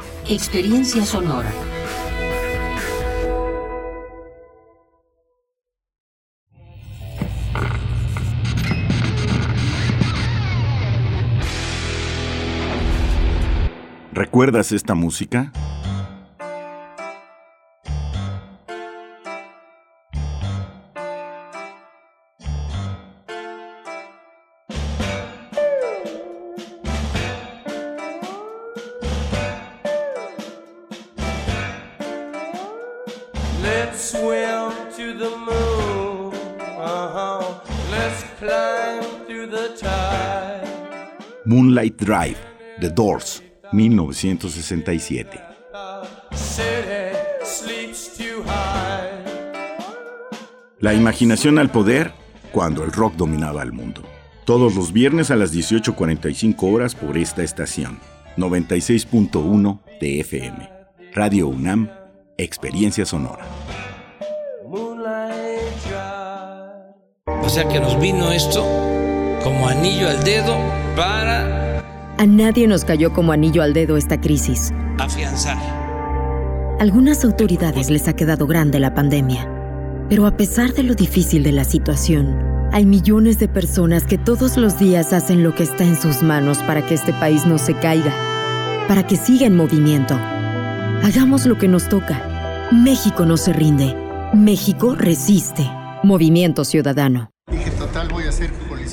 experiencia sonora. ¿Recuerdas esta música? Drive, The Doors, 1967. City sleeps too high. La imaginación al poder cuando el rock dominaba el mundo. Todos los viernes a las 18.45 horas por esta estación. 96.1 de FM. Radio UNAM, Experiencia Sonora. O sea que nos vino esto como anillo al dedo para A nadie nos cayó como anillo al dedo esta crisis. afianzar. Algunas autoridades les ha quedado grande la pandemia, pero a pesar de lo difícil de la situación, hay millones de personas que todos los días hacen lo que está en sus manos para que este país no se caiga, para que siga en movimiento. Hagamos lo que nos toca. México no se rinde. México resiste. Movimiento Ciudadano. Dije, total, voy a ser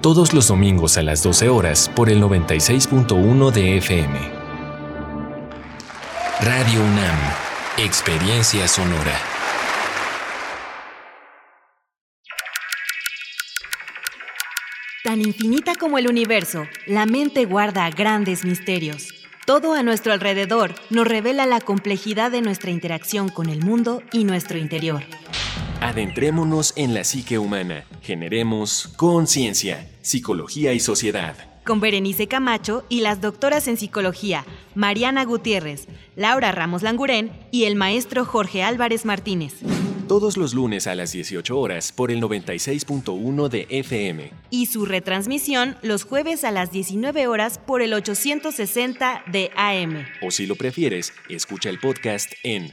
todos los domingos a las 12 horas por el 96.1 de FM. Radio UNAM, Experiencia Sonora. Tan infinita como el universo, la mente guarda grandes misterios. Todo a nuestro alrededor nos revela la complejidad de nuestra interacción con el mundo y nuestro interior. Adentrémonos en la psique humana. Generemos conciencia, psicología y sociedad. Con Berenice Camacho y las doctoras en psicología, Mariana Gutiérrez, Laura Ramos Langurén y el maestro Jorge Álvarez Martínez. Todos los lunes a las 18 horas por el 96.1 de FM. Y su retransmisión los jueves a las 19 horas por el 860 de AM. O si lo prefieres, escucha el podcast en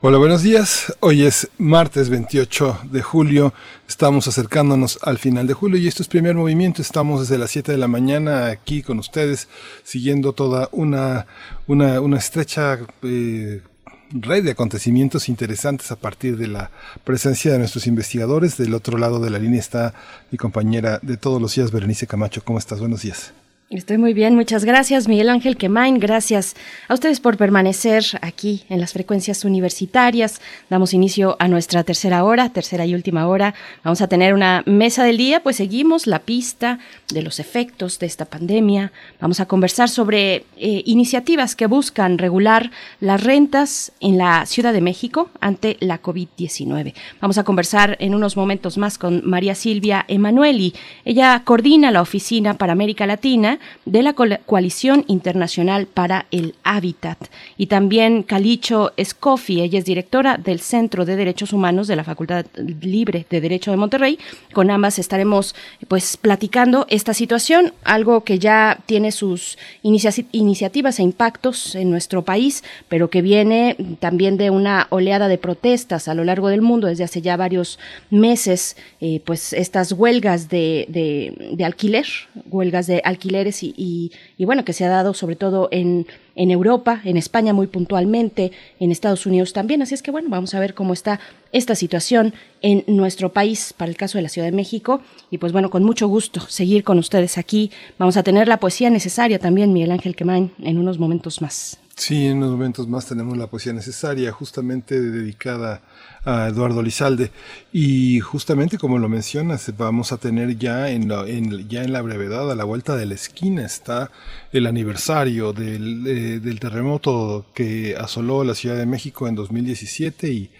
Hola, buenos días. Hoy es martes 28 de julio. Estamos acercándonos al final de julio y esto es primer movimiento. Estamos desde las 7 de la mañana aquí con ustedes, siguiendo toda una, una, una estrecha eh, red de acontecimientos interesantes a partir de la presencia de nuestros investigadores. Del otro lado de la línea está mi compañera de todos los días, Berenice Camacho. ¿Cómo estás? Buenos días. Estoy muy bien, muchas gracias Miguel Ángel Quemain, gracias a ustedes por permanecer aquí en las frecuencias universitarias. Damos inicio a nuestra tercera hora, tercera y última hora. Vamos a tener una mesa del día, pues seguimos la pista de los efectos de esta pandemia. Vamos a conversar sobre eh, iniciativas que buscan regular las rentas en la Ciudad de México ante la COVID-19. Vamos a conversar en unos momentos más con María Silvia Emanueli. Ella coordina la Oficina para América Latina de la Coalición Internacional para el Hábitat. Y también Calicho Escofi, ella es directora del Centro de Derechos Humanos de la Facultad Libre de Derecho de Monterrey. Con ambas estaremos pues platicando esta situación, algo que ya tiene sus iniciativas e impactos en nuestro país, pero que viene también de una oleada de protestas a lo largo del mundo desde hace ya varios meses, eh, pues estas huelgas de, de, de alquiler, huelgas de alquileres y, bueno, que se ha dado sobre todo en, en Europa, en España muy puntualmente, en Estados Unidos también. Así es que bueno, vamos a ver cómo está esta situación en nuestro país para el caso de la Ciudad de México. Y pues bueno, con mucho gusto seguir con ustedes aquí. Vamos a tener la poesía necesaria también, Miguel Ángel Quemain, en unos momentos más. Sí, en unos momentos más tenemos la poesía necesaria, justamente dedicada a Eduardo Lizalde. Y justamente como lo mencionas, vamos a tener ya en, la, ya en la brevedad, a la vuelta de la esquina, está el aniversario del, eh, del terremoto que asoló la Ciudad de México en 2017 y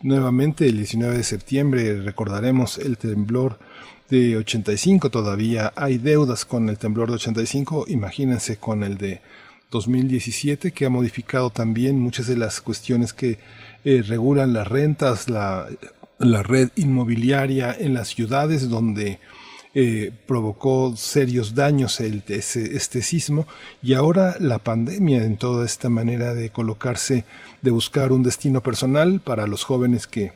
nuevamente el 19 de septiembre recordaremos el temblor de 85 todavía hay deudas con el temblor de 85 imagínense con el de 2017 que ha modificado también muchas de las cuestiones que eh, regulan las rentas, la, la, red inmobiliaria en las ciudades donde eh, provocó serios daños el, ese, este sismo. Y ahora la pandemia en toda esta manera de colocarse, de buscar un destino personal para los jóvenes que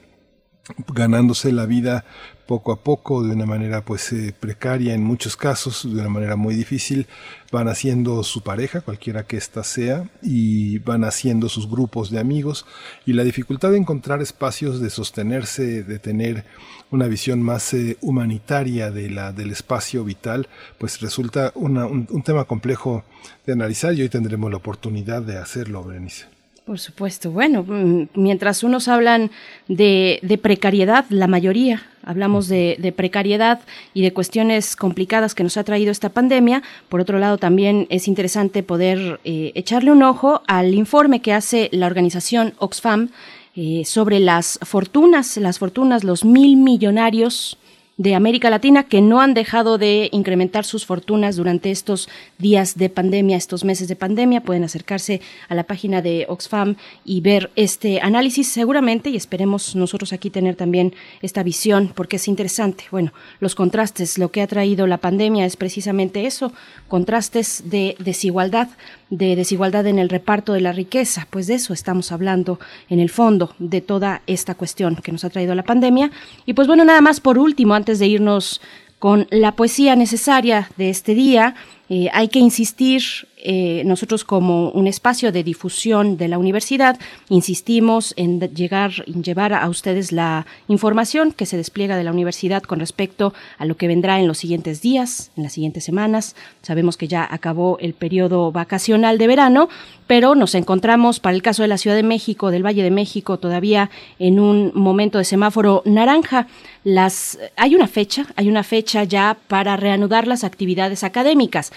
ganándose la vida poco a poco, de una manera pues eh, precaria en muchos casos, de una manera muy difícil, van haciendo su pareja, cualquiera que ésta sea, y van haciendo sus grupos de amigos, y la dificultad de encontrar espacios de sostenerse, de tener una visión más eh, humanitaria de la, del espacio vital, pues resulta una, un, un tema complejo de analizar y hoy tendremos la oportunidad de hacerlo, Berenice. Por supuesto. Bueno, mm, mientras unos hablan de, precariedad, la mayoría hablamos de, de, precariedad y de cuestiones complicadas que nos ha traído esta pandemia. Por otro lado, también es interesante poder eh, echarle un ojo al informe que hace la organización Oxfam eh, sobre las fortunas, las fortunas, los mil millonarios de América Latina que no han dejado de incrementar sus fortunas durante estos días de pandemia, estos meses de pandemia. Pueden acercarse a la página de Oxfam y ver este análisis seguramente y esperemos nosotros aquí tener también esta visión porque es interesante. Bueno, los contrastes, lo que ha traído la pandemia es precisamente eso, contrastes de desigualdad de desigualdad en el reparto de la riqueza. Pues de eso estamos hablando en el fondo de toda esta cuestión que nos ha traído la pandemia. Y pues bueno, nada más por último, antes de irnos con la poesía necesaria de este día, eh, hay que insistir eh, nosotros como un espacio de difusión de la universidad insistimos en llegar, llevar a ustedes la información que se despliega de la universidad con respecto a lo que vendrá en los siguientes días, en las siguientes semanas. Sabemos que ya acabó el periodo vacacional de verano, pero nos encontramos, para el caso de la Ciudad de México, del Valle de México, todavía en un momento de semáforo naranja. Las, hay una fecha, hay una fecha ya para reanudar las actividades académicas.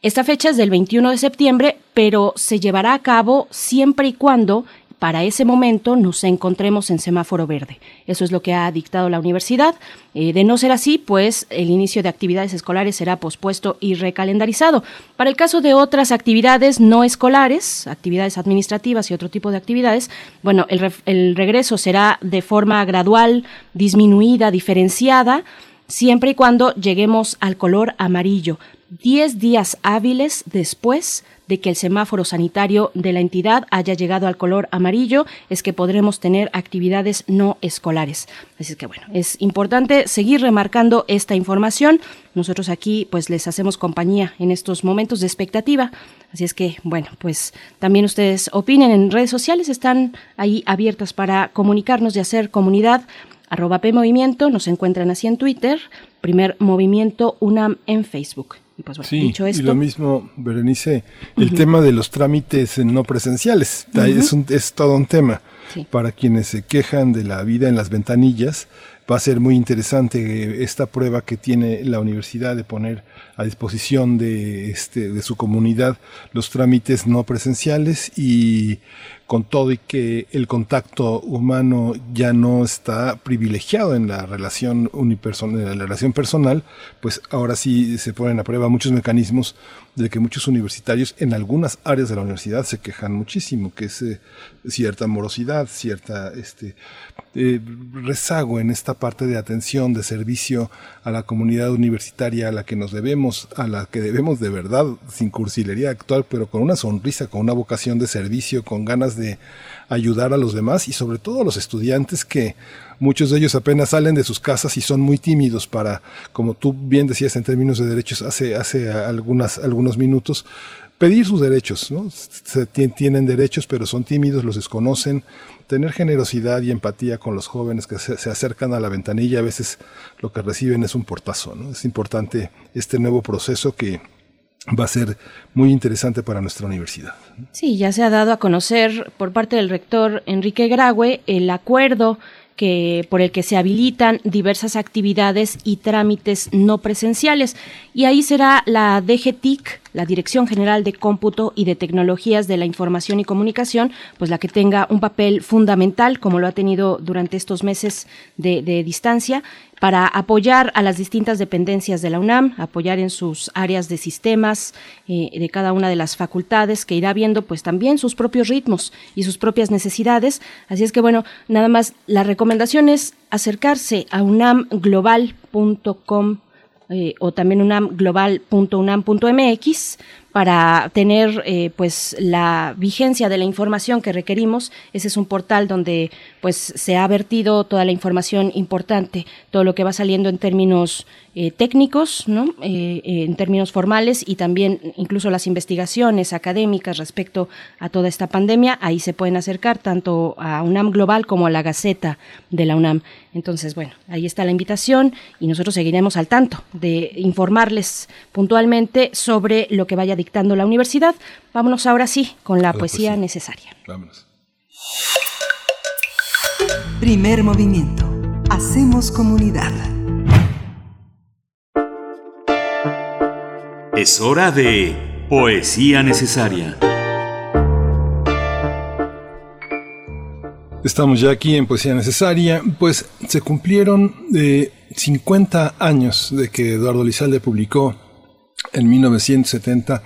Esta fecha es del 21 de septiembre, pero se llevará a cabo siempre y cuando para ese momento nos encontremos en semáforo verde. Eso es lo que ha dictado la universidad. Eh, de no ser así, pues el inicio de actividades escolares será pospuesto y recalendarizado. Para el caso de otras actividades no escolares, actividades administrativas y otro tipo de actividades, bueno, el, el regreso será de forma gradual, disminuida, diferenciada siempre y cuando lleguemos al color amarillo. 10 días hábiles después de que el semáforo sanitario de la entidad haya llegado al color amarillo, es que podremos tener actividades no escolares. Así que bueno, es importante seguir remarcando esta información. Nosotros aquí pues les hacemos compañía en estos momentos de expectativa. Así es que bueno, pues también ustedes opinen en redes sociales, están ahí abiertas para comunicarnos y hacer comunidad arroba P Movimiento, nos encuentran así en Twitter, primer movimiento UNAM en Facebook. Y pues bueno, sí, dicho esto. Y lo mismo, Berenice, el tema de los trámites no presenciales. es, un, es todo un tema. Para quienes se quejan de la vida en las ventanillas, va a ser muy interesante esta prueba que tiene la universidad de poner a disposición de, este, de su comunidad los trámites no presenciales y con todo y que el contacto humano ya no está privilegiado en la relación unipersonal, en la relación personal, pues ahora sí se ponen a prueba muchos mecanismos de que muchos universitarios en algunas áreas de la universidad se quejan muchísimo, que es eh, cierta morosidad, cierta este eh, rezago en esta parte de atención, de servicio a la comunidad universitaria a la que nos debemos, a la que debemos de verdad, sin cursilería actual, pero con una sonrisa, con una vocación de servicio, con ganas de ayudar a los demás y sobre todo a los estudiantes que muchos de ellos apenas salen de sus casas y son muy tímidos para, como tú bien decías en términos de derechos hace, hace algunas, algunos minutos, pedir sus derechos, ¿no? Se tienen derechos, pero son tímidos, los desconocen. Tener generosidad y empatía con los jóvenes que se, se, acercan a la ventanilla, a veces lo que reciben es un portazo, ¿no? Es importante este nuevo proceso que va a ser muy interesante para nuestra universidad. Sí, ya se ha dado a conocer por parte del rector Enrique Graue el acuerdo que, por el que se habilitan diversas actividades y trámites no presenciales. Y ahí será la DGTIC, la Dirección General de Cómputo y de Tecnologías de la Información y Comunicación, pues la que tenga un papel fundamental, como lo ha tenido durante estos meses de, distancia, para apoyar a las distintas dependencias de la UNAM, apoyar en sus áreas de sistemas eh, de cada una de las facultades, que irá viendo pues también sus propios ritmos y sus propias necesidades. Así es que bueno, nada más la recomendación es acercarse a unamglobal.com eh, o también unamglobal.unam.mx para tener eh, pues la vigencia de la información que requerimos. Ese es un portal donde pues se ha vertido toda la información importante, todo lo que va saliendo en términos eh, técnicos, ¿no? Eh, en términos formales y también incluso las investigaciones académicas respecto a toda esta pandemia. Ahí se pueden acercar tanto a UNAM Global como a la Gaceta de la UNAM. Entonces, bueno, ahí está la invitación y nosotros seguiremos al tanto de informarles puntualmente sobre lo que vaya dictando la universidad. Vámonos ahora sí con la, poesía, necesaria. Vámonos. Primer movimiento. Hacemos comunidad. Es hora de Poesía Necesaria. Estamos ya aquí en Poesía Necesaria, pues se cumplieron eh, 50 años de que Eduardo Lizalde publicó en 1970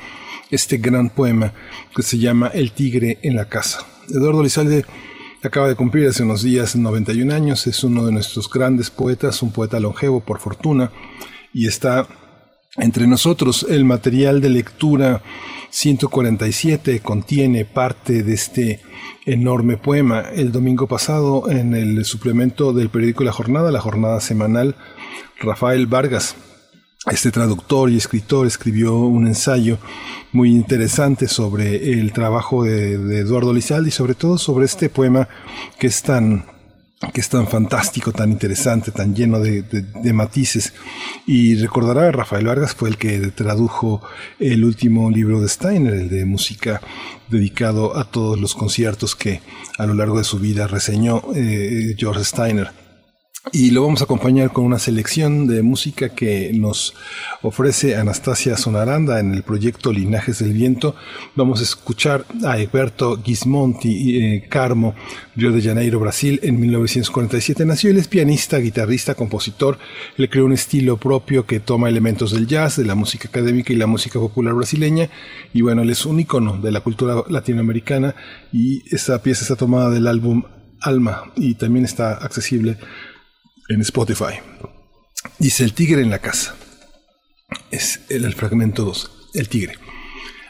este gran poema que se llama El tigre en la casa. Eduardo Lizalde acaba de cumplir hace unos días 91 años, es uno de nuestros grandes poetas, un poeta longevo por fortuna, y está entre nosotros. El material de lectura 147 contiene parte de este enorme poema. El domingo pasado, en el suplemento del periódico La Jornada, la jornada semanal, Rafael Vargas, este traductor y escritor, escribió un ensayo muy interesante sobre el trabajo de, de Eduardo Lizalde y sobre todo sobre este poema que es tan que es tan fantástico, tan interesante, tan lleno de, matices. Y recordará, Rafael Vargas fue el que tradujo el último libro de Steiner, el de música dedicado a todos los conciertos que a lo largo de su vida reseñó eh, George Steiner. Y lo vamos a acompañar con una selección de música que nos ofrece Anastasia Sonaranda en el proyecto Linajes del Viento. Vamos a escuchar a Egberto Gismonti eh, Carmo, Río de Janeiro, Brasil, en 1947. Nació, él es pianista, guitarrista, compositor. Él creó un estilo propio que toma elementos del jazz, de la música académica y la música popular brasileña. Y bueno, él es un icono de la cultura latinoamericana y esta pieza está tomada del álbum Alma y también está accesible en Spotify. Dice el tigre en la casa. Es el, fragmento 2. El tigre.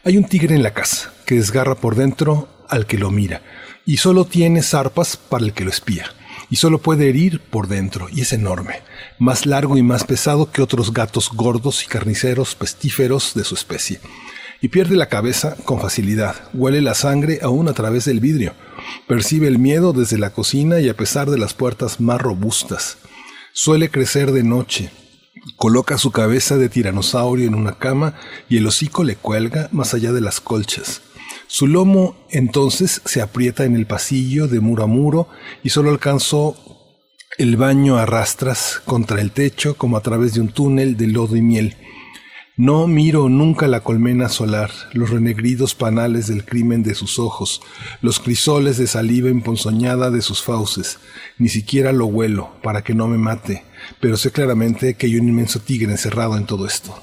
Hay un tigre en la casa que desgarra por dentro al que lo mira y solo tiene zarpas para el que lo espía y solo puede herir por dentro y es enorme, más largo y más pesado que otros gatos gordos y carniceros pestíferos de su especie. Y pierde la cabeza con facilidad, huele la sangre aún a través del vidrio, percibe el miedo desde la cocina y a pesar de las puertas más robustas. Suele crecer de noche. Coloca su cabeza de tiranosaurio en una cama y el hocico le cuelga más allá de las colchas. Su lomo entonces se aprieta en el pasillo de muro a muro y solo alcanzó el baño a rastras contra el techo como a través de un túnel de lodo y miel. No miro nunca la colmena solar, los renegridos panales del crimen de sus ojos, los crisoles de saliva emponzoñada de sus fauces, ni siquiera lo huelo para que no me mate, pero sé claramente que hay un inmenso tigre encerrado en todo esto.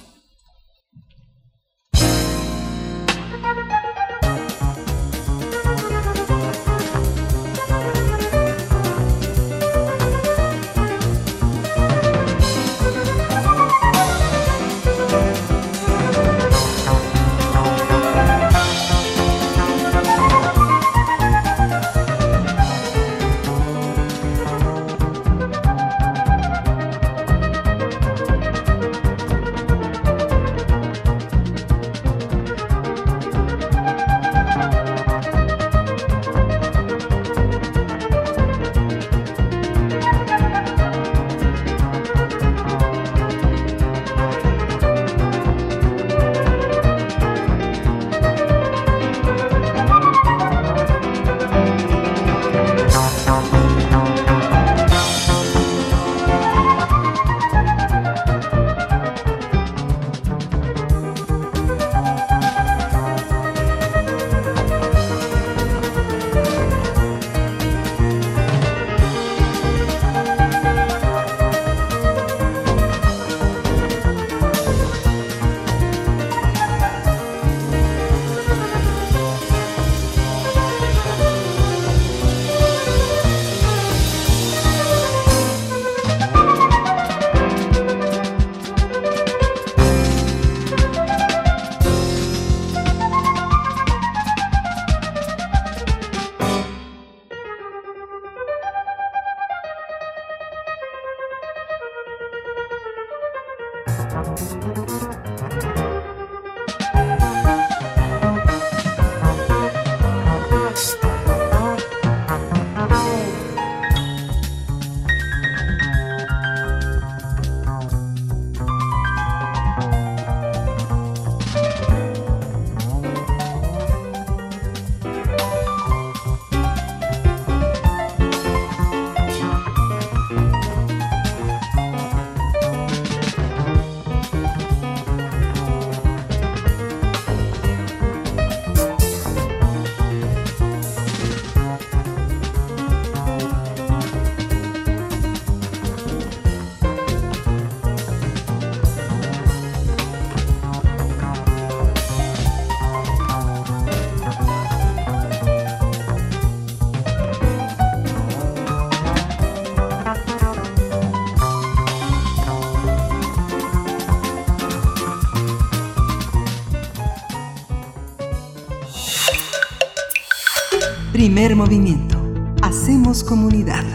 Primer movimiento. Hacemos comunidad.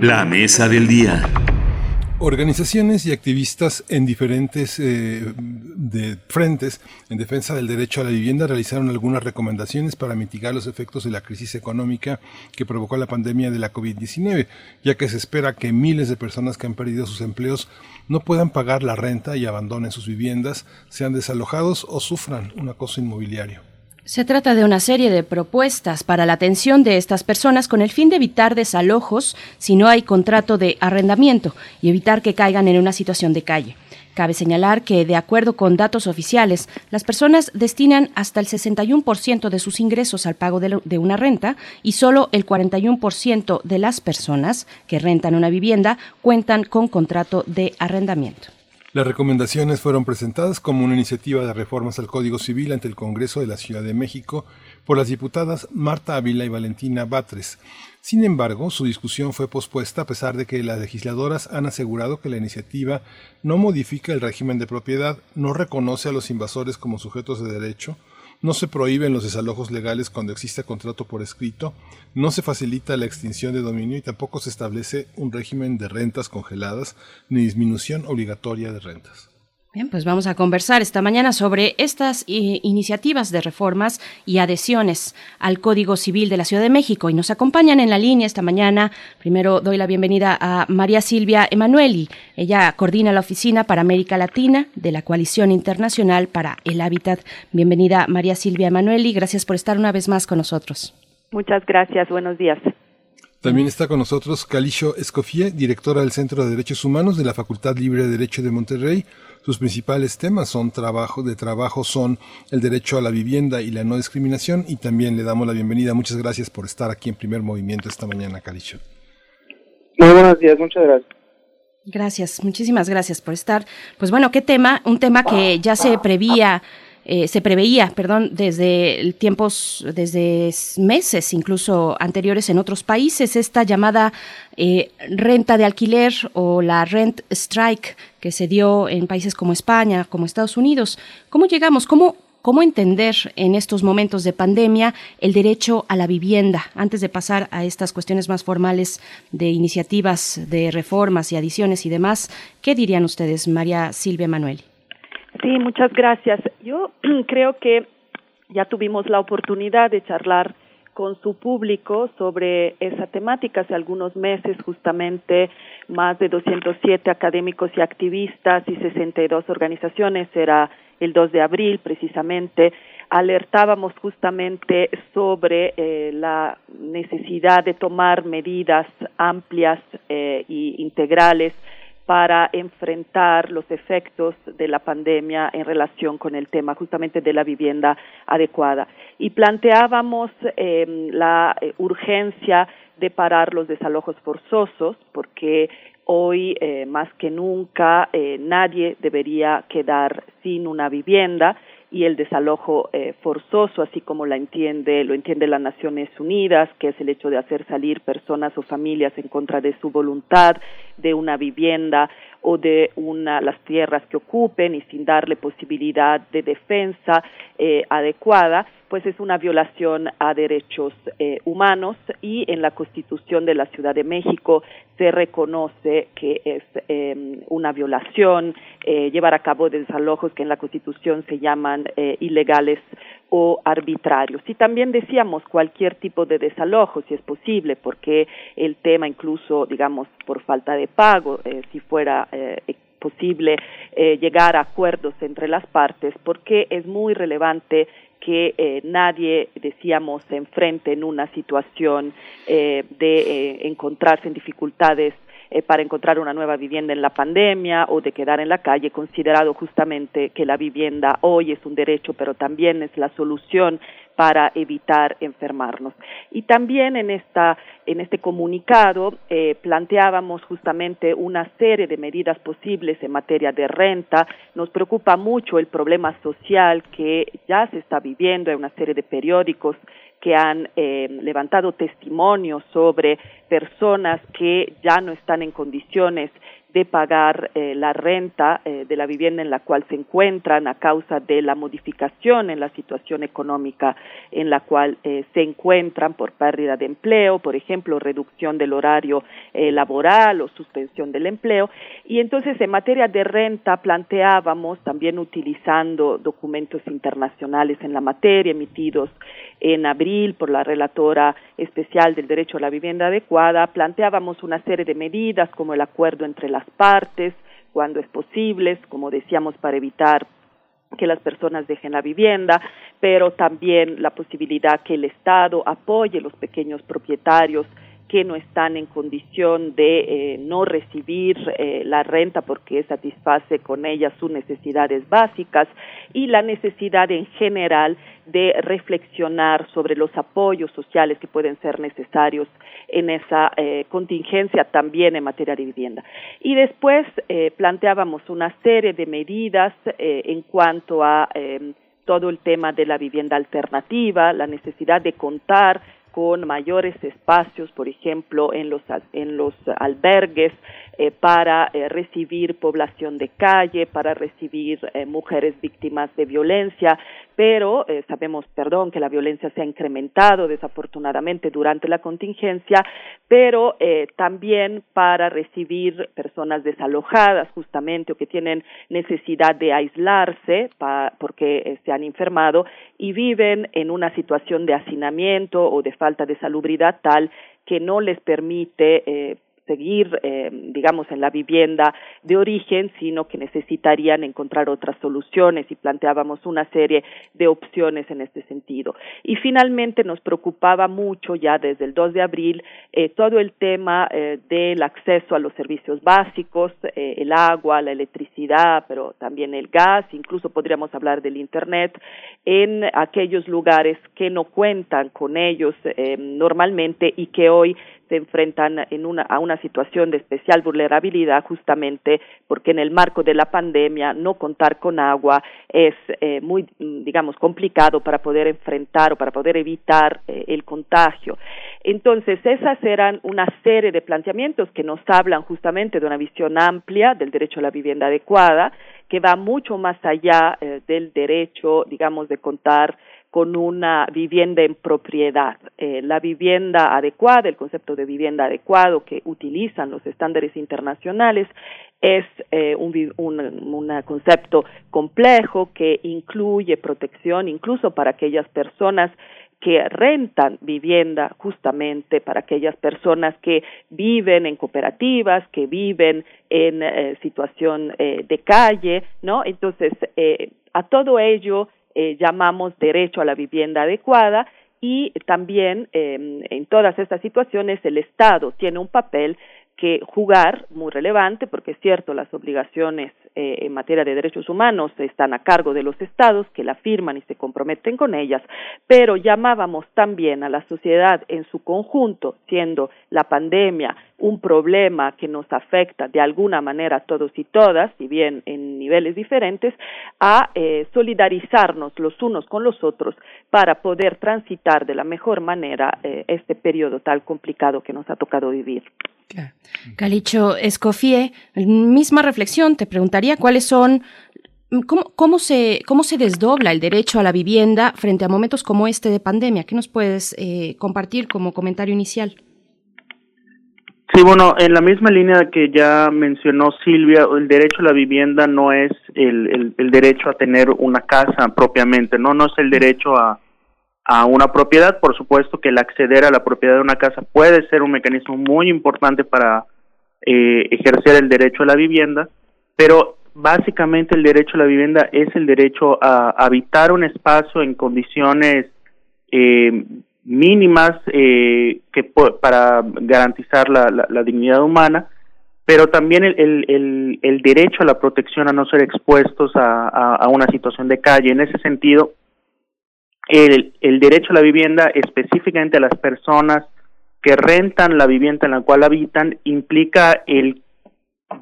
La mesa del día. Organizaciones y activistas en diferentes eh, de frentes en defensa del derecho a la vivienda realizaron algunas recomendaciones para mitigar los efectos de la crisis económica que provocó la pandemia de la COVID-19, ya que se espera que miles de personas que han perdido sus empleos no puedan pagar la renta y abandonen sus viviendas, sean desalojados o sufran un acoso inmobiliario. Se trata de una serie de propuestas para la atención de estas personas con el fin de evitar desalojos si no hay contrato de arrendamiento y evitar que caigan en una situación de calle. Cabe señalar que, de acuerdo con datos oficiales, las personas destinan hasta el 61% de sus ingresos al pago de, una renta y solo el 41% de las personas que rentan una vivienda cuentan con contrato de arrendamiento. Las recomendaciones fueron presentadas como una iniciativa de reformas al Código Civil ante el Congreso de la Ciudad de México por las diputadas Marta Ávila y Valentina Batres. Sin embargo, su discusión fue pospuesta a pesar de que las legisladoras han asegurado que la iniciativa no modifica el régimen de propiedad, no reconoce a los invasores como sujetos de derecho, no se prohíben los desalojos legales cuando existe contrato por escrito, no se facilita la extinción de dominio y tampoco se establece un régimen de rentas congeladas ni disminución obligatoria de rentas. Bien, pues vamos a conversar esta mañana sobre estas eh, iniciativas de reformas y adhesiones al Código Civil de la Ciudad de México. Y nos acompañan en la línea esta mañana. Primero doy la bienvenida a María Silvia Emanueli. Ella coordina la Oficina para América Latina de la Coalición Internacional para el Hábitat. Bienvenida María Silvia Emanueli. Gracias por estar una vez más con nosotros. Muchas gracias. Buenos días. También está con nosotros Calisho Escofié, directora del Centro de Derechos Humanos de la Facultad Libre de Derecho de Monterrey. Sus principales temas son trabajo de trabajo son el derecho a la vivienda y la no discriminación y también le damos la bienvenida. Muchas gracias por estar aquí en Primer Movimiento esta mañana, Calicho. Muy buenos días, muchas gracias. Gracias, muchísimas gracias por estar. Pues bueno, qué tema, un tema que ya se prevía eh, se preveía, perdón, desde tiempos, desde meses incluso anteriores en otros países, esta llamada eh, renta de alquiler o la rent strike que se dio en países como España, como Estados Unidos. ¿Cómo llegamos? ¿Cómo, ¿Cómo entender en estos momentos de pandemia el derecho a la vivienda? Antes de pasar a estas cuestiones más formales de iniciativas de reformas y adiciones y demás, ¿qué dirían ustedes, María Silvia Manuel? Sí, muchas gracias. Yo creo que ya tuvimos la oportunidad de charlar con su público sobre esa temática hace algunos meses, justamente más de 207 académicos y activistas y 62 organizaciones, era el 2 de abril precisamente, alertábamos justamente sobre eh, la necesidad de tomar medidas amplias e integrales para enfrentar los efectos de la pandemia en relación con el tema justamente de la vivienda adecuada. Y planteábamos em, la eh, urgencia de parar los desalojos forzosos, porque hoy eh, más que nunca eh, nadie debería quedar sin una vivienda y el desalojo eh, forzoso, así como la entiende, lo entiende las Naciones Unidas, que es el hecho de hacer salir personas o familias en contra de su voluntad de una vivienda o de una, las tierras que ocupen y sin darle posibilidad de defensa eh, adecuada, pues es una violación a derechos eh, humanos y en la Constitución de la Ciudad de México se reconoce que es em, una violación eh, llevar a cabo desalojos que en la Constitución se llaman eh, ilegales o arbitrarios. Y también decíamos cualquier tipo de desalojo, si es posible, porque el tema incluso, digamos, por falta de pago, si fuera posible llegar a acuerdos entre las partes, porque es muy relevante que eh, nadie, decíamos, se enfrente en una situación eh, de eh, encontrarse en dificultades para encontrar una nueva vivienda en la pandemia o de quedar en la calle, considerado justamente que la vivienda hoy es un derecho, pero también es la solución para evitar enfermarnos. Y también en, esta, en este comunicado eh, planteábamos justamente una serie de medidas posibles en materia de renta. Nos preocupa mucho el problema social que ya se está viviendo. Hay una serie de periódicos que han eh, levantado testimonios sobre personas que ya no están en condiciones de pagar eh, la renta eh, de la vivienda en la cual se encuentran a causa de la modificación en la situación económica en la cual eh, se encuentran por pérdida de empleo, por ejemplo, reducción del horario laboral o suspensión del empleo. Y entonces, en materia de renta, planteábamos, también utilizando documentos internacionales en la materia emitidos en abril por la relatora especial del derecho a la vivienda adecuada, planteábamos una serie de medidas como el acuerdo entre las partes, cuando es posible, como decíamos, para evitar que las personas dejen la vivienda, pero también la posibilidad que el Estado apoye los pequeños propietarios que no están en condición de eh, no recibir eh, la renta porque satisface con ella sus necesidades básicas y la necesidad en general de reflexionar sobre los apoyos sociales que pueden ser necesarios en esa eh, contingencia también en materia de vivienda. Y después planteábamos una serie de medidas en cuanto a todo el tema de la vivienda alternativa, la necesidad de contar con mayores espacios, por ejemplo, en los, en los albergues eh, para eh, recibir población de calle, para recibir eh, mujeres víctimas de violencia, pero sabemos, perdón, que la violencia se ha incrementado desafortunadamente durante la contingencia, pero también para recibir personas desalojadas justamente o que tienen necesidad de aislarse porque se han enfermado y viven en una situación de hacinamiento o de falta de salubridad tal que no les permite seguir, eh, digamos, en la vivienda de origen, sino que necesitarían encontrar otras soluciones y planteábamos una serie de opciones en este sentido. Y finalmente nos preocupaba mucho ya desde el 2 de abril eh, todo el tema eh, del acceso a los servicios básicos, el agua, la electricidad, pero también el gas, incluso podríamos hablar del Internet, en aquellos lugares que no cuentan con ellos normalmente y que hoy se enfrentan en una, a una situación de especial vulnerabilidad justamente porque en el marco de la pandemia no contar con agua es eh, muy, digamos, complicado para poder enfrentar o para poder evitar eh, el contagio. Entonces, esas eran una serie de planteamientos que nos hablan justamente de una visión amplia del derecho a la vivienda adecuada, que va mucho más allá eh, del derecho, digamos, de contar con una vivienda en propiedad. Eh, la vivienda adecuada, el concepto de vivienda adecuado que utilizan los estándares internacionales, es eh, un, un, concepto complejo que incluye protección incluso para aquellas personas que rentan vivienda justamente para aquellas personas que viven en cooperativas, que viven en eh, situación de calle, ¿no? Entonces, a todo ello eh, llamamos derecho a la vivienda adecuada y también em, en todas estas situaciones el Estado tiene un papel que jugar muy relevante, porque es cierto, las obligaciones eh, en materia de derechos humanos están a cargo de los estados que la firman y se comprometen con ellas, pero llamábamos también a la sociedad en su conjunto, siendo la pandemia un problema que nos afecta de alguna manera a todos y todas, si bien en niveles diferentes, a eh, solidarizarnos los unos con los otros para poder transitar de la mejor manera eh, este periodo tan complicado que nos ha tocado vivir. Calicho Escofie, misma reflexión, te preguntaría cuáles son ¿Cómo, cómo, se, ¿Cómo se desdobla el derecho a la vivienda frente a momentos como este de pandemia? ¿Qué nos puedes eh, compartir como comentario inicial? Sí, bueno, en la misma línea que ya mencionó Silvia, el derecho a la vivienda no es el, el, derecho a tener una casa propiamente, no, no es el derecho a, a una propiedad. Por supuesto que el acceder a la propiedad de una casa puede ser un mecanismo muy importante para eh, ejercer el derecho a la vivienda, pero básicamente el derecho a la vivienda es el derecho a habitar un espacio en condiciones eh, mínimas eh, que para garantizar la, la, dignidad humana, pero también el, el, el, derecho a la protección a no ser expuestos a, una situación de calle. En ese sentido, el, el derecho a la vivienda, específicamente a las personas que rentan la vivienda en la cual habitan, implica el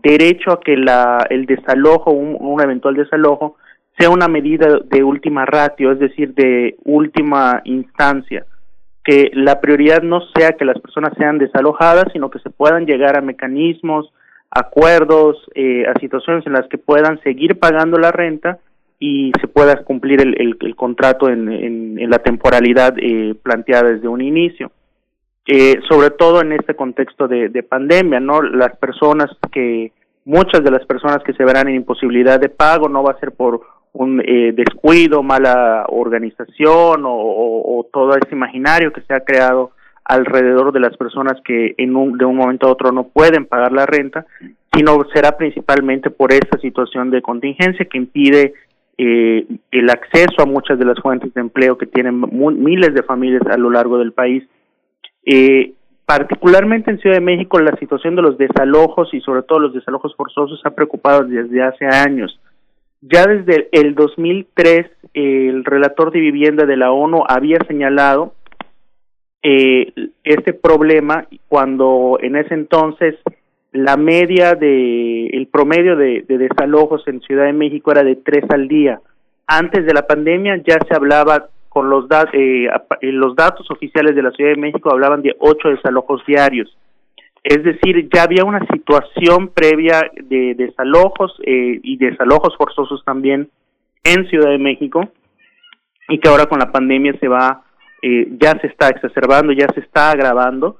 derecho a que la, el desalojo, un eventual desalojo, sea una medida de última ratio, es decir, de última instancia que la prioridad no sea que las personas sean desalojadas, sino que se puedan llegar a mecanismos, acuerdos, eh, a situaciones en las que puedan seguir pagando la renta y se pueda cumplir el, contrato en, la temporalidad eh, planteada desde un inicio. Eh, sobre todo en este contexto de, pandemia, ¿no? Las personas que, muchas de las personas que se verán en imposibilidad de pago no va a ser por un eh, descuido, mala organización o, todo ese imaginario que se ha creado alrededor de las personas que en un, de un momento a otro no pueden pagar la renta, sino será principalmente por esta situación de contingencia que impide eh, el acceso a muchas de las fuentes de empleo que tienen miles de familias a lo largo del país. Eh, particularmente en Ciudad de México, la situación de los desalojos y sobre todo los desalojos forzosos ha preocupado desde hace años. Ya desde el 2003, el relator de vivienda de la ONU había señalado eh, este problema cuando en ese entonces la media de el promedio de, desalojos en Ciudad de México era de tres al día. Antes de la pandemia ya se hablaba con los eh, los datos oficiales de la Ciudad de México hablaban de ocho desalojos diarios. Es decir, ya había una situación previa de desalojos eh, y desalojos forzosos también en Ciudad de México y que ahora con la pandemia se va, eh, ya se está exacerbando, ya se está agravando.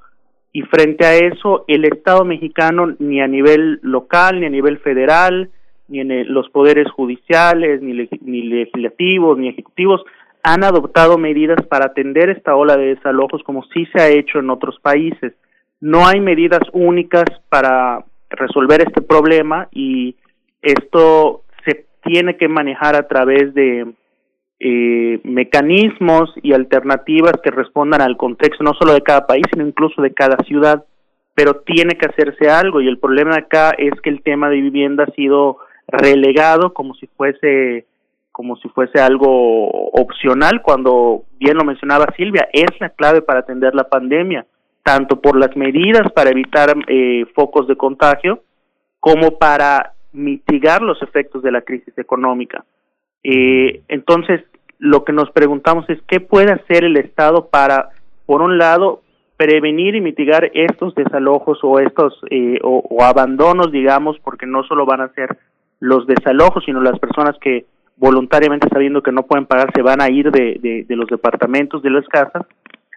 Y frente a eso el Estado mexicano ni a nivel local, ni a nivel federal, ni en los poderes judiciales, ni, ni legislativos, ni ejecutivos han adoptado medidas para atender esta ola de desalojos como sí se ha hecho en otros países no hay medidas únicas para resolver este problema y esto se tiene que manejar a través de eh, mecanismos y alternativas que respondan al contexto no solo de cada país, sino incluso de cada ciudad, pero tiene que hacerse algo y el problema acá es que el tema de vivienda ha sido relegado como si fuese como si fuese algo opcional cuando bien lo mencionaba Silvia, es la clave para atender la pandemia tanto por las medidas para evitar eh, focos de contagio como para mitigar los efectos de la crisis económica. Eh, entonces, lo que nos preguntamos es qué puede hacer el Estado para, por un lado, prevenir y mitigar estos desalojos o estos eh, o, abandonos, digamos, porque no solo van a ser los desalojos, sino las personas que voluntariamente sabiendo que no pueden pagar se van a ir de, de los departamentos, de las casas,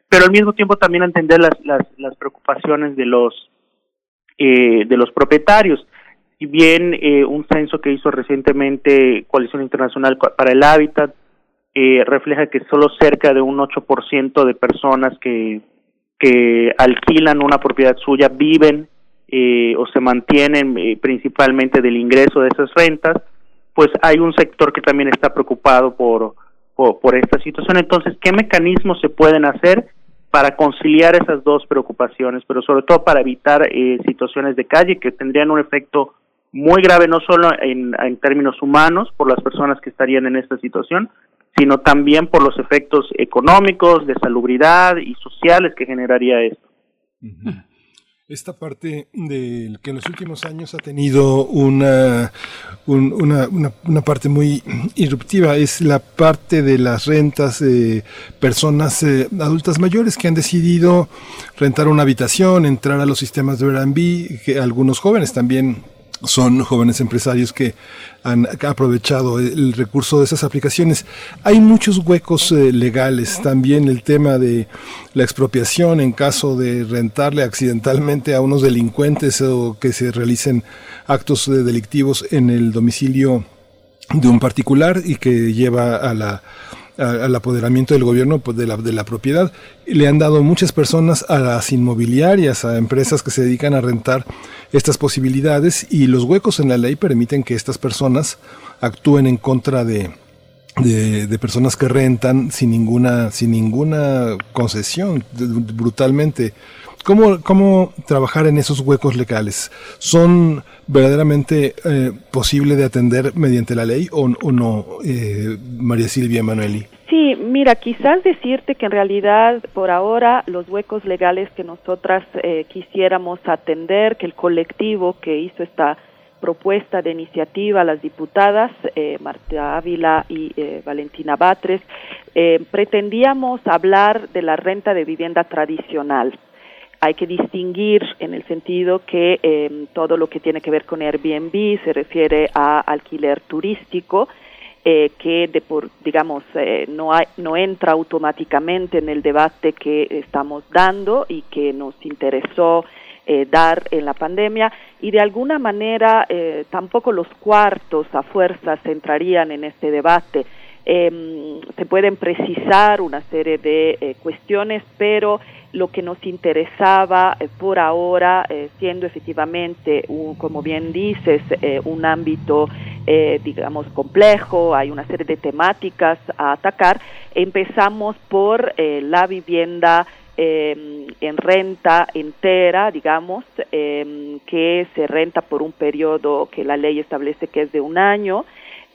pero al mismo tiempo también entender las, las, las preocupaciones de los, eh, de los propietarios. Si bien eh, un censo que hizo recientemente Coalición Internacional para el Hábitat eh, refleja que solo cerca de un 8% de personas que, que alquilan una propiedad suya viven eh, o se mantienen eh, principalmente del ingreso de esas rentas, pues hay un sector que también está preocupado por, por, por esta situación. Entonces, ¿qué mecanismos se pueden hacer para conciliar esas dos preocupaciones, pero sobre todo para evitar eh, situaciones de calle que tendrían un efecto muy grave no solo en, términos humanos por las personas que estarían en esta situación, sino también por los efectos económicos, de salubridad y sociales que generaría esto esta parte de que en los últimos años ha tenido una, una, una, parte muy irruptiva es la parte de las rentas de personas eh, adultas mayores que han decidido rentar una habitación, entrar a los sistemas de Airbnb, que algunos jóvenes también son jóvenes empresarios que han aprovechado el recurso de esas aplicaciones. Hay muchos huecos eh, legales, también el tema de la expropiación en caso de rentarle accidentalmente a unos delincuentes o que se realicen actos delictivos en el domicilio de un particular y que lleva a la al apoderamiento del gobierno pues, de, la, de la propiedad. Le han dado muchas personas a las inmobiliarias, a empresas que se dedican a rentar estas posibilidades y los huecos en la ley permiten que estas personas actúen en contra de, de, personas que rentan sin ninguna, sin ninguna concesión, brutalmente. ¿Cómo, ¿Cómo trabajar en esos huecos legales? ¿Son verdaderamente eh, posible de atender mediante la ley o, no, eh, María Silvia Emanueli? Sí, mira, quizás decirte que en realidad por ahora los huecos legales que nosotras eh, quisiéramos atender, que el colectivo que hizo esta propuesta de iniciativa, las diputadas eh, Marta Ávila y eh, Valentina Batres, pretendíamos hablar de la renta de vivienda tradicional hay que distinguir en el sentido que eh, todo lo que tiene que ver con Airbnb se refiere a alquiler turístico, eh, que de por, digamos eh, no, hay, no entra automáticamente en el debate que estamos dando y que nos interesó eh, dar en la pandemia y de alguna manera eh, tampoco los cuartos a fuerzas entrarían en este debate. Eh, se pueden precisar una serie de cuestiones, pero lo que nos interesaba eh, por ahora, eh, siendo efectivamente, un, como bien dices, eh, un ámbito, digamos, complejo, hay una serie de temáticas a atacar, empezamos por la vivienda eh, en renta entera, digamos, eh, que se renta por un periodo que la ley establece que es de un año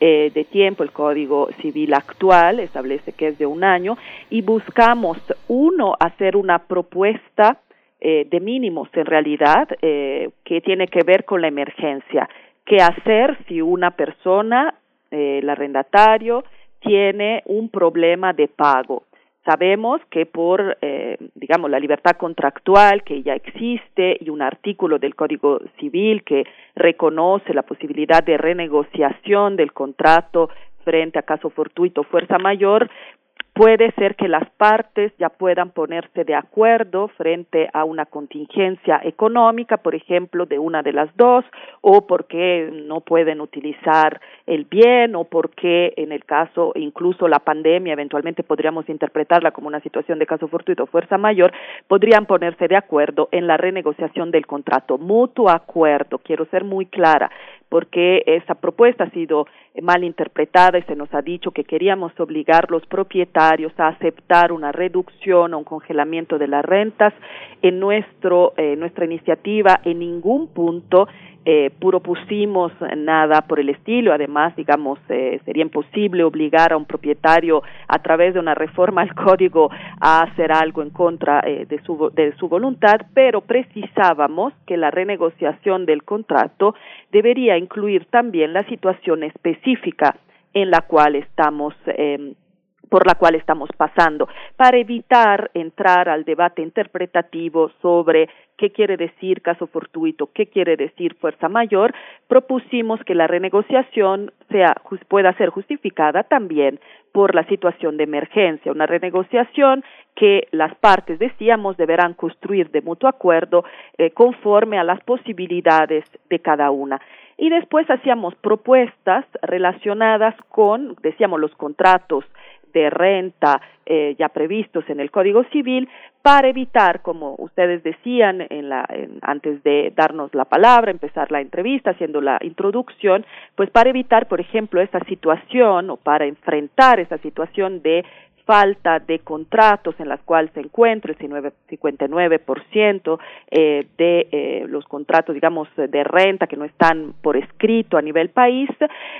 eh, de tiempo, el Código Civil actual establece que es de un año, y buscamos, uno, hacer una propuesta eh, de mínimos en realidad, eh, que tiene que ver con la emergencia. ¿Qué hacer si una persona, eh, el arrendatario, tiene un problema de pago? Sabemos que por, eh, digamos, la libertad contractual que ya existe y un artículo del Código Civil que reconoce la posibilidad de renegociación del contrato frente a caso fortuito fuerza mayor, puede ser que las partes ya puedan ponerse de acuerdo frente a una contingencia económica, por ejemplo, de una de las dos, o porque no pueden utilizar el bien, o porque en el caso, incluso la pandemia, eventualmente podríamos interpretarla como una situación de caso fortuito o fuerza mayor, podrían ponerse de acuerdo en la renegociación del contrato. Mutuo acuerdo, quiero ser muy clara, porque esa propuesta ha sido mal interpretada y se nos ha dicho que queríamos obligar los propietarios a aceptar una reducción o un congelamiento de las rentas. En nuestro, eh, nuestra iniciativa, en ningún punto eh, propusimos nada por el estilo. Además, digamos, eh, sería imposible obligar a un propietario a través de una reforma al código a hacer algo en contra eh, de, su, de su voluntad, pero precisábamos que la renegociación del contrato debería incluir también la situación específica en la cual estamos eh, por la cual estamos pasando, para evitar entrar al debate interpretativo sobre qué quiere decir caso fortuito, qué quiere decir fuerza mayor, propusimos que la renegociación sea, pueda ser justificada también por la situación de emergencia, una renegociación que las partes, decíamos, deberán construir de mutuo acuerdo eh, conforme a las posibilidades de cada una. Y después hacíamos propuestas relacionadas con, decíamos, los contratos de renta eh, ya previstos en el Código Civil para evitar, como ustedes decían en la, en, antes de darnos la palabra, empezar la entrevista, haciendo la introducción, pues para evitar, por ejemplo, esa situación o para enfrentar esa situación de falta de contratos en las cuales se encuentra el 59% eh, de eh, los contratos, digamos, de renta que no están por escrito a nivel país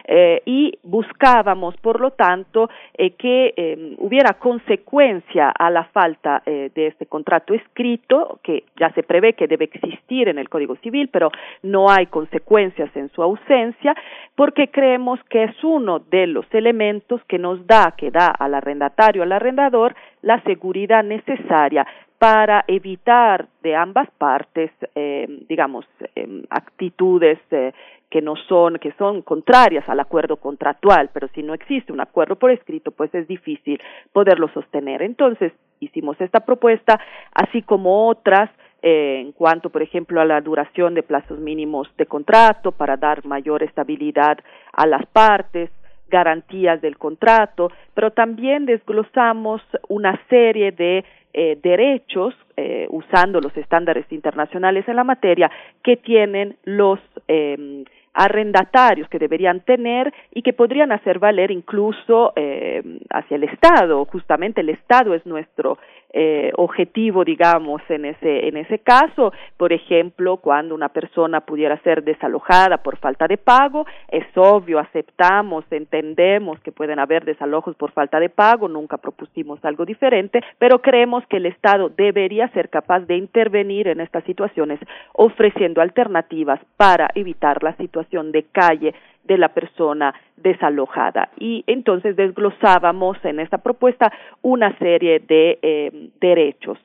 eh, y buscábamos, por lo tanto, eh, que hubiera consecuencia a la falta de este contrato escrito, que ya se prevé que debe existir en el Código Civil, pero no hay consecuencias en su ausencia, porque creemos que es uno de los elementos que nos da, que da al arrendatario, al arrendador, la seguridad necesaria para evitar de ambas partes, eh, digamos, eh, actitudes eh, que no son, que son contrarias al acuerdo contractual, pero si no existe un acuerdo por escrito, pues es difícil poderlo sostener. Entonces, hicimos esta propuesta, así como otras, eh, en cuanto, por ejemplo, a la duración de plazos mínimos de contrato para dar mayor estabilidad a las partes, garantías del contrato, pero también desglosamos una serie de eh, derechos eh, usando los estándares internacionales en la materia que tienen los eh, arrendatarios que deberían tener y que podrían hacer valer incluso eh, hacia el Estado. Justamente el Estado es nuestro eh, objetivo, digamos, en ese, en ese caso. Por ejemplo, cuando una persona pudiera ser desalojada por falta de pago, es obvio, aceptamos, entendemos que pueden haber desalojos por falta de pago, nunca propusimos algo diferente, pero creemos que el Estado debería ser capaz de intervenir en estas situaciones ofreciendo alternativas para evitar la situación de calle de la persona desalojada. Y entonces desglosábamos en esta propuesta una serie de eh, derechos.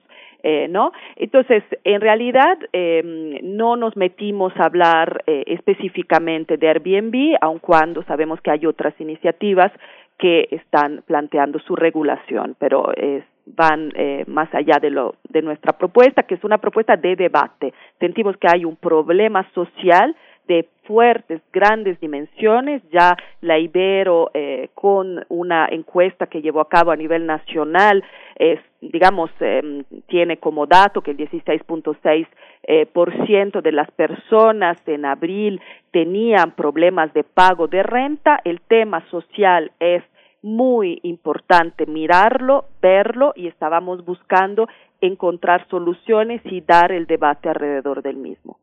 eh, ¿no? Entonces, en realidad, eh, no nos metimos a hablar eh, específicamente de Airbnb, aun cuando sabemos que hay otras iniciativas que están planteando su regulación, pero es, van eh, más allá de lo de nuestra propuesta, que es una propuesta de debate. Sentimos que hay un problema social de fuertes, grandes dimensiones. Ya la Ibero, eh, con una encuesta que llevó a cabo a nivel nacional, digamos, eh, tiene como dato que el 16.6 eh, por ciento de las personas en abril tenían problemas de pago de renta. El tema social es muy importante mirarlo, verlo y estábamos buscando encontrar soluciones y dar el debate alrededor del mismo.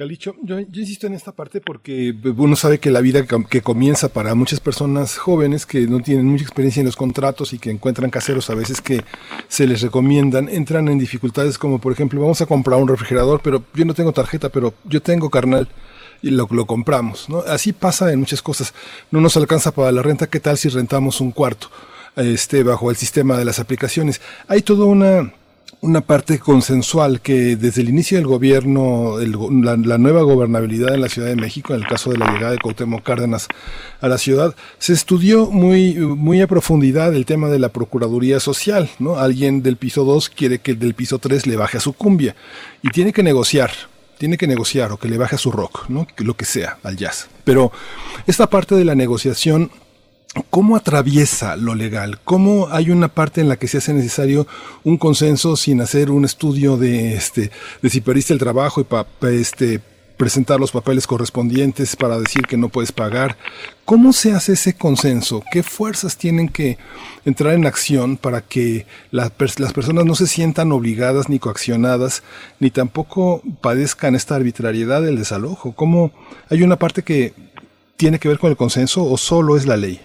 Calicho, yo, yo, insisto en esta parte porque uno sabe que la vida que comienza para muchas personas jóvenes que no tienen mucha experiencia en los contratos y que encuentran caseros a veces que se les recomiendan, entran en dificultades como por ejemplo vamos a comprar un refrigerador, pero yo no tengo tarjeta, pero yo tengo carnal y lo, lo compramos. ¿no? Así pasa en muchas cosas. No nos alcanza para la renta, ¿qué tal si rentamos un cuarto? Este, bajo el sistema de las aplicaciones. Hay toda una una parte consensual que desde el inicio del gobierno, el, la, la, nueva gobernabilidad en la Ciudad de México, en el caso de la llegada de Cuauhtémoc Cárdenas a la ciudad, se estudió muy, muy a profundidad el tema de la Procuraduría Social, ¿no? Alguien del piso 2 quiere que el del piso 3 le baje a su cumbia y tiene que negociar, tiene que negociar o que le baje a su rock, ¿no? Lo que sea, al jazz. Pero esta parte de la negociación ¿Cómo atraviesa lo legal? ¿Cómo hay una parte en la que se hace necesario un consenso sin hacer un estudio de, este, de si perdiste el trabajo y pa, este, presentar los papeles correspondientes para decir que no puedes pagar? ¿Cómo se hace ese consenso? ¿Qué fuerzas tienen que entrar en acción para que la, las personas no se sientan obligadas ni coaccionadas, ni tampoco padezcan esta arbitrariedad del desalojo? ¿Cómo hay una parte que tiene que ver con el consenso o solo es la ley?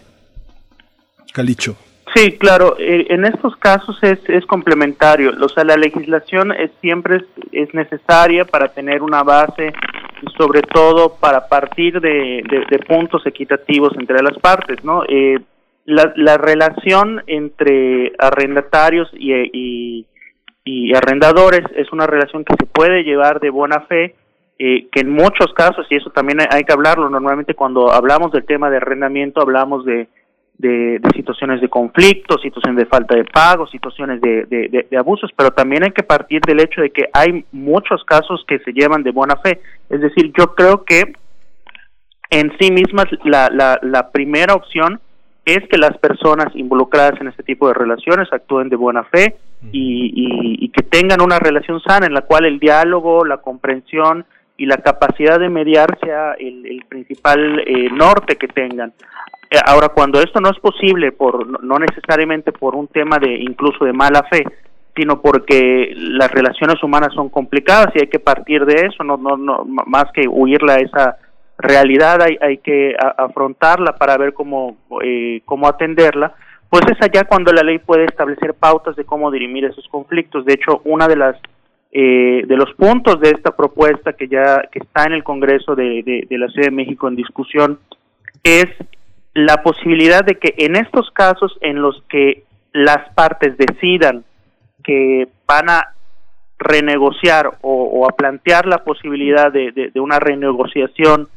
Calicho. Sí, claro. Eh, en estos casos es, es complementario. O sea, la legislación es, siempre es, es, necesaria para tener una base sobre todo para partir de, puntos equitativos entre las partes, ¿no? Eh, la, la, relación entre arrendatarios y, y, y, arrendadores es una relación que se puede llevar de buena fe, eh, que en muchos casos, y eso también hay que hablarlo, normalmente cuando hablamos del tema de arrendamiento hablamos de de, situaciones de conflicto, situaciones de falta de pago, situaciones de, de, de, abusos, pero también hay que partir del hecho de que hay muchos casos que se llevan de buena fe. Es decir, yo creo que en sí mismas la, la, la primera opción es que las personas involucradas en este tipo de relaciones actúen de buena fe y que tengan una relación sana en la cual el diálogo, la comprensión y la capacidad de mediar sea el, el principal eh, norte que tengan. Eh, ahora, cuando esto no es posible, por no necesariamente por un tema de incluso de mala fe, sino porque las relaciones humanas son complicadas y hay que partir de eso, no, no, no más que huirle a esa realidad, hay, hay que afrontarla para ver cómo, eh, cómo atenderla, pues es allá cuando la ley puede establecer pautas de cómo dirimir esos conflictos. De hecho, una de las eh, de los puntos de esta propuesta que ya que está en el Congreso de, de la Ciudad de México en discusión es la posibilidad de que en estos casos en los que las partes decidan que van a renegociar o, a plantear la posibilidad de, una renegociación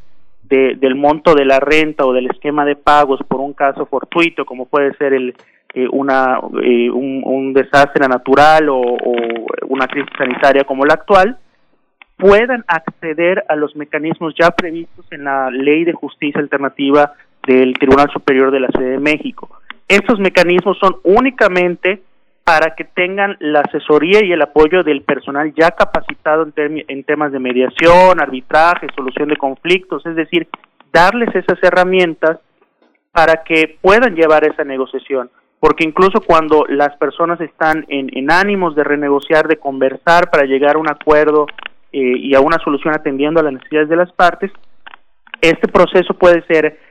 de, del monto de la renta o del esquema de pagos por un caso fortuito como puede ser el eh, una eh, un, un, desastre natural o, o una crisis sanitaria como la actual puedan acceder a los mecanismos ya previstos en la ley de justicia alternativa del Tribunal Superior de la Ciudad de México. Estos mecanismos son únicamente para que tengan la asesoría y el apoyo del personal ya capacitado en, temas de mediación, arbitraje, solución de conflictos, es decir, darles esas herramientas para que puedan llevar esa negociación. Porque incluso cuando las personas están en, en ánimos de renegociar, de conversar para llegar a un acuerdo eh, y a una solución atendiendo a las necesidades de las partes, este proceso puede ser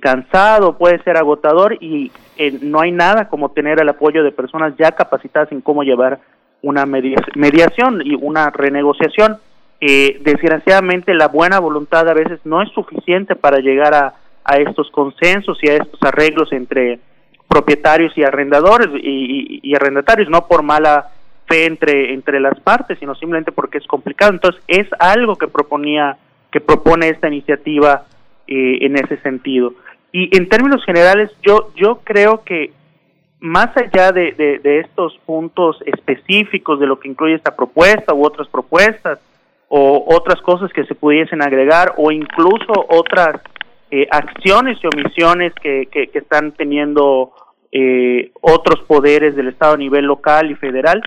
cansado, puede ser agotador y eh, no hay nada como tener el apoyo de personas ya capacitadas en cómo llevar una mediación y una renegociación. Eh, desgraciadamente la buena voluntad a veces no es suficiente para llegar a, estos consensos y a estos arreglos entre propietarios y arrendadores y, y arrendatarios, no por mala fe entre, entre las partes, sino simplemente porque es complicado. Entonces, es algo que proponía, que propone esta iniciativa eh, en ese sentido. Y en términos generales, yo, yo creo que más allá de, de, estos puntos específicos de lo que incluye esta propuesta u otras propuestas o otras cosas que se pudiesen agregar o incluso otras eh, acciones y omisiones que, que, están teniendo eh, otros poderes del Estado a nivel local y federal,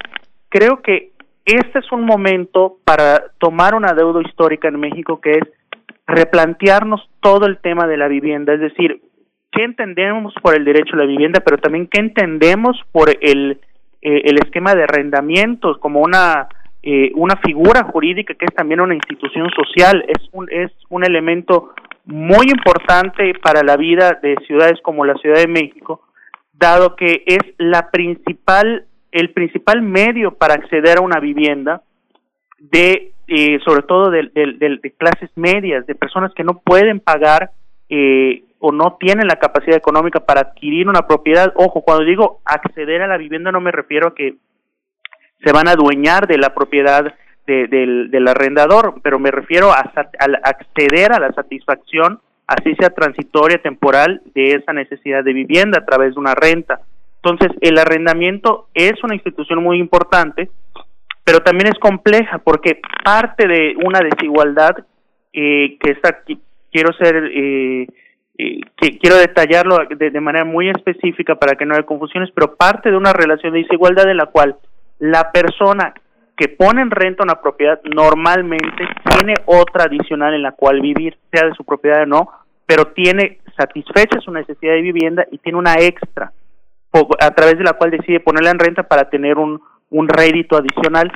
creo que este es un momento para tomar una deuda histórica en México que es replantearnos todo el tema de la vivienda, es decir, qué entendemos por el derecho a la vivienda, pero también qué entendemos por el, eh, el esquema de arrendamientos como una eh, una figura jurídica que es también una institución social, es un, es un elemento muy importante para la vida de ciudades como la Ciudad de México, dado que es la principal, el principal medio para acceder a una vivienda de, eh, sobre todo de, de, clases medias, de personas que no pueden pagar eh, o no tienen la capacidad económica para adquirir una propiedad. Ojo, cuando digo acceder a la vivienda no me refiero a que se van a adueñar de la propiedad del, arrendador, pero me refiero a, acceder a la satisfacción, así sea transitoria, temporal, de esa necesidad de vivienda a través de una renta. Entonces, el arrendamiento es una institución muy importante, pero también es compleja porque parte de una desigualdad eh, que está, quiero ser, eh, eh, que quiero detallarlo de, de, manera muy específica para que no haya confusiones, pero parte de una relación de desigualdad en la cual la persona que pone en renta una propiedad normalmente tiene otra adicional en la cual vivir, sea de su propiedad o no, pero tiene satisfecha su necesidad de vivienda y tiene una extra a través de la cual decide ponerla en renta para tener un, un rédito adicional.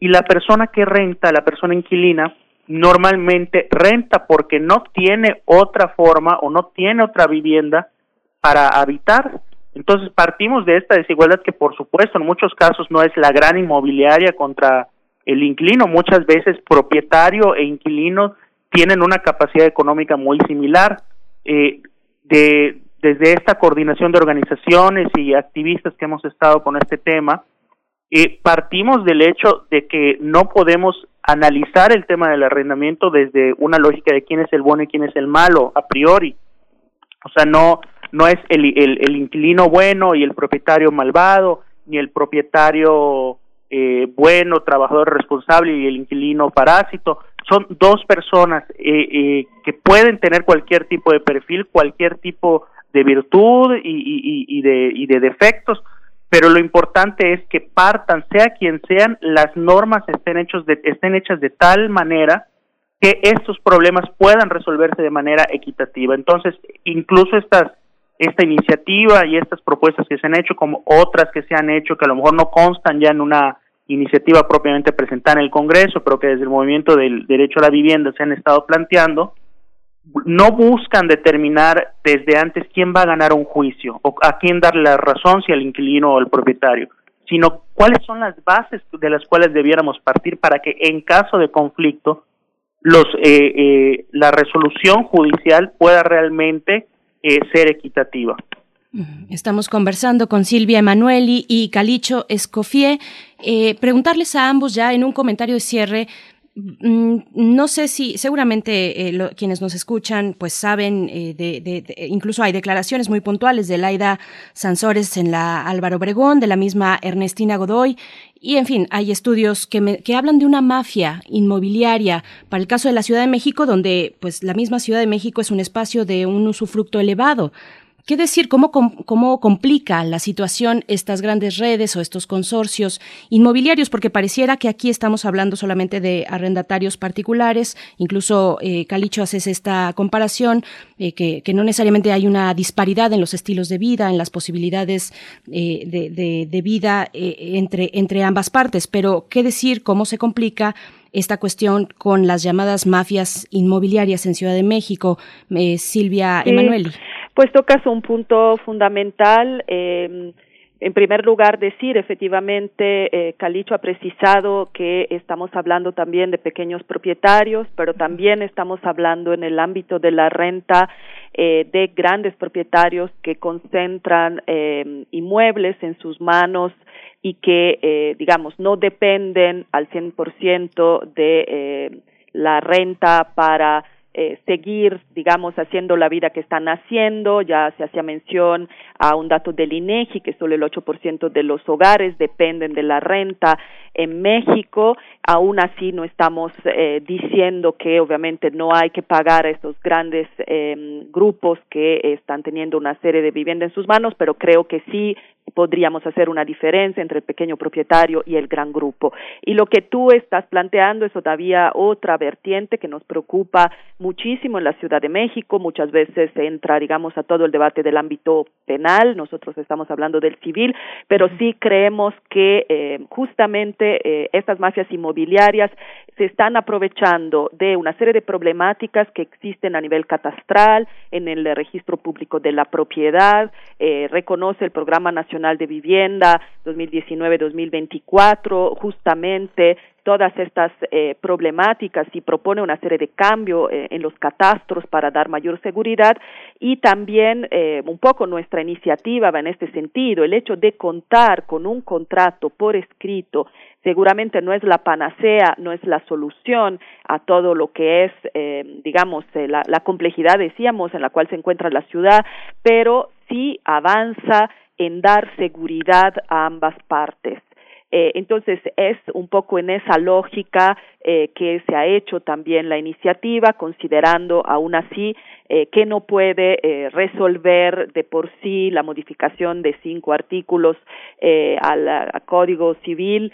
Y la persona que renta, la persona inquilina, normalmente renta porque no tiene otra forma o no tiene otra vivienda para habitar entonces partimos de esta desigualdad que por supuesto en muchos casos no es la gran inmobiliaria contra el inquilino, muchas veces propietario e inquilino tienen una capacidad económica muy similar. Eh, de, desde esta coordinación de organizaciones y activistas que hemos estado con este tema, eh, partimos del hecho de que no podemos analizar el tema del arrendamiento desde una lógica de quién es el bueno y quién es el malo a priori. O sea, no, no es el, el, inquilino bueno y el propietario malvado, ni el propietario eh, bueno, trabajador responsable y el inquilino parásito. Son dos personas eh, eh, que pueden tener cualquier tipo de perfil, cualquier tipo de virtud y, y, y, de, y de defectos, pero lo importante es que partan, sea quien sean, las normas estén, de, estén hechas de tal manera que estos problemas puedan resolverse de manera equitativa. Entonces, incluso estas esta iniciativa y estas propuestas que se han hecho, como otras que se han hecho, que a lo mejor no constan ya en una iniciativa propiamente presentada en el Congreso, pero que desde el movimiento del derecho a la vivienda se han estado planteando, no buscan determinar desde antes quién va a ganar un juicio o a quién darle la razón, si al inquilino o al propietario, sino cuáles son las bases de las cuales debiéramos partir para que en caso de conflicto los eh, eh, la resolución judicial pueda realmente eh, ser equitativa. Estamos conversando con Silvia Emanueli y Calicho Escofié. Eh, preguntarles a ambos ya en un comentario de cierre mm, no sé si seguramente eh, quienes nos escuchan pues saben de, incluso hay declaraciones muy puntuales de Laida Sansores en la Álvaro Obregón de la misma Ernestina Godoy y en fin, hay estudios que, que hablan de una mafia inmobiliaria para el caso de la Ciudad de México, donde pues la misma Ciudad de México es un espacio de un usufructo elevado. ¿Qué decir? ¿Cómo, ¿Cómo complica la situación estas grandes redes o estos consorcios inmobiliarios? Porque pareciera que aquí estamos hablando solamente de arrendatarios particulares. Incluso eh, Calicho hace esta comparación, eh, que, no necesariamente hay una disparidad en los estilos de vida, en las posibilidades eh, de, de, vida entre, entre ambas partes. Pero, ¿qué decir? ¿Cómo se complica? esta cuestión con las llamadas mafias inmobiliarias en Ciudad de México. Silvia Emanueli. Pues tocas un punto fundamental. Eh, en primer lugar, decir, efectivamente, eh, Calicho ha precisado que estamos hablando también de pequeños propietarios, pero también estamos hablando en el ámbito de la renta eh, de grandes propietarios que concentran eh, inmuebles en sus manos y que, eh, digamos, no dependen al 100% de eh, la renta para eh, seguir, digamos, haciendo la vida que están haciendo. Ya se hacía mención a un dato del INEGI que solo el 8% de los hogares dependen de la renta en México. Aún así, no estamos eh, diciendo que obviamente no hay que pagar a estos grandes eh, grupos que están teniendo una serie de vivienda en sus manos, pero creo que sí podríamos hacer una diferencia entre el pequeño propietario y el gran grupo. Y lo que tú estás planteando es todavía otra vertiente que nos preocupa muchísimo en la Ciudad de México. Muchas veces entra, digamos, a todo el debate del ámbito penal. Nosotros estamos hablando del civil, pero sí creemos que eh, justamente eh, estas mafias inmobiliarias se están aprovechando de una serie de problemáticas que existen a nivel catastral, en el registro público de la propiedad, eh, reconoce el Programa Nacional de Vivienda 2019-2024, justamente todas estas eh, problemáticas y propone una serie de cambios eh, en los catastros para dar mayor seguridad y también eh, un poco nuestra iniciativa va en este sentido, el hecho de contar con un contrato por escrito seguramente no es la panacea, no es la solución a todo lo que es, digamos, la, la complejidad, decíamos, en la cual se encuentra la ciudad, pero sí avanza en dar seguridad a ambas partes. Eh, entonces es un poco en esa lógica eh, que se ha hecho también la iniciativa, considerando aún así eh, que no puede resolver de por sí la modificación de cinco artículos al, Código Civil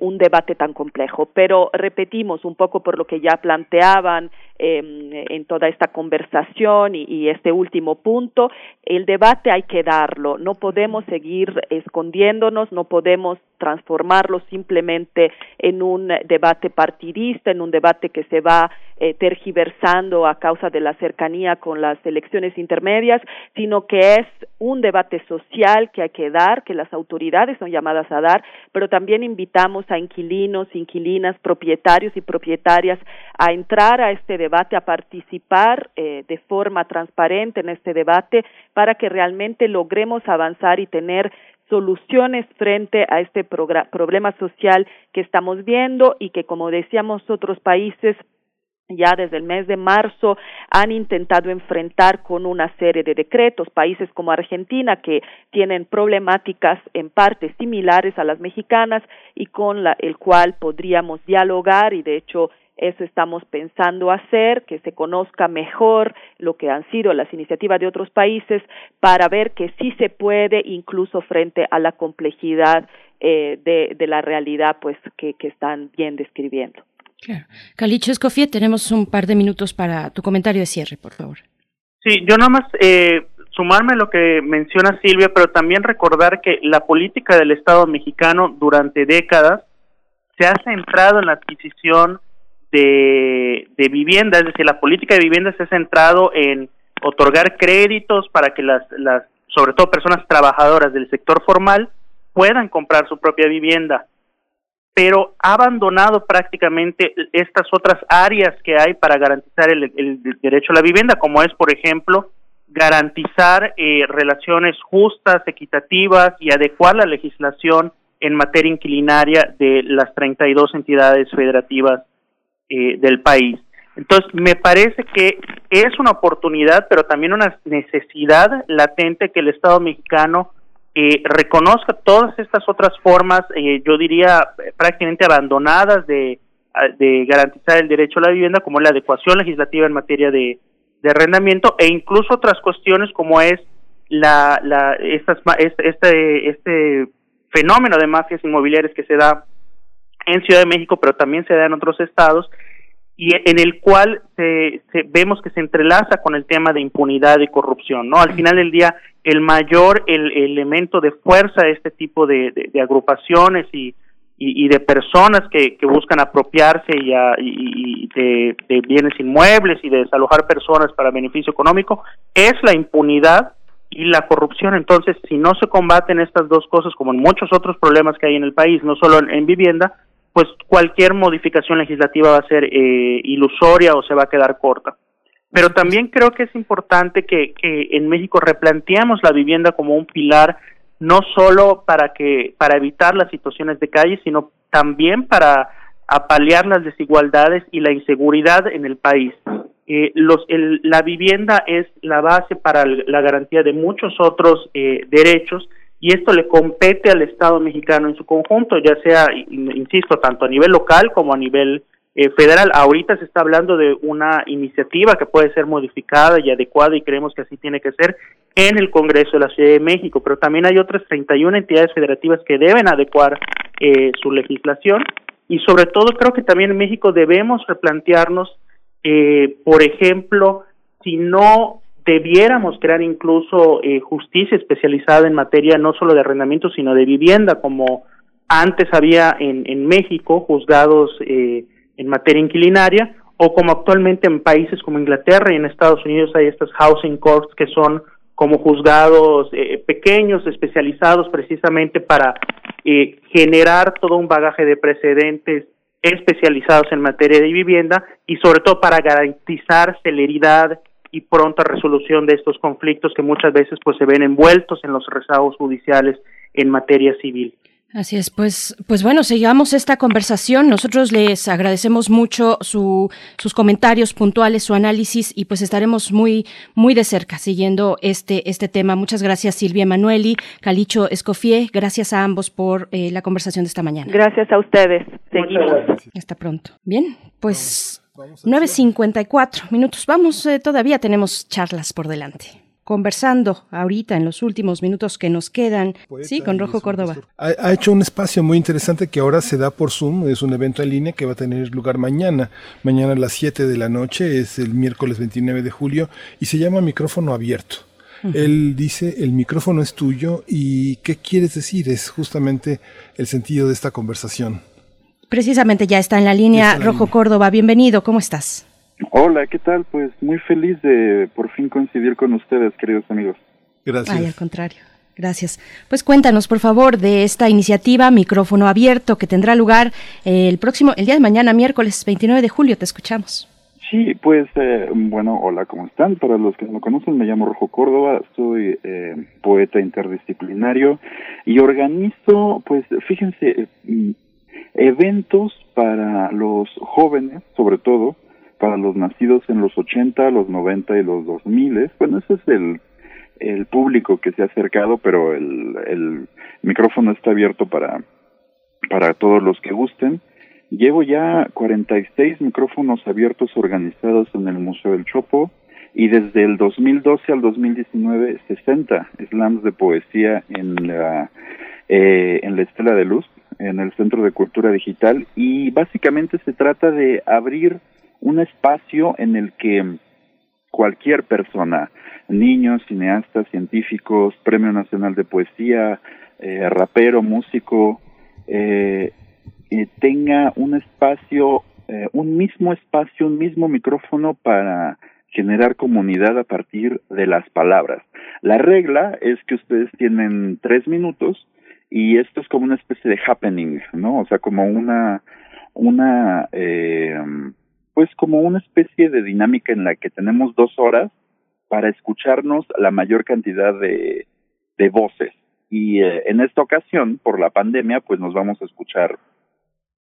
un debate tan complejo. Pero repetimos un poco por lo que ya planteaban eh, en toda esta conversación y, y, este último punto, el debate hay que darlo, no podemos seguir escondiéndonos, no podemos transformarlo simplemente en un debate partidista, en un debate que se va eh, tergiversando a causa de la cercanía con las elecciones intermedias, sino que es un debate social que hay que dar, que las autoridades son llamadas a dar, pero también invitamos a inquilinos, inquilinas, propietarios y propietarias a entrar a este debate, a participar eh, de forma transparente en este debate para que realmente logremos avanzar y tener soluciones frente a este problema social que estamos viendo y que, como decíamos, otros países ya desde el mes de marzo han intentado enfrentar con una serie de decretos. Países como Argentina que tienen problemáticas en parte similares a las mexicanas y con la, el cual podríamos dialogar y de hecho eso estamos pensando hacer, que se conozca mejor lo que han sido las iniciativas de otros países para ver que sí se puede incluso frente a la complejidad eh, de, de, la realidad pues que, que están bien describiendo. Claro. Calicho Escofía, tenemos un par de minutos para tu comentario de cierre, por favor. Sí, yo nada más eh, sumarme a lo que menciona Silvia, pero también recordar que la política del Estado mexicano durante décadas se ha centrado en la adquisición de, vivienda, es decir, la política de vivienda se ha centrado en otorgar créditos para que las, las, sobre todo personas trabajadoras del sector formal, puedan comprar su propia vivienda. Pero ha abandonado prácticamente estas otras áreas que hay para garantizar el, el derecho a la vivienda, como es, por ejemplo, garantizar eh, relaciones justas, equitativas y adecuar la legislación en materia inquilinaria de las 32 entidades federativas eh, del país. Entonces, me parece que es una oportunidad, pero también una necesidad latente que el Estado mexicano eh, reconozca todas estas otras formas, eh, yo diría prácticamente abandonadas de, de garantizar el derecho a la vivienda, como la adecuación legislativa en materia de, de arrendamiento e incluso otras cuestiones como es la, la estas, este, este, este fenómeno de mafias inmobiliarias que se da en Ciudad de México, pero también se da en otros estados, y en el cual se, se, vemos que se entrelaza con el tema de impunidad y corrupción, ¿no? Al final del día, el mayor el, elemento de fuerza de este tipo de, de, de agrupaciones y, y, y, de personas que, que buscan apropiarse y, a, y de, de, bienes inmuebles y de desalojar personas para beneficio económico es la impunidad y la corrupción. Entonces, si no se combaten estas dos cosas, como en muchos otros problemas que hay en el país, no solo en, en vivienda, pues cualquier modificación legislativa va a ser eh, ilusoria o se va a quedar corta. Pero también creo que es importante que, que en México replanteemos la vivienda como un pilar no solo para que para evitar las situaciones de calle, sino también para apalear las desigualdades y la inseguridad en el país. Eh, los, el, la vivienda es la base para la garantía de muchos otros eh, derechos y esto le compete al Estado mexicano en su conjunto, ya sea, insisto, tanto a nivel local como a nivel eh, federal. Ahorita se está hablando de una iniciativa que puede ser modificada y adecuada y creemos que así tiene que ser en el Congreso de la Ciudad de México, pero también hay otras 31 entidades federativas que deben adecuar eh, su legislación y sobre todo creo que también en México debemos replantearnos, eh, por ejemplo, si no debiéramos crear incluso eh, justicia especializada en materia no solo de arrendamiento, sino de vivienda, como antes había en, México, juzgados eh, en materia inquilinaria, o como actualmente en países como Inglaterra y en Estados Unidos hay estas housing courts que son como juzgados eh, pequeños, especializados precisamente para eh, generar todo un bagaje de precedentes especializados en materia de vivienda y sobre todo para garantizar celeridad y pronta resolución de estos conflictos que muchas veces pues se ven envueltos en los rezagos judiciales en materia civil. Así es, pues, pues bueno, sigamos esta conversación. Nosotros les agradecemos mucho su, sus comentarios puntuales, su análisis y pues estaremos muy, muy de cerca siguiendo este, este tema. Muchas gracias Silvia Emanueli, Calicho Escofié. Gracias a ambos por eh, la conversación de esta mañana. Gracias a ustedes. Seguimos. Hasta pronto. Bien, pues 9.54 minutos. Vamos, eh, todavía tenemos charlas por delante conversando ahorita en los últimos minutos que nos quedan, sí, con Rojo Córdoba. Ha, hecho un espacio muy interesante que ahora se da por Zoom, es un evento en línea que va a tener lugar mañana, mañana a las 7 de la noche, es el miércoles 29 de julio y se llama micrófono abierto. Él dice, el micrófono es tuyo y ¿qué quieres decir? Es justamente el sentido de esta conversación. Precisamente ya está en la línea Rojo Córdoba, bienvenido, ¿cómo estás? Hola, ¿qué tal? Pues muy feliz de por fin coincidir con ustedes, queridos amigos. Gracias. Ay, al contrario. Gracias. Pues cuéntanos, por favor, de esta iniciativa Micrófono Abierto que tendrá lugar el próximo, el día de mañana, miércoles 29 de julio. Te escuchamos. Sí, pues eh, bueno, hola, ¿cómo están? Para los que no me conocen, me llamo Rojo Córdoba, soy eh, poeta interdisciplinario y organizo, pues fíjense, eh, eventos para los jóvenes, sobre todo, para los nacidos en los 80, los 90 y los 2000. Bueno, ese es el, el público que se ha acercado, pero el, el micrófono está abierto para, para todos los que gusten. Llevo ya 46 micrófonos abiertos organizados en el Museo del Chopo y desde el 2012 al 2019 60 slams de poesía en la eh, en la Estela de Luz, en el Centro de Cultura Digital y básicamente se trata de abrir un espacio en el que cualquier persona, niños, cineastas, científicos, Premio Nacional de Poesía, eh, rapero, músico, eh, eh, tenga un espacio, un mismo espacio, un mismo micrófono para generar comunidad a partir de las palabras. La regla es que ustedes tienen tres minutos y esto es como una especie de happening, ¿no? O sea, como una, una, eh, pues como una especie de dinámica en la que tenemos dos horas para escucharnos la mayor cantidad de, de voces. Y eh, en esta ocasión, por la pandemia, pues nos vamos a escuchar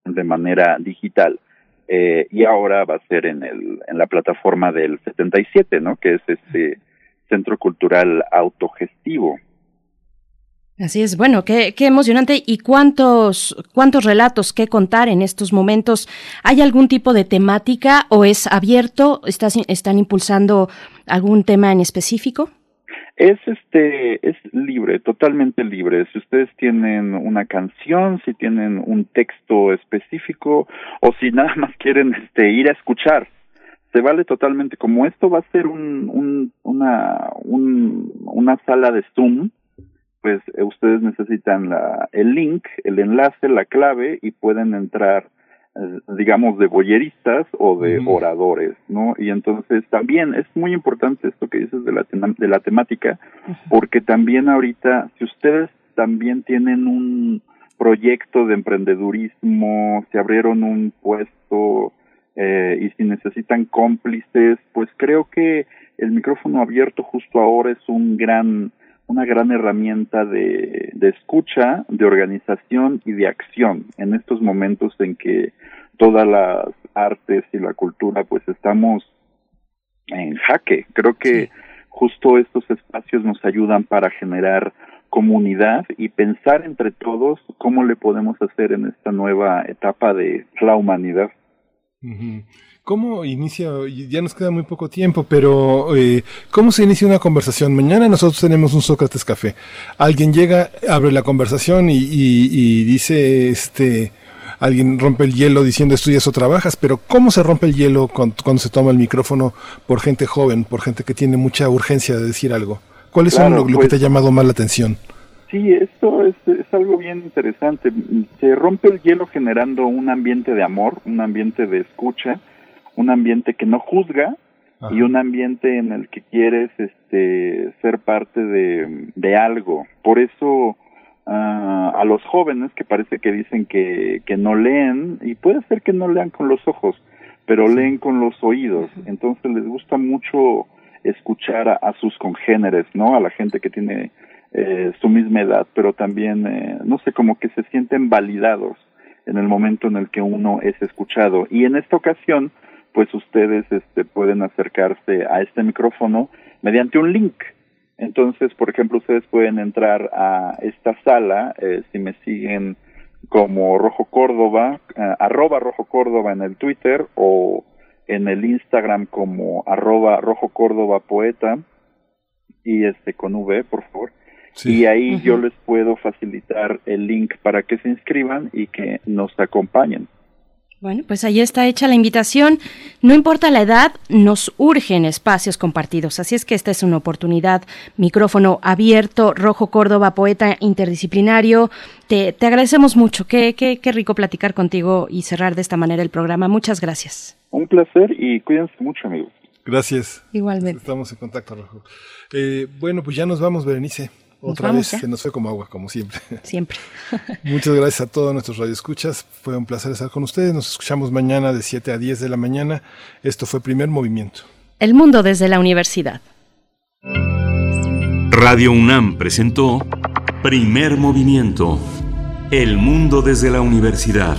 de manera digital. Eh, y ahora va a ser en, el, en la plataforma del 77, ¿no? Que es este centro cultural autogestivo. Así es, bueno, qué, qué emocionante. ¿Y cuántos, cuántos relatos que contar en estos momentos? ¿Hay algún tipo de temática o es abierto? ¿Estás, ¿Están impulsando algún tema en específico? Es este, es libre, totalmente libre. Si ustedes tienen una canción, si tienen un texto específico, o si nada más quieren este ir a escuchar, se vale totalmente. Como esto va a ser un, un una, un, una sala de Zoom, pues eh, ustedes necesitan la, el link, el enlace, la clave y pueden entrar, eh, digamos, de boyeristas o de oradores, ¿no? Y entonces también es muy importante esto que dices de la, de la temática, porque también ahorita, si ustedes también tienen un proyecto de emprendedurismo, se abrieron un puesto eh, y si necesitan cómplices, pues creo que el micrófono abierto justo ahora es un gran una gran herramienta de, de escucha, de organización y de acción en estos momentos en que todas las artes y la cultura pues estamos en jaque. Creo que justo estos espacios nos ayudan para generar comunidad y pensar entre todos cómo le podemos hacer en esta nueva etapa de la humanidad. ¿Cómo inicia? Ya nos queda muy poco tiempo, pero eh, ¿cómo se inicia una conversación? Mañana nosotros tenemos un Sócrates Café. Alguien llega, abre la conversación y, y dice, este, alguien rompe el hielo diciendo estudias o trabajas, pero ¿cómo se rompe el hielo cuando, se toma el micrófono por gente joven, por gente que tiene mucha urgencia de decir algo? ¿Cuál es lo, que pues te ha llamado más la atención? Sí, esto es, algo bien interesante. Se rompe el hielo generando un ambiente de amor, un ambiente de escucha, un ambiente que no juzga y un ambiente en el que quieres este, ser parte de, de algo. Por eso a los jóvenes que parece que dicen que, que no leen, y puede ser que no lean con los ojos, pero leen con los oídos. Entonces les gusta mucho escuchar a, sus congéneres, ¿no? A la gente que tiene eh, su misma edad, pero también, eh, no sé, como que se sienten validados en el momento en el que uno es escuchado. Y en esta ocasión, pues ustedes este, pueden acercarse a este micrófono mediante un link entonces, por ejemplo, ustedes pueden entrar a esta sala, eh, si me siguen como Rojo Córdoba, eh, arroba Rojo Córdoba en el Twitter o en el Instagram como arroba Rojo Córdoba Poeta y este con V, por favor. Y ahí yo les puedo facilitar el link para que se inscriban y que nos acompañen. Bueno, pues ahí está hecha la invitación. No importa la edad, nos urgen espacios compartidos. Así es que esta es una oportunidad. Micrófono abierto, Rojo Córdoba, poeta interdisciplinario. Te, te agradecemos mucho. Qué, qué, qué rico platicar contigo y cerrar de esta manera el programa. Muchas gracias. Un placer y cuídense mucho, amigos. Gracias. Igualmente. Estamos en contacto, Rojo. Eh, bueno, pues ya nos vamos, Berenice. Otra vez se nos fue como agua, como siempre. Siempre. Muchas gracias a todos nuestros radioescuchas. Fue un placer estar con ustedes. Nos escuchamos mañana de 7 a 10 de la mañana. Esto fue Primer Movimiento. El mundo desde la universidad. Radio UNAM presentó Primer Movimiento. El mundo desde la universidad.